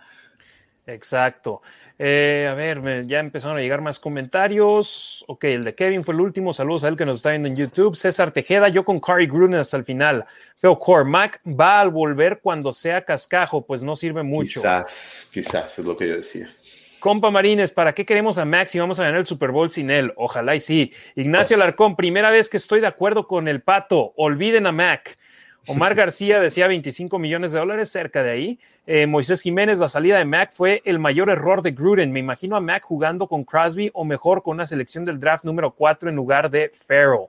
Exacto. Eh, a ver, ya empezaron a llegar más comentarios. Ok, el de Kevin fue el último. Saludos a él que nos está viendo en YouTube. César Tejeda, yo con Cary Gruden hasta el final. Feo Core, Mac va a volver cuando sea cascajo, pues no sirve mucho. Quizás, quizás es lo que yo decía. Compa Marines, ¿para qué queremos a Max si vamos a ganar el Super Bowl sin él? Ojalá y sí. Ignacio Alarcón, primera vez que estoy de acuerdo con el pato. Olviden a Mac. Omar García decía 25 millones de dólares, cerca de ahí. Eh, Moisés Jiménez, la salida de Mac fue el mayor error de Gruden. Me imagino a Mac jugando con Crosby o mejor con una selección del draft número 4 en lugar de Farrell.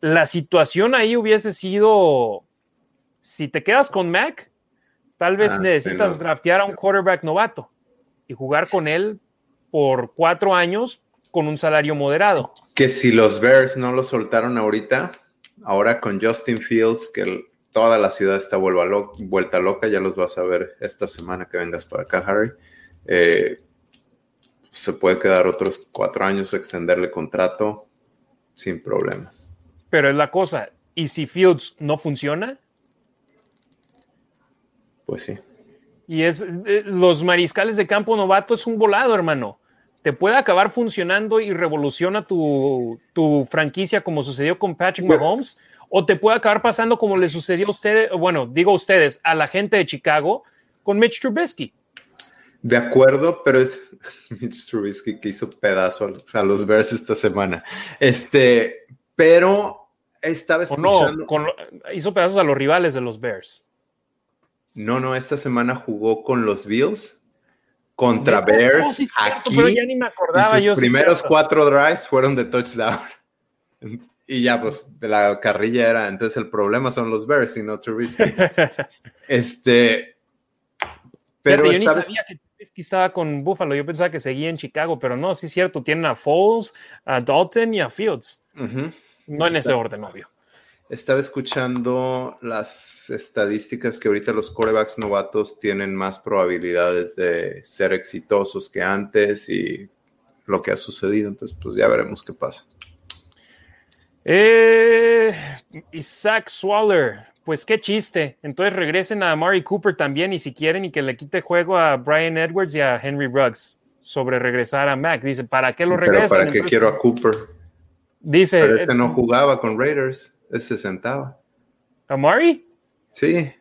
La situación ahí hubiese sido, si te quedas con Mac, tal vez ah, necesitas draftear a un quarterback novato y jugar con él por cuatro años con un salario moderado. Que si los Bears no lo soltaron ahorita, ahora con Justin Fields, que toda la ciudad está vuelta loca, ya los vas a ver esta semana que vengas para acá, Harry. Eh, se puede quedar otros cuatro años o extenderle contrato sin problemas. Pero es la cosa, ¿y si Fields no funciona? Pues sí. Y es eh, los mariscales de campo novato es un volado, hermano te puede acabar funcionando y revoluciona tu, franquicia como sucedió con Patrick pues, Mahomes, o te puede acabar pasando como le sucedió a ustedes, bueno, digo a ustedes, a la gente de Chicago con Mitch Trubisky. De acuerdo, pero es Mitch Trubisky que hizo pedazos a los Bears esta semana. Este, pero estaba escuchando... No, hizo pedazos a los rivales de los Bears. No, no, esta semana jugó con los Bills contra Bears aquí. Pero ya ni me acordaba. sus primeros cuatro drives fueron de touchdown. Y ya, pues, la carrilla era. Entonces, el problema son los Bears y no Trubisky. este. Pero yo ni sabía que Trubisky estaba con Buffalo. Yo pensaba que seguía en Chicago, pero no, sí es cierto. Tienen a Foles, a Dalton y a Fields. No en ese orden, obvio. Estaba escuchando las estadísticas que ahorita los corebacks novatos tienen más probabilidades de ser exitosos que antes y lo que ha sucedido. Entonces, pues ya veremos qué pasa. Eh, Isaac Swaller, pues qué chiste. Entonces regresen a Mari Cooper también y si quieren y que le quite juego a Brian Edwards y a Henry Ruggs sobre regresar a Mac. Dice, ¿para qué lo regresan? ¿Para qué quiero a Cooper? Dice. Pero este no jugaba con Raiders se sentaba. ¿Amari? Sí.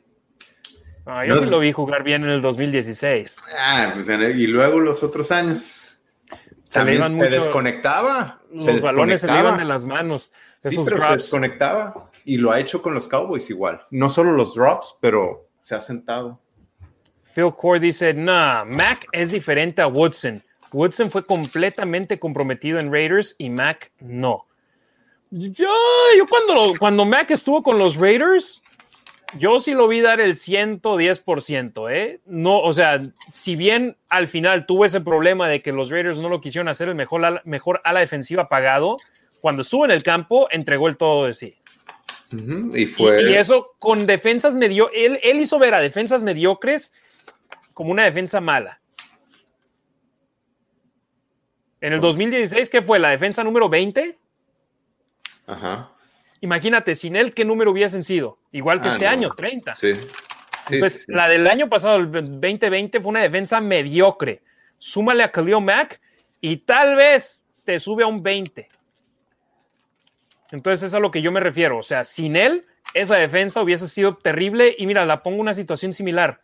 Ah, yo sí lo vi jugar bien en el 2016. Ah, pues y luego los otros años. Se, le iban se desconectaba. Los balones se le iban de las manos. Sí, pero se desconectaba. Y lo ha hecho con los Cowboys igual. No solo los drops, pero se ha sentado. Phil Core dice, nah, Mac es diferente a Woodson. Woodson fue completamente comprometido en Raiders y Mac no. Yo, yo cuando, cuando Mac estuvo con los Raiders, yo sí lo vi dar el 110%, ¿eh? No, o sea, si bien al final tuvo ese problema de que los Raiders no lo quisieron hacer el mejor ala, mejor ala defensiva pagado, cuando estuvo en el campo entregó el todo de sí. y, fue... Y, eso con defensas medio, él, él hizo ver a defensas mediocres como una defensa mala. En el 2016, ¿qué fue? ¿La defensa número 20? Ajá. Imagínate, sin él, ¿qué número hubiesen sido? Igual que Ah, este no. año, 30. Sí. Sí, pues sí, sí. la del año pasado, el 2020, fue una defensa mediocre. Súmale a Khalil Mack y tal vez te sube a un 20. Entonces, es a lo que yo me refiero. O sea, sin él, esa defensa hubiese sido terrible. Y mira, la pongo una situación similar.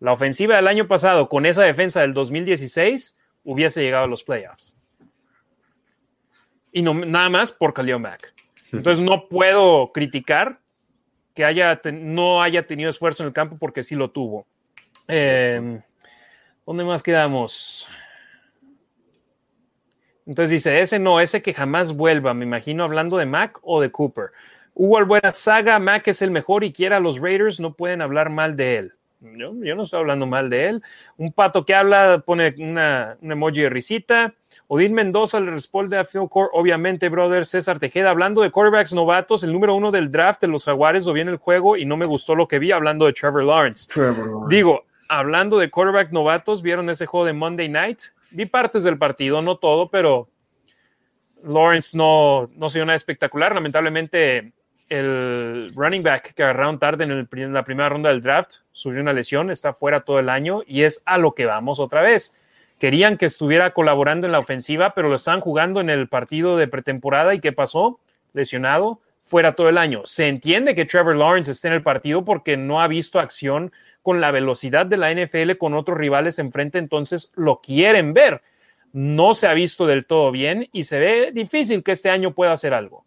La ofensiva del año pasado con esa defensa del 2016 hubiese llegado a los playoffs. Y no, nada más por Khalil Mack. Entonces, no puedo criticar que haya no haya tenido esfuerzo en el campo porque sí lo tuvo. Eh, ¿Dónde más quedamos? Entonces dice, ese no, ese que jamás vuelva, me imagino hablando de Mac o de Cooper. Hugo Albuera Saga, Mac es el mejor y quiera los Raiders, no pueden hablar mal de él. Yo, yo, no estoy hablando mal de él. Un pato que habla pone una, un emoji de risita. Odín Mendoza le responde a Phil Core, obviamente, brother. César Tejeda, hablando de quarterbacks novatos, el número uno del draft de los Jaguares lo vi en el juego y no me gustó lo que vi hablando de Trevor Lawrence. Trevor Lawrence. Digo, hablando de quarterback novatos, ¿vieron ese juego de Monday Night? Vi partes del partido, no todo, pero Lawrence no, no se dio nada espectacular. Lamentablemente, el running back que agarraron tarde en, el, en, la primera ronda del draft sufrió una lesión, está fuera todo el año y es a lo que vamos otra vez. Querían que estuviera colaborando en la ofensiva, pero lo estaban jugando en el partido de pretemporada y ¿qué pasó? Lesionado, fuera todo el año. Se entiende que Trevor Lawrence esté en el partido porque no ha visto acción con la velocidad de la NFL con otros rivales enfrente, entonces lo quieren ver. No se ha visto del todo bien y se ve difícil que este año pueda hacer algo.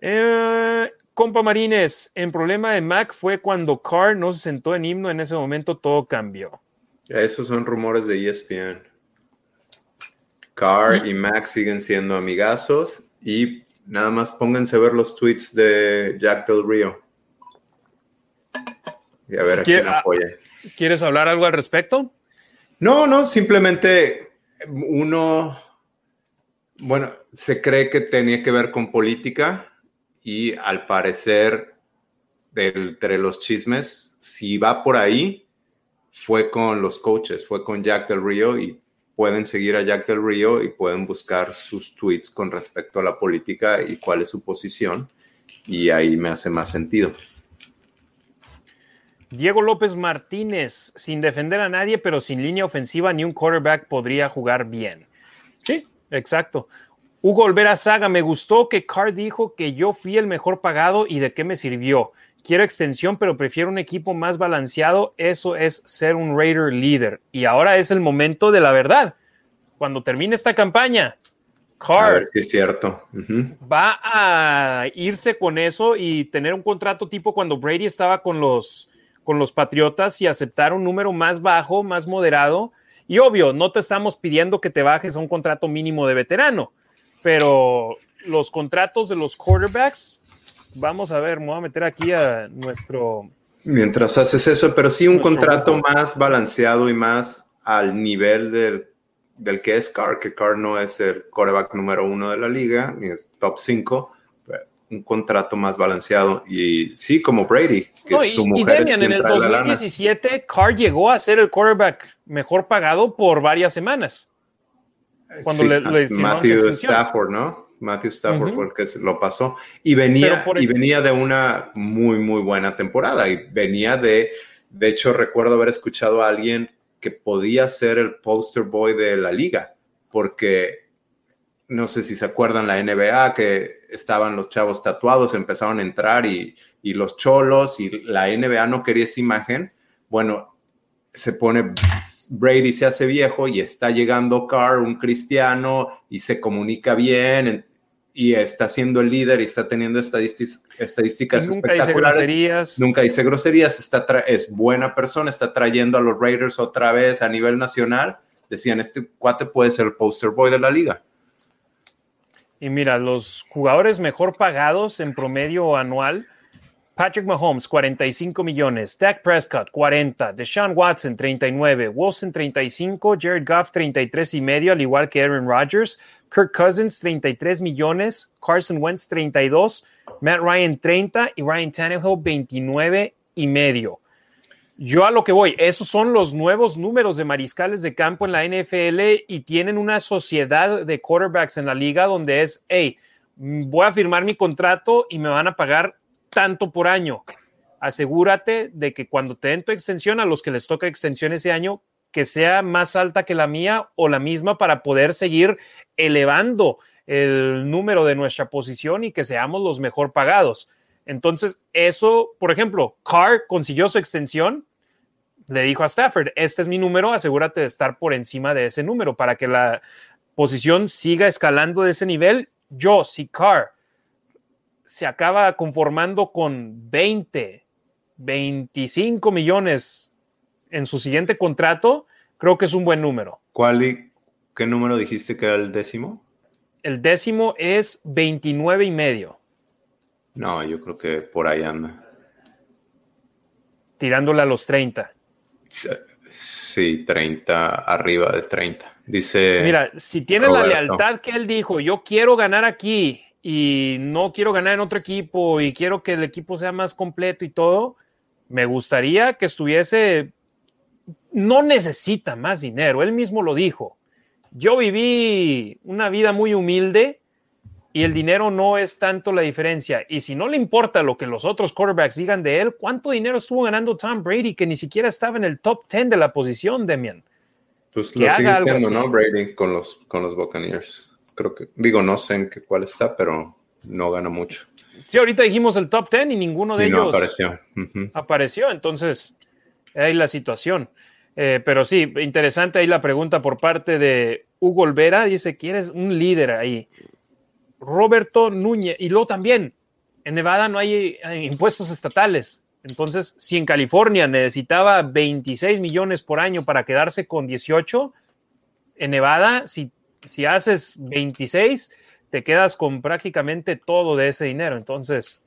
Eh, compa Marines, el problema de Mac fue cuando Carr no se sentó en himno, en ese momento todo cambió. Esos son rumores de ESPN. Carr y Mac siguen siendo amigazos y nada más pónganse a ver los tweets de Jack Del Rio. Y a ver a quién apoya. ¿Quieres hablar algo al respecto? No, no, simplemente uno, bueno, se cree que tenía que ver con política y al parecer, de, entre los chismes, si va por ahí, fue con los coaches, fue con Jack Del Rio y pueden seguir a Jack Del Rio y pueden buscar sus tweets con respecto a la política y cuál es su posición y ahí me hace más sentido. Diego López Martínez, sin defender a nadie, pero sin línea ofensiva, ni un quarterback podría jugar bien. Sí, exacto. Hugo Olvera Saga, me gustó que Carr dijo que yo fui el mejor pagado y de qué me sirvió. Quiero extensión, pero prefiero un equipo más balanceado. Eso es ser un Raider líder. Y ahora es el momento de la verdad. Cuando termine esta campaña, Carr si es cierto. Uh -huh. va a irse con eso y tener un contrato tipo cuando Brady estaba con los, con los Patriotas y aceptar un número más bajo, más moderado. Y obvio, no te estamos pidiendo que te bajes a un contrato mínimo de veterano, pero los contratos de los quarterbacks, vamos a ver, me voy a meter aquí a nuestro... Mientras haces eso, pero sí un contrato más balanceado y más al nivel del, del que es Carr, que Carr no es el quarterback número uno de la liga, ni es top 5, un contrato más balanceado. Y sí, como Brady, que no, su y, mujer y Demian, en el 2017, Carr llegó a ser el quarterback mejor pagado por varias semanas. Cuando sí, le, le Matthew Stafford, ¿no? Matthew Stafford uh -huh. fue el que lo pasó. Y venía, el... y venía de una muy, muy buena temporada. Y venía de, de hecho, recuerdo haber escuchado a alguien que podía ser el poster boy de la liga, porque no sé si se acuerdan la NBA, que estaban los chavos tatuados, empezaron a entrar y, y los cholos, y la NBA no quería esa imagen. Bueno, se pone, Brady se hace viejo y está llegando Carr, un cristiano, y se comunica bien y está siendo el líder y está teniendo estadísticas, estadísticas nunca Dice groserías. Nunca dice groserías, está es buena persona, está trayendo a los Raiders otra vez a nivel nacional. Decían, este cuate puede ser el poster boy de la liga. Y mira, los jugadores mejor pagados en promedio anual Patrick Mahomes, 45 millones. Dak Prescott, 40. Deshaun Watson, 39. Wilson, 35. Jared Goff, 33 y medio, al igual que Aaron Rodgers. Kirk Cousins, 33 millones. Carson Wentz, 32. Matt Ryan, 30. Y Ryan Tannehill, 29 y medio. Yo a lo que voy, esos son los nuevos números de mariscales de campo en la NFL y tienen una sociedad de quarterbacks en la liga donde es, hey, voy a firmar mi contrato y me van a pagar tanto por año. Asegúrate de que cuando te den tu extensión, a los que les toca extensión ese año, que sea más alta que la mía o la misma para poder seguir elevando el número de nuestra posición y que seamos los mejor pagados. Entonces, eso, por ejemplo, Carr consiguió su extensión, le dijo a Stafford, este es mi número, asegúrate de estar por encima de ese número para que la posición siga escalando de ese nivel. Yo, si Carr se acaba conformando con 20, 25 millones en su siguiente contrato, creo que es un buen número. ¿Cuál y qué número dijiste que era el décimo? El décimo es 29 y medio. No, yo creo que por ahí anda. Tirándole a los 30. Sí, 30, arriba de 30. Dice. Mira, si tiene la lealtad que él dijo, yo quiero ganar aquí, y no quiero ganar en otro equipo y quiero que el equipo sea más completo y todo, me gustaría que estuviese, no necesita más dinero, él mismo lo dijo. Yo viví una vida muy humilde y el dinero no es tanto la diferencia. Y si no le importa lo que los otros quarterbacks digan de él, ¿cuánto dinero estuvo ganando Tom Brady que ni siquiera estaba en el top 10 de la posición, Demian? Pues lo sigue siendo, ¿no? Brady con los, con los Buccaneers creo que, digo, no sé en qué cuál está, pero no gana mucho. Sí, ahorita dijimos el top 10 y ninguno de ellos apareció. apareció, entonces ahí la situación. Eh, pero sí, interesante ahí la pregunta por parte de Hugo Olvera, dice, ¿quieres un líder ahí? Roberto Núñez, y luego también, en Nevada no hay, hay impuestos estatales. Entonces, si en California necesitaba 26 millones por año para quedarse con 18, en Nevada, si si haces 26, te quedas con prácticamente todo de ese dinero. Entonces,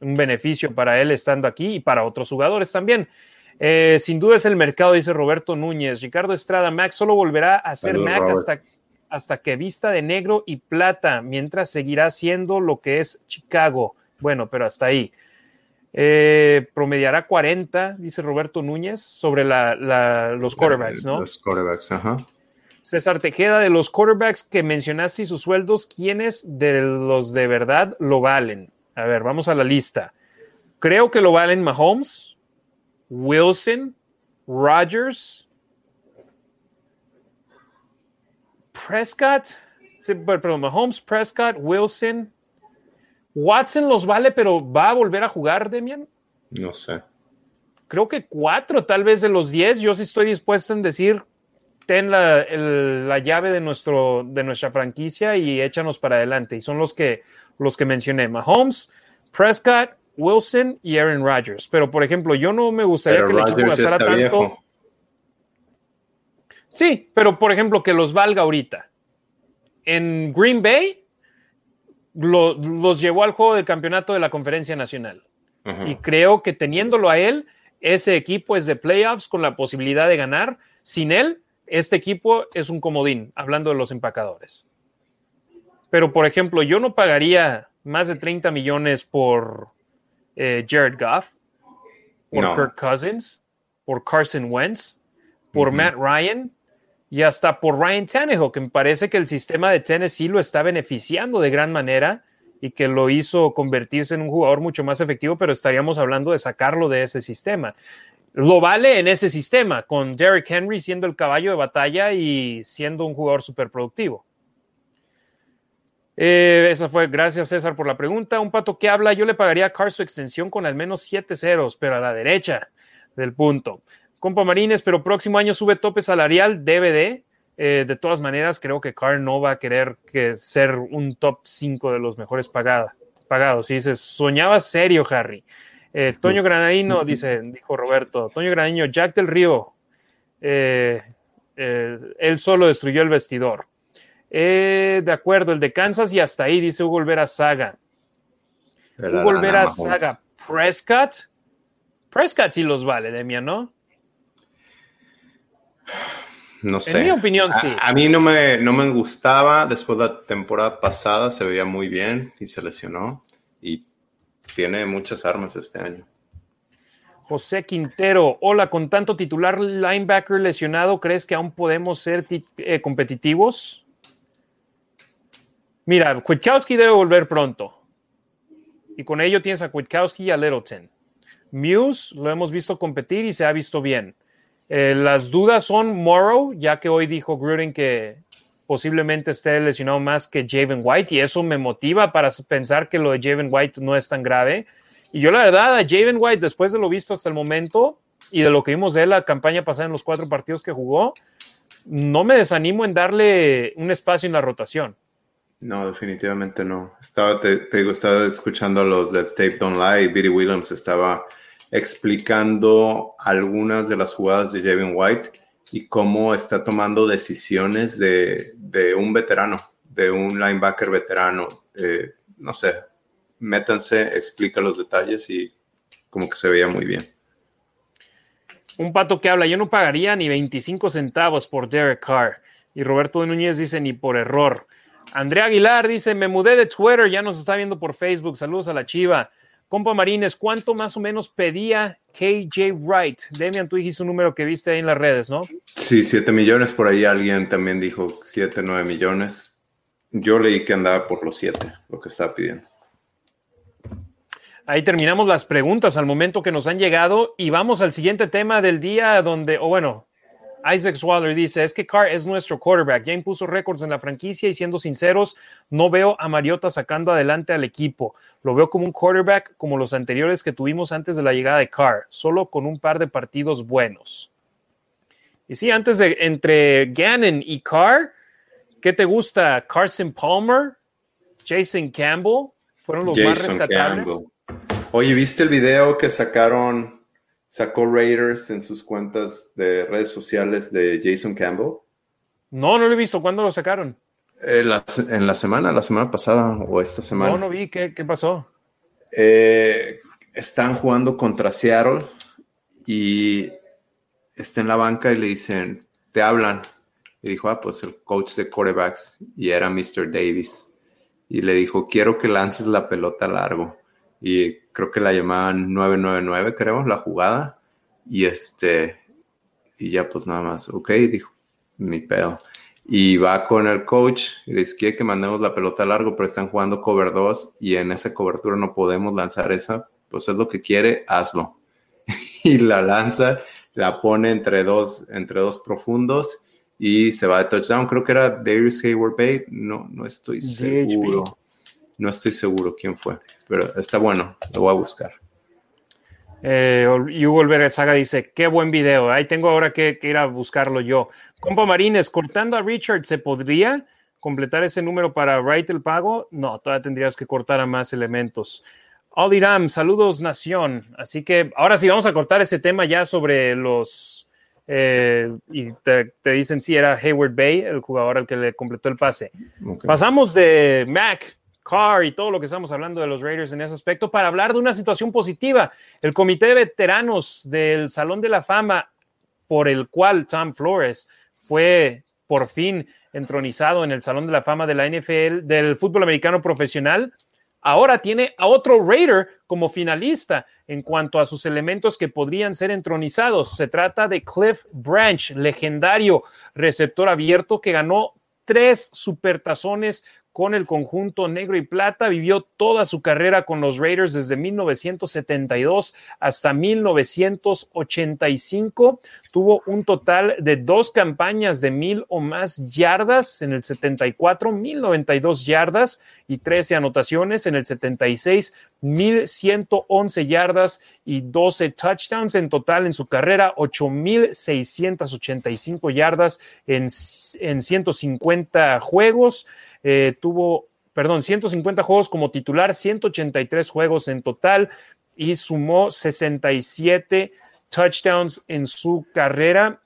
un beneficio para él estando aquí y para otros jugadores también. Eh, sin duda es el mercado, dice Roberto Núñez. Ricardo Estrada, Max solo volverá a ser Mac hasta, hasta que vista de negro y plata, mientras seguirá siendo lo que es Chicago. Bueno, pero hasta ahí. Eh, promediará 40, dice Roberto Núñez, sobre los quarterbacks, ¿no? Los quarterbacks, ajá. César Tejeda, de los quarterbacks que mencionaste y sus sueldos, ¿quiénes de los de verdad lo valen? A ver, vamos a la lista. Creo que lo valen Mahomes, Wilson, Rodgers, Prescott, perdón, Mahomes, Prescott, Wilson. Watson los vale, pero ¿va a volver a jugar, Demian? No sé. Creo que cuatro, tal vez de los diez. Yo sí estoy dispuesto en decir ten la, llave de, nuestro, de nuestra franquicia y échanos para adelante. Y son los que, los que mencioné, Mahomes, Prescott, Wilson y Aaron Rodgers. Pero, por ejemplo, yo no me gustaría que el equipo gastara tanto. Sí, pero, por ejemplo, que los valga ahorita. En Green Bay los llevó al juego del campeonato de la Conferencia Nacional. Y creo que teniéndolo a él, ese equipo es de playoffs con la posibilidad de ganar. Sin él, este equipo es un comodín, hablando de los empacadores. Pero, por ejemplo, yo no pagaría más de 30 millones por eh, Jared Goff, por Kirk Cousins, por Carson Wentz, por Matt Ryan y hasta por Ryan Tannehill, que me parece que el sistema de Tennessee lo está beneficiando de gran manera y que lo hizo convertirse en un jugador mucho más efectivo, pero estaríamos hablando de sacarlo de ese sistema lo vale en ese sistema, con Derrick Henry siendo el caballo de batalla y siendo un jugador súper productivo. Eh, esa fue, gracias César por la pregunta. Un pato que habla, yo le pagaría a Carr su extensión con al menos siete ceros, pero a la derecha del punto. Compa Marines, pero próximo año sube tope salarial, DVD. Eh, de todas maneras, creo que Carr no va a querer que ser un top 5 de los mejores pagada, pagados. Y dices, soñaba serio, Harry. Eh, Toño Granadino, dice, dijo Roberto. Toño Granadino, Jack del Río. Eh, él solo destruyó el vestidor. de acuerdo, el de Kansas y hasta ahí, dice Hugo Olvera Saga. Hugo Olvera Saga. Prescott. Prescott sí los vale, Demian, ¿no? No sé. En mi opinión, sí. A, mí no me, no me gustaba. Después de la temporada pasada se veía muy bien y se lesionó. Y tiene muchas armas este año. José Quintero, hola, con tanto titular linebacker lesionado, ¿crees que aún podemos ser eh, competitivos? Mira, Kwiatkowski debe volver pronto. Y con ello tienes a Kwiatkowski y a Littleton. Muse lo hemos visto competir y se ha visto bien. Eh, las dudas son Morrow, ya que hoy dijo Gruden que posiblemente esté lesionado más que Javen White y eso me motiva para pensar que lo de Javen White no es tan grave. Y yo la verdad a Javen White, después de lo visto hasta el momento y de lo que vimos de la campaña pasada en los cuatro partidos que jugó, no me desanimo en darle un espacio en la rotación. No, definitivamente no. Estaba, te, te estaba escuchando a los de Tape Don't Lie, Billy Williams estaba explicando algunas de las jugadas de Javin White y cómo está tomando decisiones de, un veterano, de un linebacker veterano. no sé, métanse, explica los detalles y como que se veía muy bien. Un pato que habla, yo no pagaría ni 25 centavos por Derek Carr. Y Roberto Núñez dice ni por error. Andrea Aguilar dice, me mudé de Twitter, ya nos está viendo por Facebook. Saludos a la chiva. Compa Marines, ¿cuánto más o menos pedía KJ Wright? Demian, tú dijiste un número que viste ahí en las redes, ¿no? Sí, 7 millones, por ahí alguien también dijo 7, 9 millones. Yo leí que andaba por los 7, lo que estaba pidiendo. Ahí terminamos las preguntas al momento que nos han llegado y vamos al siguiente tema del día donde, o bueno, Isaac Swaller dice, es que Carr es nuestro quarterback, ya impuso récords en la franquicia y siendo sinceros, no veo a Mariota sacando adelante al equipo. Lo veo como un quarterback como los anteriores que tuvimos antes de la llegada de Carr, solo con un par de partidos buenos. Y sí, antes de entre Gannon y Carr, ¿qué te gusta? Carson Palmer, Jason Campbell, fueron los más rescatables. Oye, ¿viste el video que sacaron sacó Raiders en sus cuentas de redes sociales de Jason Campbell? No, no lo he visto. ¿Cuándo lo sacaron? Eh, en la semana, la semana pasada o esta semana. No, no vi. ¿Qué, pasó? Eh, están jugando contra Seattle y está en la banca y le dicen, te hablan. Y dijo, ah, pues el coach de quarterbacks y era Mr. Davis. Y le dijo, quiero que lances la pelota largo. Y creo que la llamaban 999, creo, la jugada. Y este, y ya pues nada más, ok, dijo, mi pedo. Y va con el coach y le dice, quiere que mandemos la pelota largo, pero están jugando cover 2 y en esa cobertura no podemos lanzar esa, pues es lo que quiere, hazlo. y la lanza, la pone entre dos, entre dos profundos y se va de touchdown. Creo que era Darius Hayward Bay, no, no estoy seguro. No estoy seguro quién fue, pero está bueno, lo voy a buscar. Eh, y Hugo Olvera Saga dice, qué buen video, ahí tengo ahora que, ir a buscarlo yo. Compa Marines, cortando a Richard, ¿se podría completar ese número para write el pago? No, todavía tendrías que cortar a más elementos. Ram, saludos Nación. Así que ahora sí vamos a cortar ese tema ya sobre los... Eh, y te, dicen si era Hayward Bay, el jugador al que le completó el pase. Pasamos de Mac Carr y todo lo que estamos hablando de los Raiders en ese aspecto para hablar de una situación positiva. El comité de veteranos del Salón de la Fama, por el cual Tom Flores fue por fin entronizado en el Salón de la Fama de la NFL, del fútbol americano profesional, ahora tiene a otro Raider como finalista en cuanto a sus elementos que podrían ser entronizados. Se trata de Cliff Branch, legendario receptor abierto que ganó tres supertazones con el conjunto negro y plata. Vivió toda su carrera con los Raiders desde 1972 hasta 1985. Tuvo un total de dos campañas de mil o más yardas en el 74, 1092 yardas y 13 anotaciones en el 76, 1111 yardas y 12 touchdowns en total en su carrera, 8685 yardas en, en 150 juegos. Eh, tuvo, perdón, 150 juegos como titular, 183 juegos en total y sumó 67 touchdowns en su carrera.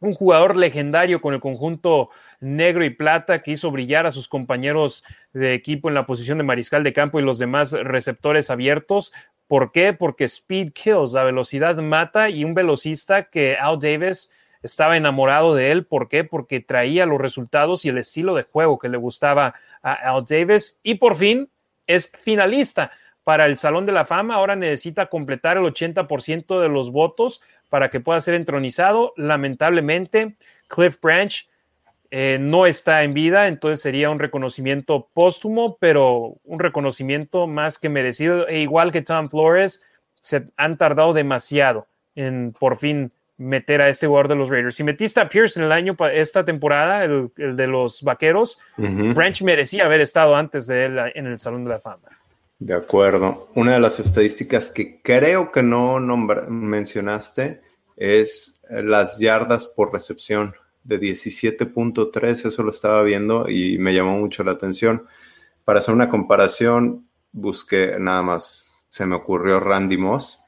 Un jugador legendario con el conjunto negro y plata que hizo brillar a sus compañeros de equipo en la posición de mariscal de campo y los demás receptores abiertos. ¿Por qué? Porque speed kills, la velocidad mata y un velocista que Al Davis estaba enamorado de él. ¿Por qué? Porque traía los resultados y el estilo de juego que le gustaba a Al Davis. Y por fin es finalista para el Salón de la Fama. Ahora necesita completar el 80% de los votos para que pueda ser entronizado. Lamentablemente, Cliff Branch eh, no está en vida, entonces sería un reconocimiento póstumo, pero un reconocimiento más que merecido. E igual que Tom Flores, se han tardado demasiado en por fin meter a este jugador de los Raiders. Si metiste a Pierce en el año, esta temporada, el, de los Vaqueros, Branch merecía haber estado antes de él en el Salón de la Fama. De acuerdo. Una de las estadísticas que creo que no mencionaste es las yardas por recepción de 17.3, eso lo estaba viendo y me llamó mucho la atención. Para hacer una comparación, busqué nada más, se me ocurrió Randy Moss,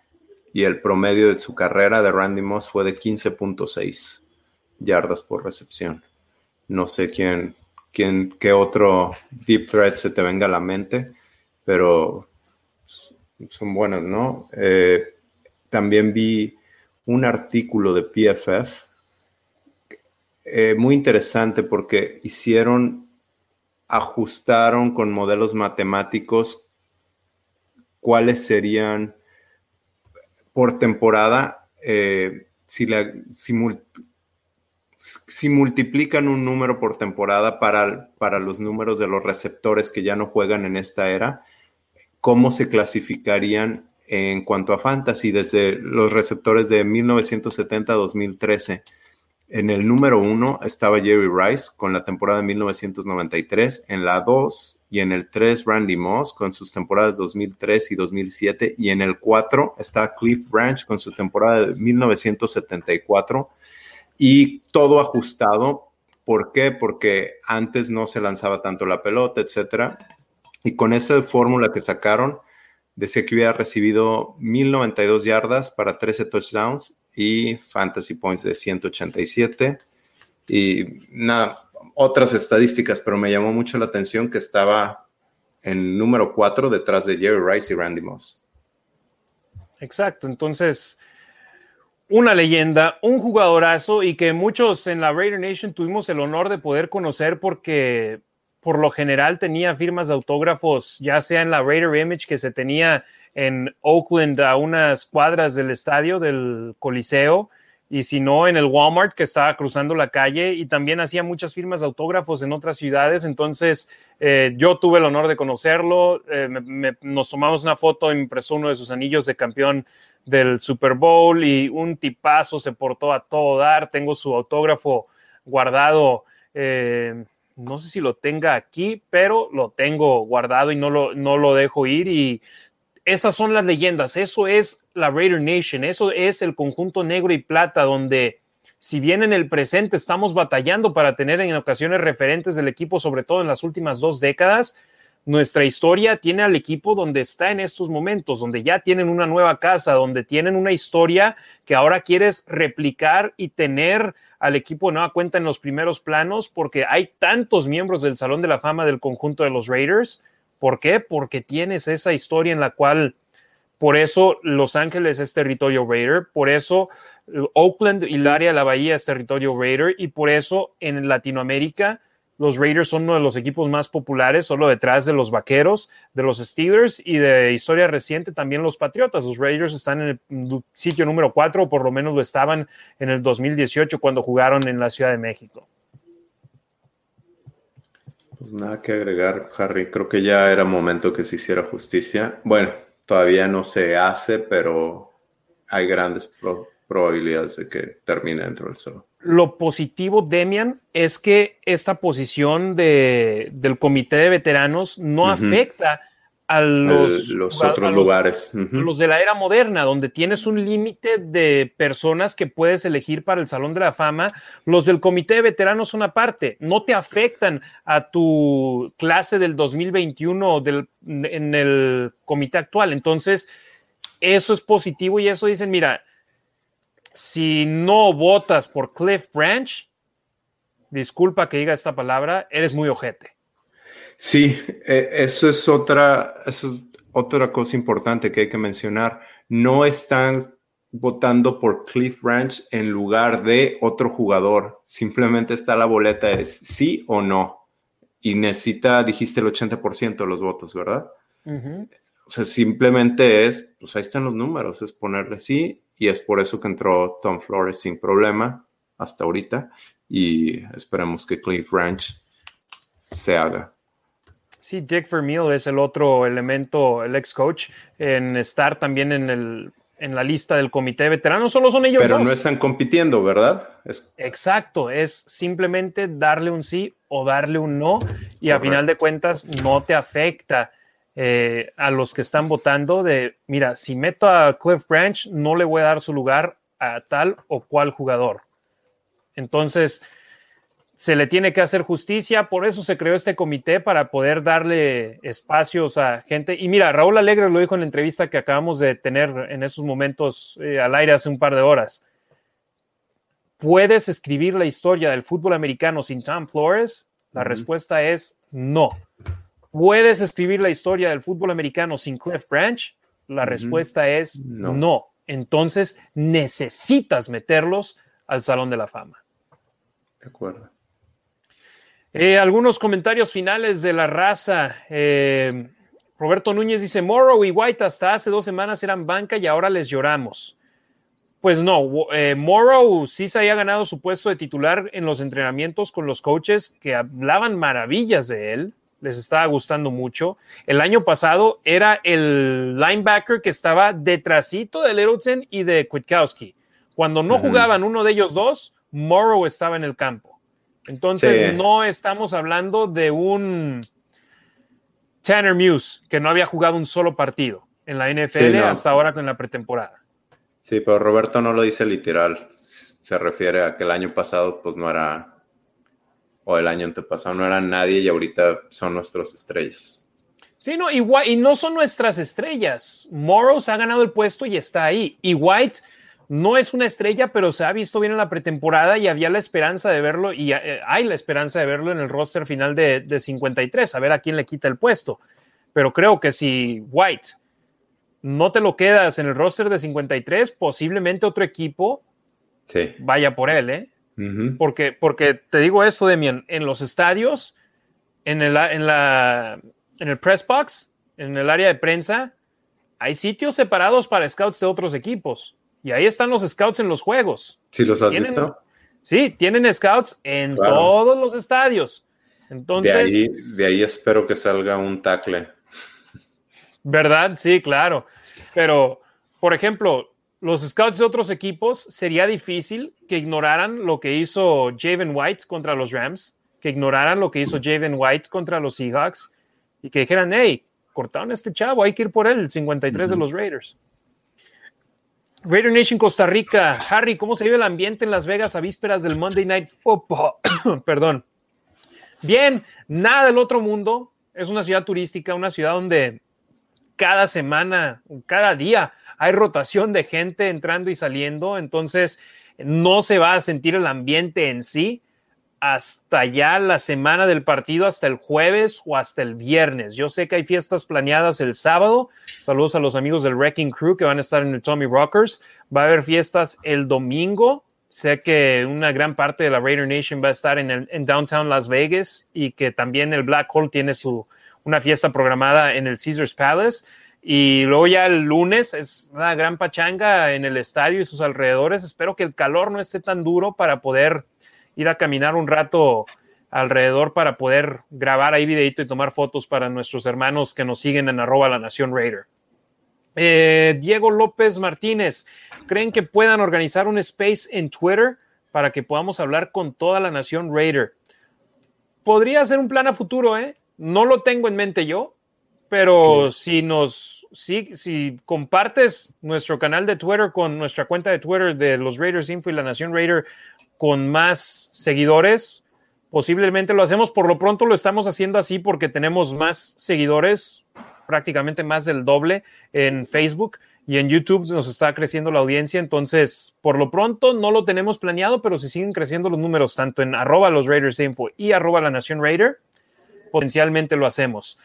y el promedio de su carrera de Randy Moss fue de 15.6 yardas por recepción. No sé quién, quién, qué otro deep threat se te venga a la mente, pero son buenas, ¿no? Eh, también vi un artículo de PFF eh, muy interesante porque hicieron, ajustaron con modelos matemáticos cuáles serían por temporada, eh, si, la, si, multiplican un número por temporada para, para los números de los receptores que ya no juegan en esta era, ¿cómo se clasificarían en cuanto a fantasy desde los receptores de 1970 a 2013? En el número uno estaba Jerry Rice con la temporada de 1993, en la dos y en el tres Randy Moss con sus temporadas 2003 y 2007 y en el cuatro está Cliff Branch con su temporada de 1974 y todo ajustado. ¿Por qué? Porque antes no se lanzaba tanto la pelota, etcétera. Y con esa fórmula que sacaron, decía que hubiera recibido 1092 yardas para 13 touchdowns y Fantasy Points de 187. Y nada, otras estadísticas, pero me llamó mucho la atención que estaba en número 4 detrás de Jerry Rice y Randy Moss. Exacto, entonces una leyenda, un jugadorazo y que muchos en la Raider Nation tuvimos el honor de poder conocer porque por lo general tenía firmas de autógrafos, ya sea en la Raider Image que se tenía en Oakland a unas cuadras del estadio del Coliseo y si no en el Walmart que estaba cruzando la calle y también hacía muchas firmas de autógrafos en otras ciudades. Entonces eh, yo tuve el honor de conocerlo, eh, nos tomamos una foto, impresó uno de sus anillos de campeón del Super Bowl y un tipazo se portó a todo dar. Tengo su autógrafo guardado. Eh, no sé si lo tenga aquí, pero lo tengo guardado y no lo, no lo dejo ir. Y esas son las leyendas, eso es la Raider Nation, eso es el conjunto negro y plata, donde si bien en el presente estamos batallando para tener en ocasiones referentes del equipo, sobre todo en las últimas dos décadas, nuestra historia tiene al equipo donde está en estos momentos, donde ya tienen una nueva casa, donde tienen una historia que ahora quieres replicar y tener al equipo de nueva cuenta en los primeros planos, porque hay tantos miembros del Salón de la Fama del conjunto de los Raiders ¿Por qué? Porque tienes esa historia en la cual, por eso Los Ángeles es territorio Raider, por eso eh, Oakland y el área de la Bahía es territorio Raider y por eso en Latinoamérica los Raiders son uno de los equipos más populares, solo detrás de los Vaqueros, de los Steelers y de historia reciente también los Patriotas. Los Raiders están en el sitio número 4, o por lo menos lo estaban en el 2018 cuando jugaron en la Ciudad de México. Pues nada que agregar, Harry. Creo que ya era momento que se hiciera justicia. Bueno, todavía no se hace, pero hay grandes probabilidades de que termine dentro del solo. Lo positivo, Demian, es que esta posición de, del comité de veteranos no afecta a los, los otros lugares. Los de la era moderna, donde tienes un límite de personas que puedes elegir para el Salón de la Fama. Los del Comité de Veteranos son aparte, no te afectan a tu clase del 2021 del, en el comité actual. Entonces, eso es positivo y eso dicen, mira, si no votas por Cliff Branch, disculpa que diga esta palabra, eres muy ojete. Sí, e, eso es otra, eso es otra cosa importante que hay que mencionar. No están votando por Cliff Branch en lugar de otro jugador. Simplemente está la boleta, es sí o no. Y necesita, dijiste, el 80% de los votos, ¿verdad? O sea, simplemente es, pues ahí están los números, es ponerle sí. Y es por eso que entró Tom Flores sin problema hasta ahorita. Y esperemos que Cliff Branch se haga. Sí, Dick Vermeil es el otro elemento, el ex coach, en estar también en, el, en la lista del comité de veteranos. Solo son ellos Pero no están compitiendo, ¿verdad? Exacto, es simplemente darle un sí o darle un no y a final de cuentas no te afecta eh, a los que están votando de, mira, si meto a Cliff Branch, no le voy a dar su lugar a tal o cual jugador. Entonces, se le tiene que hacer justicia, por eso se creó este comité para poder darle espacios a gente. Y mira, Raúl Alegre lo dijo en la entrevista que acabamos de tener en esos momentos eh, al aire hace un par de horas. ¿Puedes escribir la historia del fútbol americano sin Tom Flores? La respuesta es no. ¿Puedes escribir la historia del fútbol americano sin Cliff Branch? La respuesta es no. Entonces necesitas meterlos al Salón de la Fama. De acuerdo. Eh, algunos comentarios finales de la raza. Eh, Roberto Núñez dice, Morrow y White hasta hace dos semanas eran banca y ahora les lloramos. Pues no, eh, Morrow sí se había ganado su puesto de titular en los entrenamientos con los coaches que hablaban maravillas de él, les estaba gustando mucho. El año pasado era el linebacker que estaba detrásito de Littleton y de Kwiatkowski. Cuando no jugaban uno de ellos dos, Morrow estaba en el campo. Entonces, no estamos hablando de un Tanner Muse, que no había jugado un solo partido en la NFL hasta ahora con la pretemporada. Sí, pero Roberto no lo dice literal. Se refiere a que el año pasado, pues no era, o el año antepasado no era nadie y ahorita son nuestras estrellas. Sí, no, igual, y no son nuestras estrellas. Morrows ha ganado el puesto y está ahí. Y White no es una estrella, pero se ha visto bien en la pretemporada y había la esperanza de verlo, y eh, hay la esperanza de verlo en el roster final de, 53, a ver a quién le quita el puesto. Pero creo que si White no te lo quedas en el roster de 53, posiblemente otro equipo vaya por él, ¿eh? porque, porque te digo eso, Demian, en los estadios, en el, en, la, en el press box, en el área de prensa, hay sitios separados para scouts de otros equipos. Y ahí están los scouts en los juegos. ¿Sí los has visto? Sí, tienen scouts en todos los estadios. Entonces. De ahí, de ahí espero que salga un tackle. ¿Verdad? Sí, claro. Pero, por ejemplo, los scouts de otros equipos sería difícil que ignoraran lo que hizo Javen White contra los Rams, que ignoraran lo que hizo Javen White contra los Seahawks y que dijeran, hey, cortaron a este chavo, hay que ir por él, el 53 de los Raiders. Raider Nation Costa Rica. Harry, ¿cómo se vive el ambiente en Las Vegas a vísperas del Monday Night Football? Perdón. Bien, nada del otro mundo. Es una ciudad turística, una ciudad donde cada semana, cada día hay rotación de gente entrando y saliendo. Entonces, no se va a sentir el ambiente en sí hasta ya la semana del partido, hasta el jueves o hasta el viernes. Yo sé que hay fiestas planeadas el sábado. Saludos a los amigos del Wrecking Crew que van a estar en el Tommy Rockers. Va a haber fiestas el domingo. Sé que una gran parte de la Raider Nation va a estar en, en Downtown Las Vegas y que también el Black Hole tiene su, una fiesta programada en el Caesars Palace. Y luego ya el lunes es una gran pachanga en el estadio y sus alrededores. Espero que el calor no esté tan duro para poder ir a caminar un rato alrededor para poder grabar ahí videito y tomar fotos para nuestros hermanos que nos siguen en arroba la nación Raider. Eh, Diego López Martínez, ¿creen que puedan organizar un space en Twitter para que podamos hablar con toda la nación Raider? Podría ser un plan a futuro, ¿eh? No lo tengo en mente yo, pero si nos, si, si compartes nuestro canal de Twitter con nuestra cuenta de Twitter de los Raiders Info y la Nación Raider con más seguidores, posiblemente lo hacemos. Por lo pronto lo estamos haciendo así porque tenemos más seguidores, prácticamente más del doble en Facebook y en YouTube nos está creciendo la audiencia. Entonces, por lo pronto no lo tenemos planeado, pero si siguen creciendo los números tanto en arroba los Raiders Info y arroba la Nación Raider, potencialmente lo hacemos.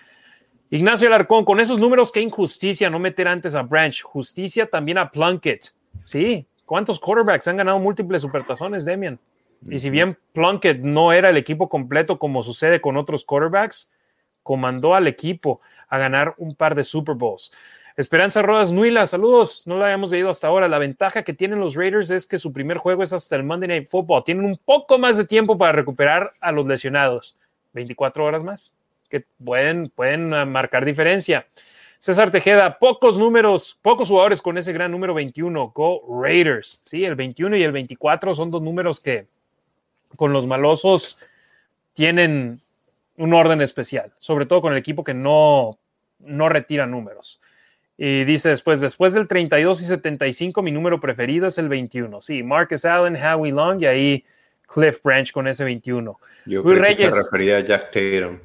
Ignacio Alarcón, con esos números, qué injusticia no meter antes a Branch. Justicia también a Plunkett. Sí, ¿cuántos quarterbacks han ganado múltiples supertazones, Demian? Y si bien Plunkett no era el equipo completo como sucede con otros quarterbacks, comandó al equipo a ganar un par de Super Bowls. Esperanza Rodas Nuila, saludos. No lo habíamos leído hasta ahora. La ventaja que tienen los Raiders es que su primer juego es hasta el Monday Night Football. Tienen un poco más de tiempo para recuperar a los lesionados. 24 horas más que pueden, pueden ah, marcar diferencia. César Tejeda, pocos números, pocos jugadores con ese gran número 21. Go Raiders. Sí, el 21 y el 24 son dos números que con los malosos tienen un orden especial, sobre todo con el equipo que no, no retira números. Y dice después, después del 32 y 75, mi número preferido es el 21. Sí, Marcus Allen, Howie Long y ahí Cliff Branch con ese 21. Yo creo que se refería a Jack Tatum.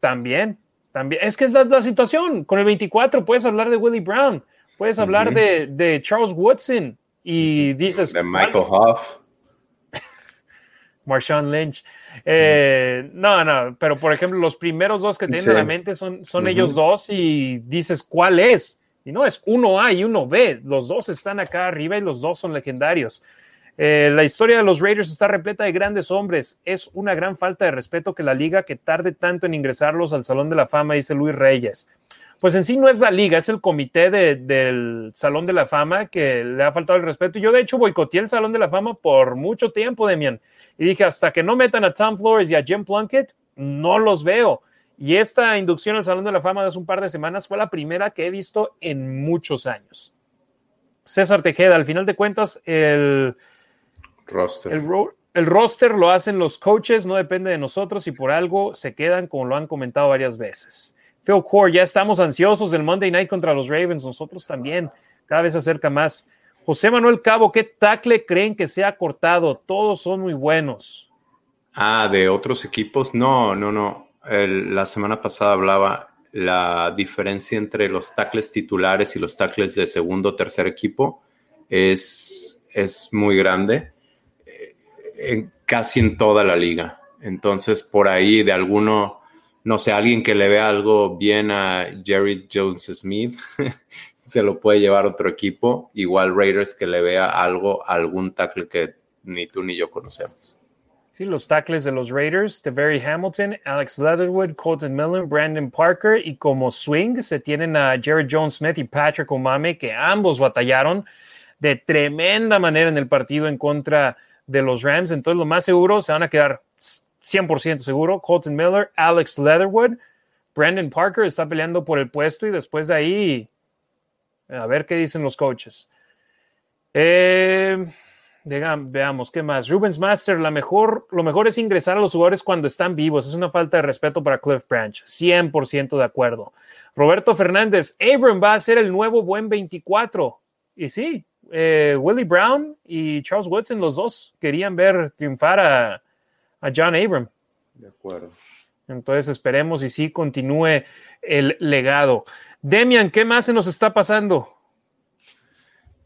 También, también. Es que es la, situación. Con el 24 puedes hablar de Willie Brown, puedes hablar de, de, Charles Woodson y dices... De Michael Huff. Marshawn Lynch. Eh, no, no, pero por ejemplo, los primeros dos que tienen en la mente son, son ellos dos y dices, ¿cuál es? Y no, es uno A y uno B. Los dos están acá arriba y los dos son legendarios. Eh, la historia de los Raiders está repleta de grandes hombres. Es una gran falta de respeto que la liga que tarde tanto en ingresarlos al Salón de la Fama, dice Luis Reyes. Pues en sí no es la liga, es el comité del Salón de la Fama que le ha faltado el respeto. Yo de hecho boicoteé el Salón de la Fama por mucho tiempo, Demian. Y dije, hasta que no metan a Tom Flores y a Jim Plunkett, no los veo. Y esta inducción al Salón de la Fama de hace un par de semanas fue la primera que he visto en muchos años. César Tejeda, al final de cuentas, el, Roster. El, roster lo hacen los coaches, no depende de nosotros y por algo se quedan, como lo han comentado varias veces. Phil Core, ya estamos ansiosos del Monday Night contra los Ravens, nosotros también, cada vez se acerca más. José Manuel Cabo, ¿qué tackle creen que se ha cortado? Todos son muy buenos. Ah, de otros equipos. No, no, no. la semana pasada hablaba la diferencia entre los tackles titulares y los tackles de segundo o tercer equipo es, es muy grande en, casi en toda la liga. Entonces, por ahí de alguno, no sé, alguien que le vea algo bien a Jerry Jones Smith, se lo puede llevar otro equipo. Igual Raiders que le vea algo, algún tackle que ni tú ni yo conocemos. Sí, los tackles de los Raiders, de Barry Hamilton, Alex Leatherwood, Colton Millen, Brandon Parker y como swing se tienen a Jerry Jones Smith y Patrick Omame que ambos batallaron de tremenda manera en el partido en contra de de los Rams. Entonces, lo más seguro se van a quedar 100% seguro. Colton Miller, Alex Leatherwood, Brandon Parker está peleando por el puesto y después de ahí, a ver qué dicen los coaches. Eh, veamos, ¿qué más? Rubens Master, la mejor, lo mejor es ingresar a los jugadores cuando están vivos. Es una falta de respeto para Cliff Branch. 100% de acuerdo. Roberto Fernández, Abram va a ser el nuevo buen 24. Y sí, eh, Willie Brown y Charles Woodson, los dos querían ver triunfar a, John Abram. De acuerdo. Entonces esperemos y sí continúe el legado. Demian, ¿qué más se nos está pasando?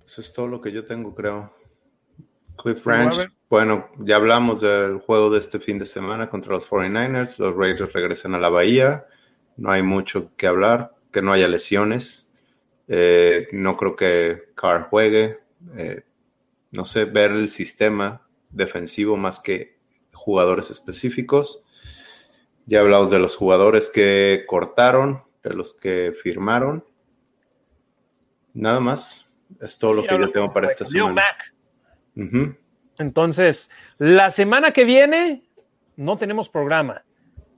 Eso es todo lo que yo tengo, creo. Cliff Ranch, bueno, ya hablamos del juego de este fin de semana contra los 49ers. Los Raiders regresan a la Bahía. No hay mucho que hablar, que no haya lesiones. Eh, no creo que Carr juegue. Eh, no sé, ver el sistema defensivo más que jugadores específicos. Ya hablamos de los jugadores que cortaron, de los que firmaron. Nada más. Es todo lo que yo tengo para esta semana. Entonces, la semana que viene no tenemos programa.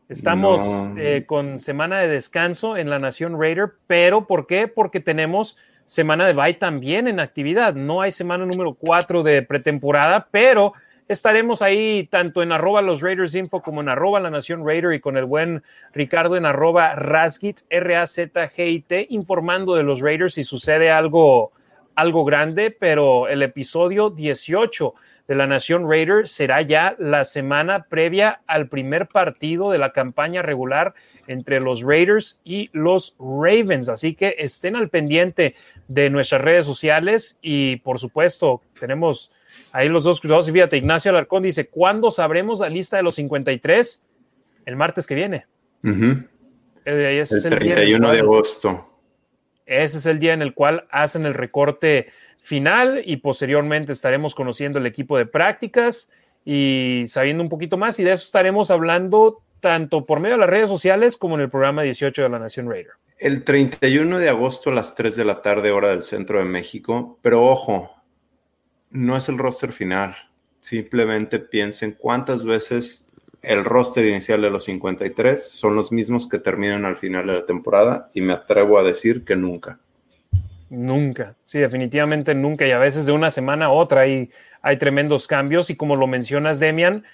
Estamos eh, con semana de descanso en la Nación Raider, pero ¿por qué? Porque tenemos semana de bye también en actividad. No hay semana número 4 de pretemporada, pero estaremos ahí tanto en arroba los Raiders Info como en arroba la Nación Raider y con el buen Ricardo en arroba Razgit, R-A-Z-G-I-T, informando de los Raiders si sucede algo, algo grande, pero el episodio 18 de la Nación Raider será ya la semana previa al primer partido de la campaña regular entre los Raiders y los Ravens. Así que estén al pendiente de nuestras redes sociales y por supuesto tenemos ahí los dos cruzados y fíjate, Ignacio Alarcón dice, ¿cuándo sabremos la lista de los 53? El martes que viene. Eh, el, 31 de agosto. Ese es el día en el cual hacen el recorte final y posteriormente estaremos conociendo el equipo de prácticas y sabiendo un poquito más y de eso estaremos hablando tanto por medio de las redes sociales como en el programa 18 de la Nación Raider. El 31 de agosto a las 3 de la tarde hora del centro de México, pero ojo, no es el roster final. Simplemente piensen cuántas veces el roster inicial de los 53 son los mismos que terminan al final de la temporada y me atrevo a decir que nunca. Nunca, sí, definitivamente nunca. Y a veces de una semana a otra hay, hay tremendos cambios. Y como lo mencionas, Demian,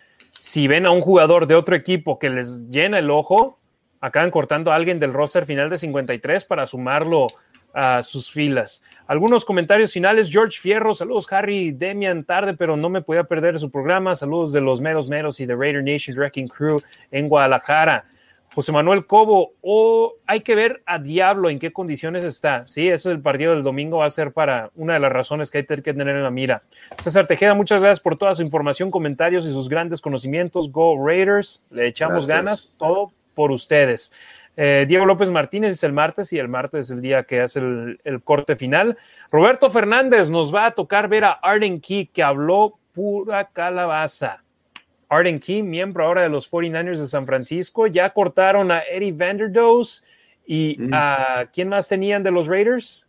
si ven a un jugador de otro equipo que les llena el ojo, acaban cortando a alguien del roster final de 53 para sumarlo a sus filas. Algunos comentarios finales. George Fierro, saludos Harry, Demian, tarde, pero no me podía perder su programa. Saludos de los Meros Meros y de Raider Nation Wrecking Crew en Guadalajara. José Manuel Cobo, o hay que ver a Diablo en qué condiciones está. Sí, eso el partido del domingo va a ser para una de las razones que hay que tener en la mira. César Tejeda, muchas gracias por toda su información, comentarios y sus grandes conocimientos. Go Raiders, le echamos ganas, todo por ustedes. Eh, Diego López Martínez es el martes y el martes es el día que hace el, el corte final. Roberto Fernández nos va a tocar ver a Arden Key, que habló pura calabaza. Arden Key, miembro ahora de los 49ers de San Francisco. Ya cortaron a Eddie Vanderdoes y mm. a quién más tenían de los Raiders?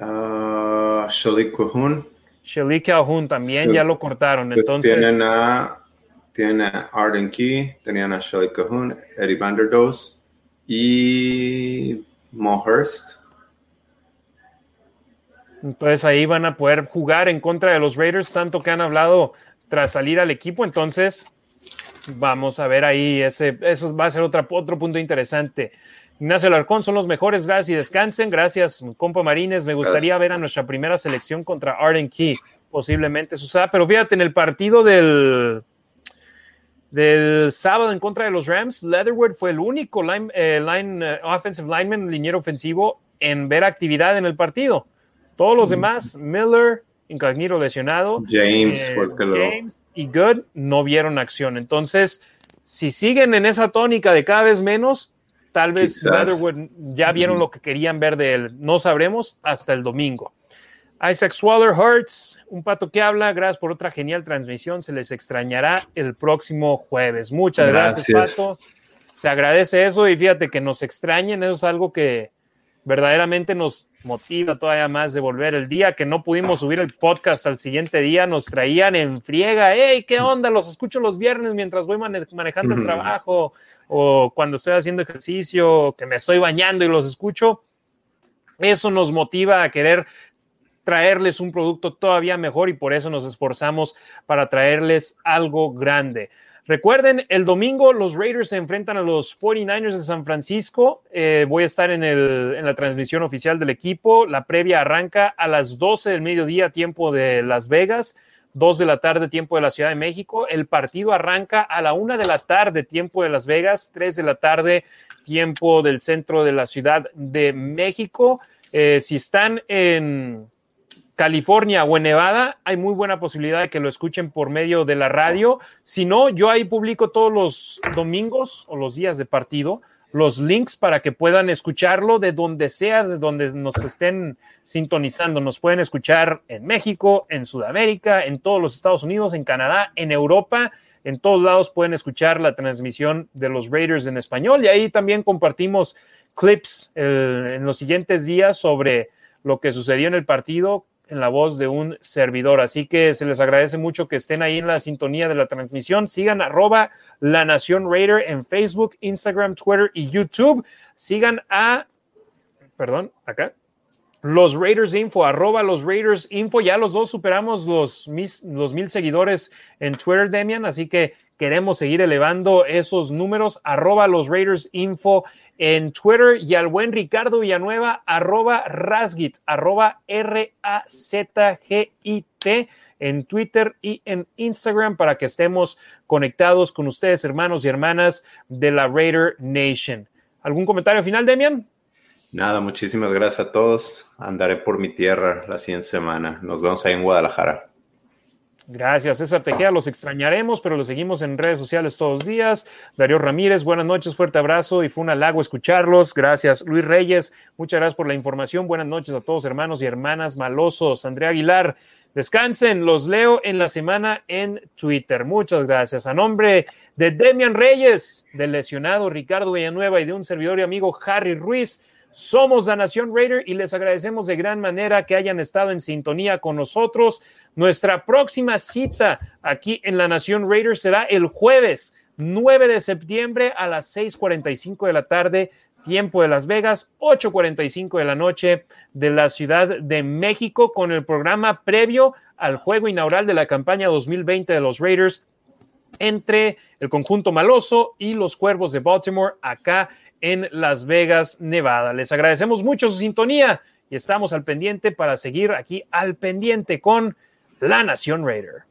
Uh, Shalik Calhoun. Shalik Calhoun también ya lo cortaron. Entonces, tienen a, tienen a Arden Key, tenían a Shalik Calhoun, Eddie Vanderdoes y Mo Hurst. Entonces ahí van a poder jugar en contra de los Raiders, tanto que han hablado tras salir al equipo. Entonces, vamos a ver ahí, ese, eso va a ser otra, otro punto interesante. Ignacio Larcón son los mejores, gracias y descansen. Gracias, compa Marines. Me gustaría ver a nuestra primera selección contra Arden Key, posiblemente suceda. Pero fíjate, en el partido del, del sábado en contra de los Rams, Leatherwood fue el único line, eh, line eh, offensive lineman, liniero ofensivo, en ver actividad en el partido. Todos los mm. demás, Miller, Incognito lesionado. James, eh, y Good no vieron acción. Entonces, si siguen en esa tónica de cada vez menos, tal vez ya vieron lo que querían ver de él. No sabremos hasta el domingo. Isaac Swaller Hurts, un pato que habla. Gracias por otra genial transmisión. Se les extrañará el próximo jueves. Muchas gracias, gracias Pato. Se agradece eso y fíjate que nos extrañen. Eso es algo que verdaderamente nos motiva todavía más de volver. El día que no pudimos subir el podcast al siguiente día, nos traían en friega, hey, ¿qué onda? Los escucho los viernes mientras voy manejando el trabajo o cuando estoy haciendo ejercicio, que me estoy bañando y los escucho. Eso nos motiva a querer traerles un producto todavía mejor y por eso nos esforzamos para traerles algo grande. Recuerden, el domingo los Raiders se enfrentan a los 49ers de San Francisco. Eh, voy a estar en, en, la transmisión oficial del equipo. La previa arranca a las 12 del mediodía, tiempo de Las Vegas, 2 de la tarde, tiempo de la Ciudad de México. El partido arranca a la 1 de la tarde, tiempo de Las Vegas, 3 de la tarde, tiempo del centro de la Ciudad de México. Eh, si están en California o en Nevada, hay muy buena posibilidad de que lo escuchen por medio de la radio. Si no, yo ahí publico todos los domingos o los días de partido los links para que puedan escucharlo de donde sea, de donde nos estén sintonizando. Nos pueden escuchar en México, en Sudamérica, en todos los Estados Unidos, en Canadá, en Europa. En todos lados pueden escuchar la transmisión de los Raiders en español y ahí también compartimos clips en los siguientes días sobre lo que sucedió en el partido en la voz de un servidor. Así que se les agradece mucho que estén ahí en la sintonía de la transmisión. Sigan arroba la Nación Raider en Facebook, Instagram, Twitter y YouTube. Sigan a, perdón, acá, los Raiders Info, arroba los Raiders Info. Ya los dos superamos los, los mil seguidores en Twitter, Demian, así que queremos seguir elevando esos números. Arroba los Raiders Info en Twitter y al buen Ricardo Villanueva, arroba Rasgit, arroba R-A-Z-G-I-T en Twitter y en Instagram para que estemos conectados con ustedes, hermanos y hermanas de la Raider Nation. ¿Algún comentario final, Demian? Nada, muchísimas gracias a todos. Andaré por mi tierra la siguiente semana. Nos vemos ahí en Guadalajara. Gracias, César Tejeda. Los extrañaremos, pero los seguimos en redes sociales todos los días. Darío Ramírez, buenas noches, fuerte abrazo y fue un halago escucharlos. Gracias. Luis Reyes, muchas gracias por la información. Buenas noches a todos, hermanos y hermanas malosos. Andrea Aguilar, descansen, los leo en la semana en Twitter. Muchas gracias. A nombre de Demian Reyes, del lesionado Ricardo Villanueva y de un servidor y amigo Harry Ruiz. Somos la Nación Raider y les agradecemos de gran manera que hayan estado en sintonía con nosotros. Nuestra próxima cita aquí en la Nación Raider será el jueves 9 de septiembre a las 6:45 de la tarde, tiempo de Las Vegas, 8:45 de la noche de la Ciudad de México, con el programa previo al juego inaugural de la campaña 2020 de los Raiders entre el conjunto maloso y los Cuervos de Baltimore acá en Las Vegas, Nevada. Les agradecemos mucho su sintonía y estamos al pendiente para seguir aquí al pendiente con La Nación Raider.